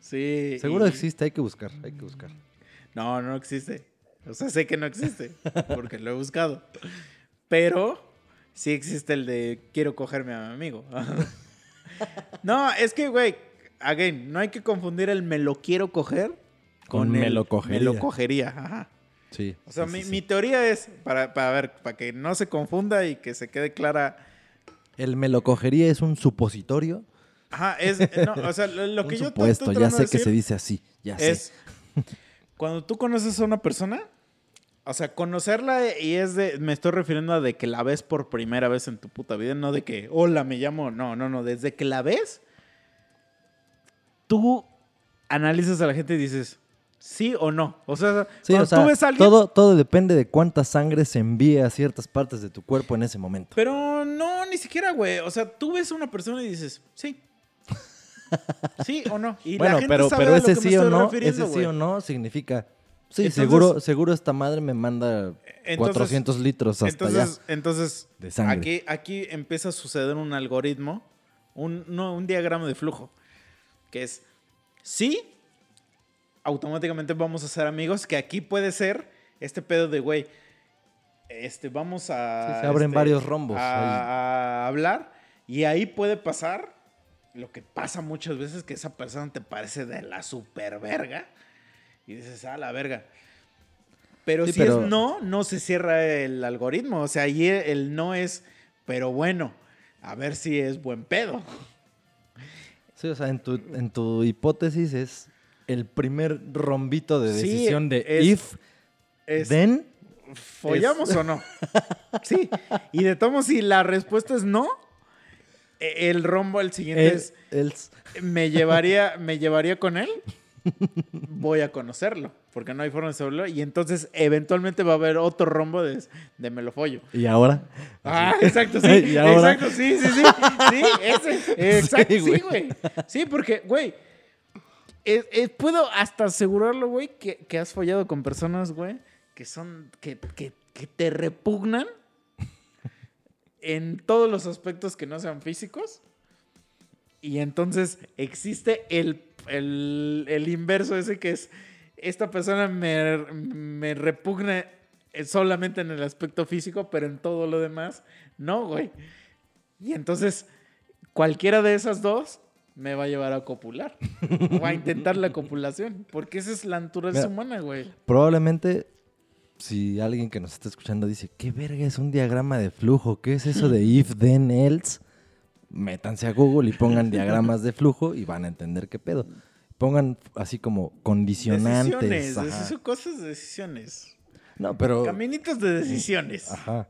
Sí. Seguro y- existe, hay que buscar, hay que buscar. No, no existe. O sea, sé que no existe, porque lo he buscado. Pero sí existe el de quiero cogerme a mi amigo. no, es que, güey, again, no hay que confundir el me lo quiero coger con, Con el me lo cogería. Me lo cogería, ajá. Sí. O sea, sí, mi, sí, mi teoría es, para, para ver, para que no se confunda y que se quede clara. El me lo cogería es un supositorio. Ajá, es, no, o sea, lo, que yo supuesto, ya sé que se dice así, ya sé. es cuando tú conoces a una persona, o sea, conocerla y es de, me estoy refiriendo a de que la ves por primera vez en tu puta vida, no de que, hola, me llamo, no, no, no, desde que la ves, tú analizas a la gente y dices, ¿sí o no? O sea, Sí, cuando o sea, tú ves a alguien... todo, todo depende de cuánta sangre se envíe a ciertas partes de tu cuerpo en ese momento. Pero no, ni siquiera, güey. O sea, tú ves a una persona y dices, sí. Sí o no. Y la bueno, gente pero, sabe pero a lo ese que me sí o no, ese sí o no significa... Sí, Entonces- seguro, seguro esta madre me manda Entonces- 400 litros hasta entonces, allá. entonces de sangre. Aquí, aquí empieza a suceder un algoritmo, un, no, un diagrama de flujo, que es, sí, automáticamente vamos a ser amigos, que aquí puede ser este pedo de, güey, este, vamos a... Sí, se abren este, varios rombos A, a hablar y ahí puede pasar lo que pasa muchas veces, que esa persona te parece de la super verga y dices, ah, la verga. Pero Sí, si pero- es no, no se cierra el algoritmo. O sea, ahí el no es, pero bueno, a ver si es buen pedo. Sí, o sea, en tu, en tu hipótesis es el primer rombito de Sí, decisión de es- if, Es, then. ¿Follamos o no? Sí. Y de tomo, si la respuesta es no, el rombo al siguiente el- es, else. ¿me llevaría, ¿me llevaría con él? Voy a conocerlo, porque no hay forma de saberlo. Y entonces, eventualmente va a haber otro rombo de, de me lo follo. Y ahora. Ah, exacto, sí. Exacto, sí, sí, sí. Sí, ese. Exacto, Sí, sí, güey. güey. Sí, porque, güey. eh, eh, puedo hasta asegurarlo, güey, que, que has follado con personas, güey, que son. Que, que, que te repugnan en todos los aspectos que no sean físicos. Y entonces existe el, el, el inverso ese que es. Esta persona me, me repugna solamente en el aspecto físico, pero en todo lo demás, no, güey. Y entonces, cualquiera de esas dos me va a llevar a copular. o a intentar la copulación. Porque esa es la naturaleza Mira. humana, güey. Probablemente, si alguien que nos está escuchando dice, ¿qué verga es un diagrama de flujo? ¿Qué es eso de if, then, else? Métanse a Google y pongan diagramas de flujo y van a entender qué pedo. Pongan así como condicionantes. Decisiones, ajá. decisiones, cosas de decisiones. No, pero... Caminitos de decisiones. Ajá.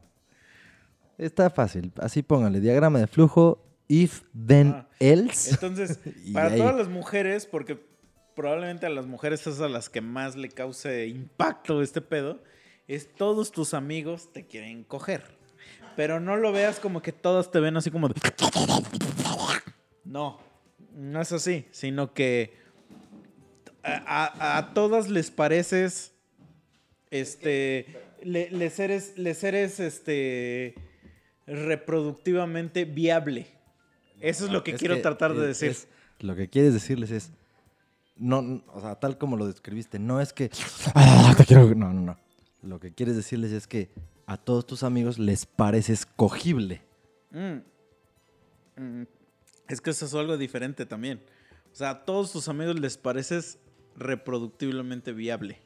Está fácil. Así pónganle diagrama de flujo, if, then, Ah. else. Entonces, para ahí. todas las mujeres, porque probablemente a las mujeres es a las que más le cause impacto este pedo, es todos tus amigos te quieren coger. Pero no lo veas como que todos te ven así como de... No, no es así, sino que a, a- a todas les pareces, este, le- les eres, les eres, este, reproductivamente viable. Eso es lo que Es quiero tratar de es- decir. es- lo que quieres decirles es. No, o sea, tal como lo describiste, no es que. "Ah, te quiero. No, no, no. Lo que quieres decirles es que a todos tus amigos les pareces cogible. Mm. Mm. Es que eso es algo diferente también. O sea, a todos tus amigos les pareces reproductiblemente viable.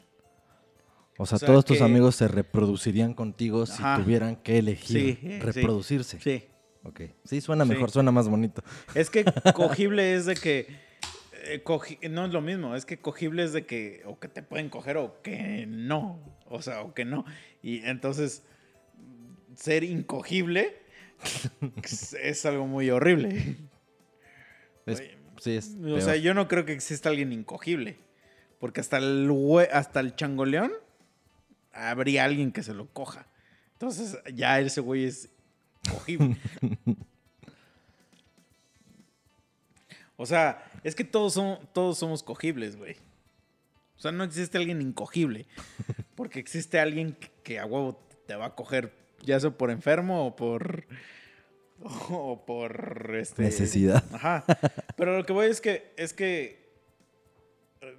O sea, O sea, todos tus amigos se reproducción contigo si tuvieran que elegir Sí, sí. reproducirse. Sí. Ok. Sí, suena Sí. mejor, suena más bonito. Es que cogible es de que. Eh, no es lo mismo, es que cogible es de que o que te pueden coger o que no. O sea, o que no. Y entonces, ser incogible es, algo muy horrible. Es- Oye, sí, es. O peor. sea, yo no creo que exista alguien incogible. Porque hasta el, hasta el changoleón habría alguien que se lo coja. Entonces ya ese güey es cogible. o sea, es que todos, son, todos somos cogibles, güey. O sea, no existe alguien incogible. Porque existe alguien que, que a huevo te va a coger, ya sea por enfermo o por... O por... Este, Necesidad. Ajá. Pero lo que voy es que es que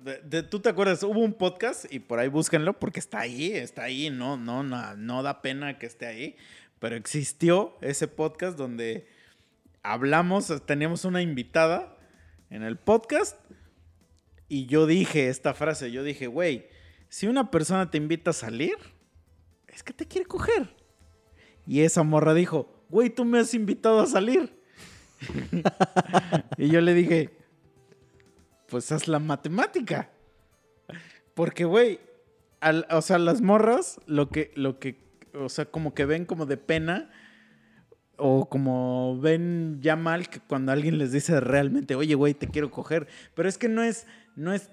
de- de- tú te acuerdas, hubo un podcast y por ahí búsquenlo porque está ahí, está ahí, no, no, no, no da pena que esté ahí, pero existió ese podcast donde hablamos, teníamos una invitada en el podcast y yo dije esta frase, yo dije, güey, si una persona te invita a salir, es que te quiere coger. Y esa morra dijo, güey, tú me has invitado a salir. y yo le dije, pues haz la matemática. Porque, güey, o sea, las morras, lo que, lo que, o sea, como que ven como de pena, o como ven ya mal que cuando alguien les dice realmente, oye, güey, te quiero coger. Pero es que no es, no es,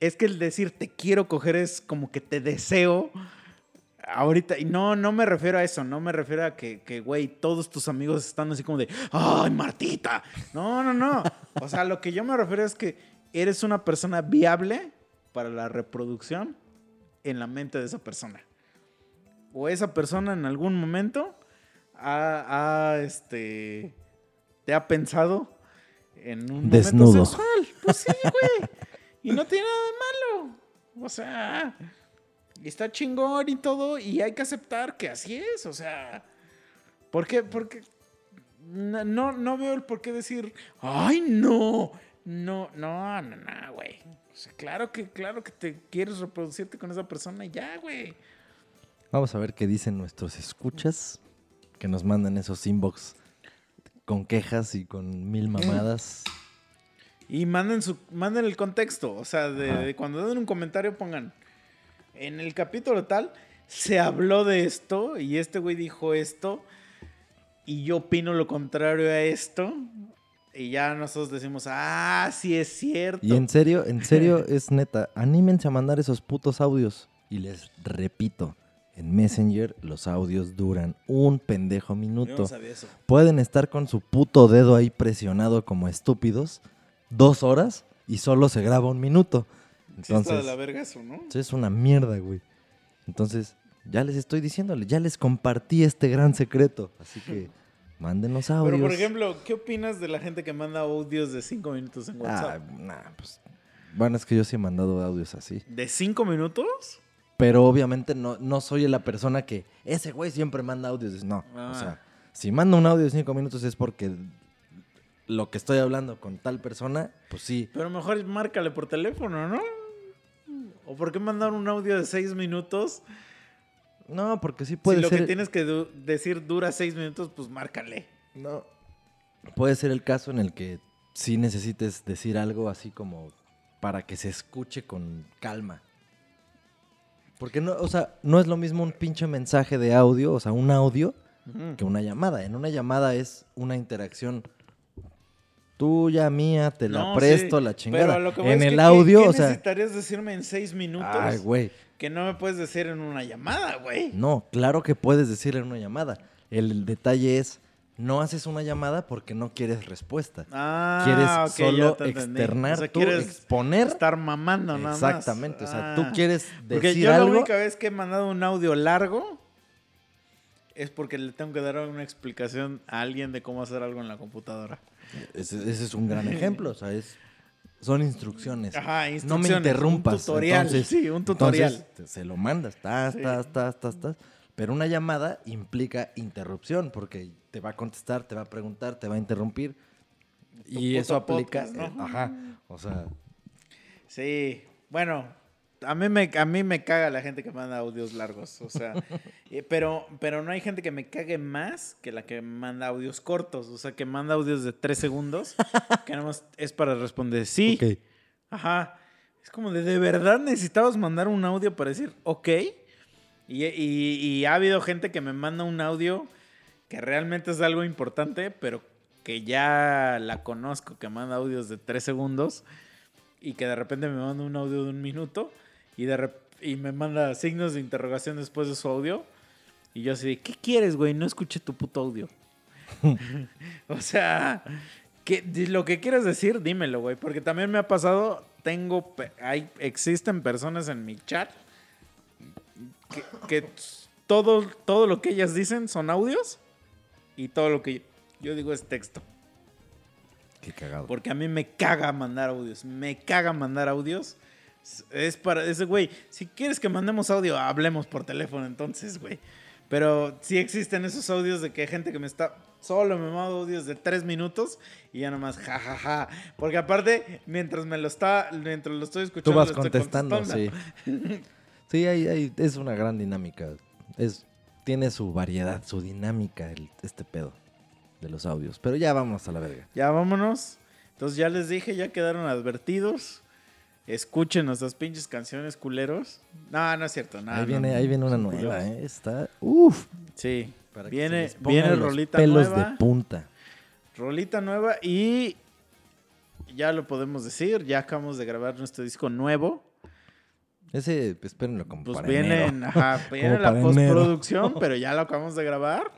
es que el decir te quiero coger es como que te deseo ahorita. Y no, no me refiero a eso, no me refiero a que, que, güey, todos tus amigos están así como de, ay, Martita. No, no, no. O sea, lo que yo me refiero es que eres una persona viable para la reproducción en la mente de esa persona. O esa persona en algún momento ha, ha, este, te ha pensado en un momento sexual. Pues sí, güey. y no tiene nada de malo. O sea, está chingón y todo, y hay que aceptar que así es. O sea, ¿por qué? Porque no, no, no veo el por qué decir, ay, no, no, no, no, no, güey. O sea, claro que, claro que te quieres reproducirte con esa persona y ya, güey. Vamos a ver qué dicen nuestros escuchas que nos mandan esos inbox con quejas y con mil mamadas. Y manden, su, manden el contexto. O sea, de cuando den un comentario pongan, en el capítulo tal, se habló de esto y este güey dijo esto y yo opino lo contrario a esto. Y ya nosotros decimos, ah, sí es cierto. Y en serio, en serio, es neta, anímense a mandar esos putos audios. Y les repito, en Messenger los audios duran un pendejo Yo minuto. no sabía eso. Pueden estar con su puto dedo ahí presionado como estúpidos dos horas y solo se graba un minuto. Sí está de Entonces, la verga eso, ¿no? eso es una mierda, güey. Entonces, ya les estoy diciéndole, ya les compartí este gran secreto. Así que mándenos audios. Pero, por ejemplo, ¿qué opinas de la gente que manda audios de 5 minutos en Ah, WhatsApp? nah, pues. Bueno, es que yo sí he mandado audios así. ¿De 5 minutos? Pero obviamente no, no soy la persona que ese güey siempre manda audios. No. Ah. O sea, si manda un audio de cinco minutos es porque lo que estoy hablando con tal persona, pues sí. Pero mejor márcale por teléfono, ¿no? ¿O por qué mandar un audio de 6 minutos? No, porque sí puede si lo ser. que tienes que du- decir dura 6 minutos, pues márcale. No. Puede ser el caso en el que sí necesites decir algo así como para que se escuche con calma. Porque no, o sea, no es lo mismo un pinche mensaje de audio, o sea, un audio, que una llamada. En una llamada es una interacción tuya, mía, te la No, presto, sí, la pero chingada. a lo que En que, el ¿qué- audio, ¿qué o sea, necesitarías decirme en 6 minutos? ay, güey. que no me puedes decir en una llamada, güey. No, claro que puedes decirle en una llamada. El detalle es, no haces una llamada porque no quieres respuesta. Ah, quieres solo externar, O sea, tú, quieres exponer. estar mamando nada más. Exactamente, o sea, tú Ah. quieres Porque decir yo la única vez que he mandado un audio largo es porque le tengo que dar una explicación a alguien de cómo hacer algo en la computadora. Ese, ese es un gran ejemplo, o sea, es, son instrucciones. Ajá, no me instrucciones, interrumpas. un tutorial, entonces- sí, un tutorial. entonces, se lo mandas, tas, tas, tas, tas, tas. Pero una llamada implica interrupción porque te va a contestar, te va a preguntar, te va a interrumpir. Y eso aplica, podcast, ¿no? eh, ajá, o sea, Sí, bueno, a mí me, a mí me caga la gente que manda audios largos, o sea, eh, pero, pero no hay gente que me cague más que la que manda audios cortos, o sea, que manda audios de tres segundos, que nada más es para responder sí, ok. ajá. Es como de, ¿de verdad necesitabas mandar un audio para decir ok? Y, y- y ha habido gente que me manda un audio que realmente es algo importante, pero que ya la conozco, que manda audios de tres segundos y que de repente me manda un audio de un minuto y, de rep- y me manda signos de interrogación después de su audio. Y yo así de, ¿qué quieres, güey? No escuché tu puto audio. o sea, que, lo que quieras decir, dímelo, güey. Porque también me ha pasado, tengo, hay, existen personas en mi chat que, que todo, todo lo que ellas dicen son audios y todo lo que yo digo es texto. Qué cagado. Porque a mí me caga mandar audios. Me caga mandar audios. Es para ese güey. Si quieres que mandemos audio, hablemos por teléfono entonces, güey. Pero sí existen esos audios de que hay gente que me está. Solo me manda audios de tres minutos y ya nomás jajaja. Porque aparte, mientras me lo está. Mientras lo estoy escuchando. Tú vas lo estoy contestando, sí. Sí, hay, hay- es una gran dinámica. Es, tiene su variedad, su dinámica, el- este pedo de los audios. Pero ya vamos a la verga. Ya vámonos. Entonces ya les dije, ya quedaron advertidos. Escuchen nuestras pinches canciones culeros. No, no es cierto. No, ahí, viene, no, ahí viene una nueva. ¿eh? Está. Uf. Sí. Para que Viene- pongan viene rolita pelos nueva. de punta. Rolita nueva y ya lo podemos decir, ya acabamos de grabar nuestro disco nuevo. Ese, espérenlo como Pues para viene, enero. en- ajá, viene la enero. postproducción, pero ya lo acabamos de grabar.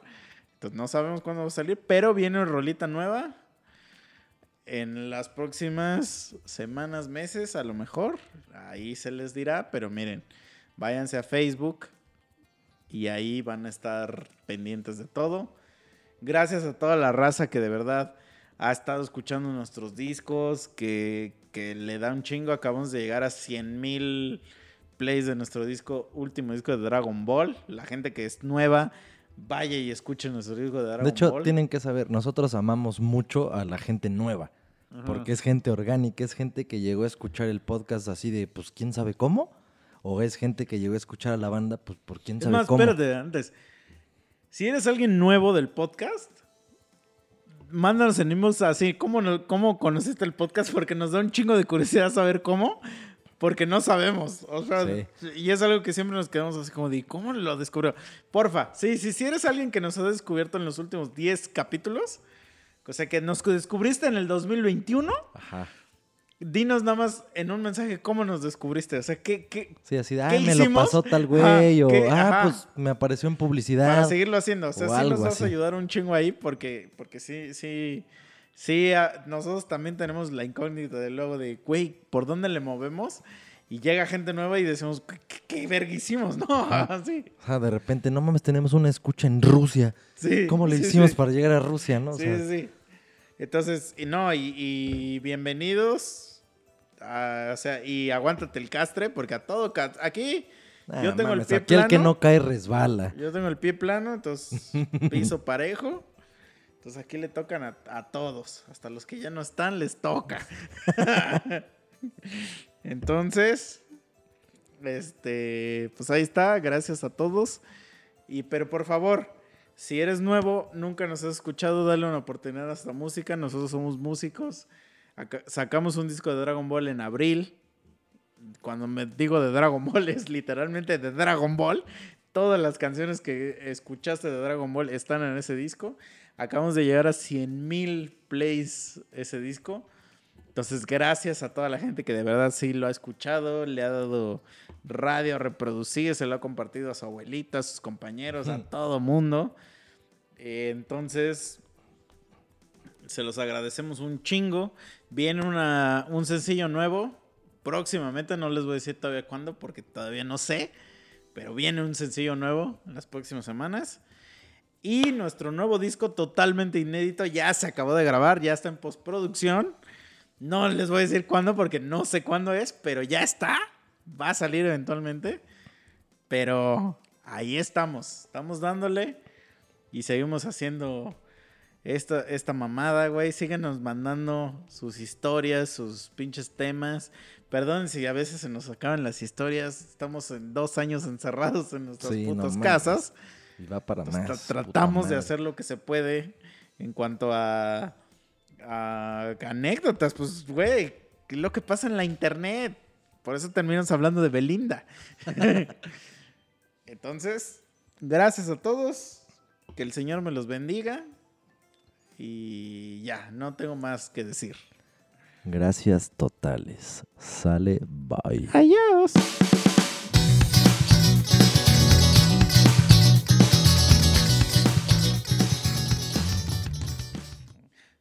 Entonces no sabemos cuándo va a salir, pero viene rolita nueva. En las próximas semanas, meses, a lo mejor. Ahí se les dirá, pero miren, váyanse a Facebook y ahí van a estar pendientes de todo. Gracias a toda la raza que de verdad ha estado escuchando nuestros discos, que, que le da un chingo. Acabamos de llegar a 100 mil plays de nuestro disco, último disco de Dragon Ball. La gente que es nueva, vaya y escuche nuestro disco de Dragon De hecho, Ball. tienen que saber, nosotros amamos mucho a la gente nueva. Ajá. Porque es gente orgánica, es gente que llegó a escuchar el podcast así de, pues, ¿quién sabe cómo? O es gente que llegó a escuchar a la banda, pues, por quién Es sabe más, cómo. espérate, antes. Si eres alguien nuevo del podcast, mándanos en inbox así, ¿cómo, ¿cómo conociste el podcast? Porque nos da un chingo de curiosidad saber cómo, porque no sabemos. O sea, Sí. y es algo que siempre nos quedamos así como de, ¿cómo lo descubrió? Porfa, sí, sí, si eres alguien que nos ha descubierto en los últimos 10 capítulos, o sea, que nos descubriste en el 2021, Ajá. dinos nada más en un mensaje cómo nos descubriste. O sea, ¿qué, qué, Sí, así de, ¿Qué ay, me lo pasó tal Ajá, güey, o, ¿qué? ah, Ajá. pues me apareció en publicidad. Para seguirlo haciendo. O sea, o sí nos vas así. a ayudar un chingo ahí porque, porque sí, sí, sí, ah, nosotros también tenemos la incógnita de luego de, güey, ¿por dónde le movemos? Y llega gente nueva y decimos, ¿qué, qué, hicimos? No, sí, sea, de repente, no mames, tenemos una escucha en Rusia. sí. ¿Cómo le sí, hicimos sí. para llegar a Rusia, no? O Sí, sea, sí, sí. Entonces, y no, y, y bienvenidos. a- o sea, y aguántate el castre porque a todo, aquí ah, yo tengo el pie aquí el que plano. no cae resbala. Yo tengo el pie plano, entonces piso parejo. Entonces aquí le tocan a, a todos. Hasta los que ya no están les toca. entonces, este, pues ahí está. Gracias a todos. Y pero por favor, si eres nuevo, nunca nos has escuchado, dale una oportunidad a esta música. Nosotros somos músicos. Acá- sacamos un disco de Dragon Ball en abril. Cuando me digo de Dragon Ball es literalmente de Dragon Ball. Todas las canciones que escuchaste de Dragon Ball están en ese disco. Acabamos de llegar a 100 mil plays ese disco. Entonces, gracias a toda la gente que de verdad sí lo ha escuchado, le ha dado radio a reproducir, se lo ha compartido a su abuelita, a sus compañeros, a todo mundo. Eh, entonces, se los agradecemos un chingo. Viene una, un sencillo nuevo. Próximamente, no les voy a decir todavía cuándo, porque todavía no sé. Pero viene un sencillo nuevo en las próximas semanas. Y nuestro nuevo disco totalmente inédito ya se acabó de grabar, ya está en postproducción. No les voy a decir cuándo porque no sé cuándo es, pero ya está. Va a salir eventualmente. Pero ahí estamos. Estamos dándole y seguimos haciendo esta, esta mamada, güey. Síguenos mandando sus historias, sus pinches temas. Perdón si a veces se nos acaban las historias. Estamos en dos años encerrados en nuestras Sí, no putas mames. Y va para Entonces, más. tra- tratamos de hacer lo que se puede en cuanto a, a anécdotas. Pues, güey, ¿qué es lo que pasa en la internet? Por eso terminamos hablando de Belinda. Entonces, gracias a todos. Que el Señor me los bendiga. Y ya, no tengo más que decir. Gracias totales. Sale, bye. Adiós.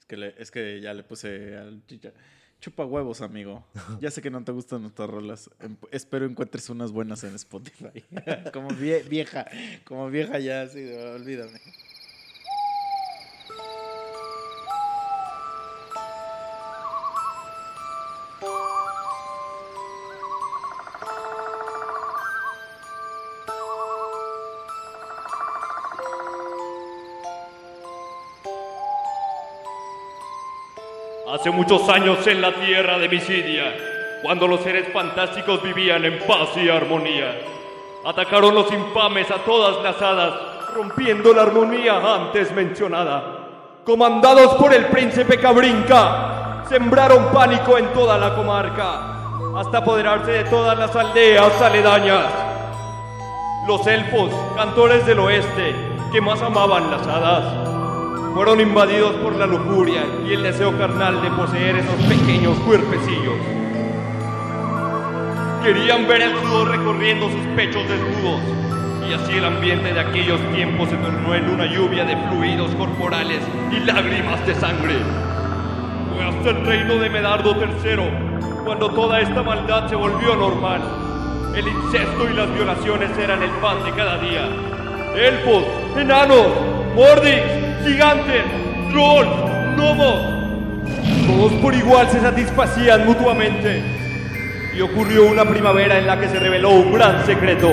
Es que, le- es que ya le puse al chicha. Chupa huevos, amigo. Ya sé que no te gustan nuestras rolas. Em- Espero encuentres unas buenas en Spotify. como vie- vieja, como vieja ya, de, olvídame. Hace muchos años en la tierra de Misidia, cuando los seres fantásticos vivían en paz y armonía, atacaron los infames a todas las hadas, rompiendo la armonía antes mencionada. Comandados por el príncipe Cabrinca, sembraron pánico en toda la comarca, hasta apoderarse de todas las aldeas aledañas. Los elfos, cantores del oeste, que más amaban las hadas, fueron invadidos por la lujuria y el deseo carnal de poseer esos pequeños cuerpecillos. Querían ver el sudor recorriendo sus pechos desnudos, y así el ambiente de aquellos tiempos se tornó en una lluvia de fluidos corporales y lágrimas de sangre. Fue hasta el reino de Medardo III cuando toda esta maldad se volvió normal. El incesto y las violaciones eran el pan de cada día. Elfos, enanos, mordis, gigantes, trolls, gnomos. Todos por igual se satisfacían mutuamente. Y ocurrió una primavera en la que se reveló un gran secreto.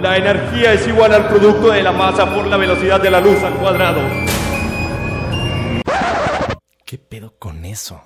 La energía es igual al producto de la masa por la velocidad de la luz al cuadrado. ¿Qué pedo con eso?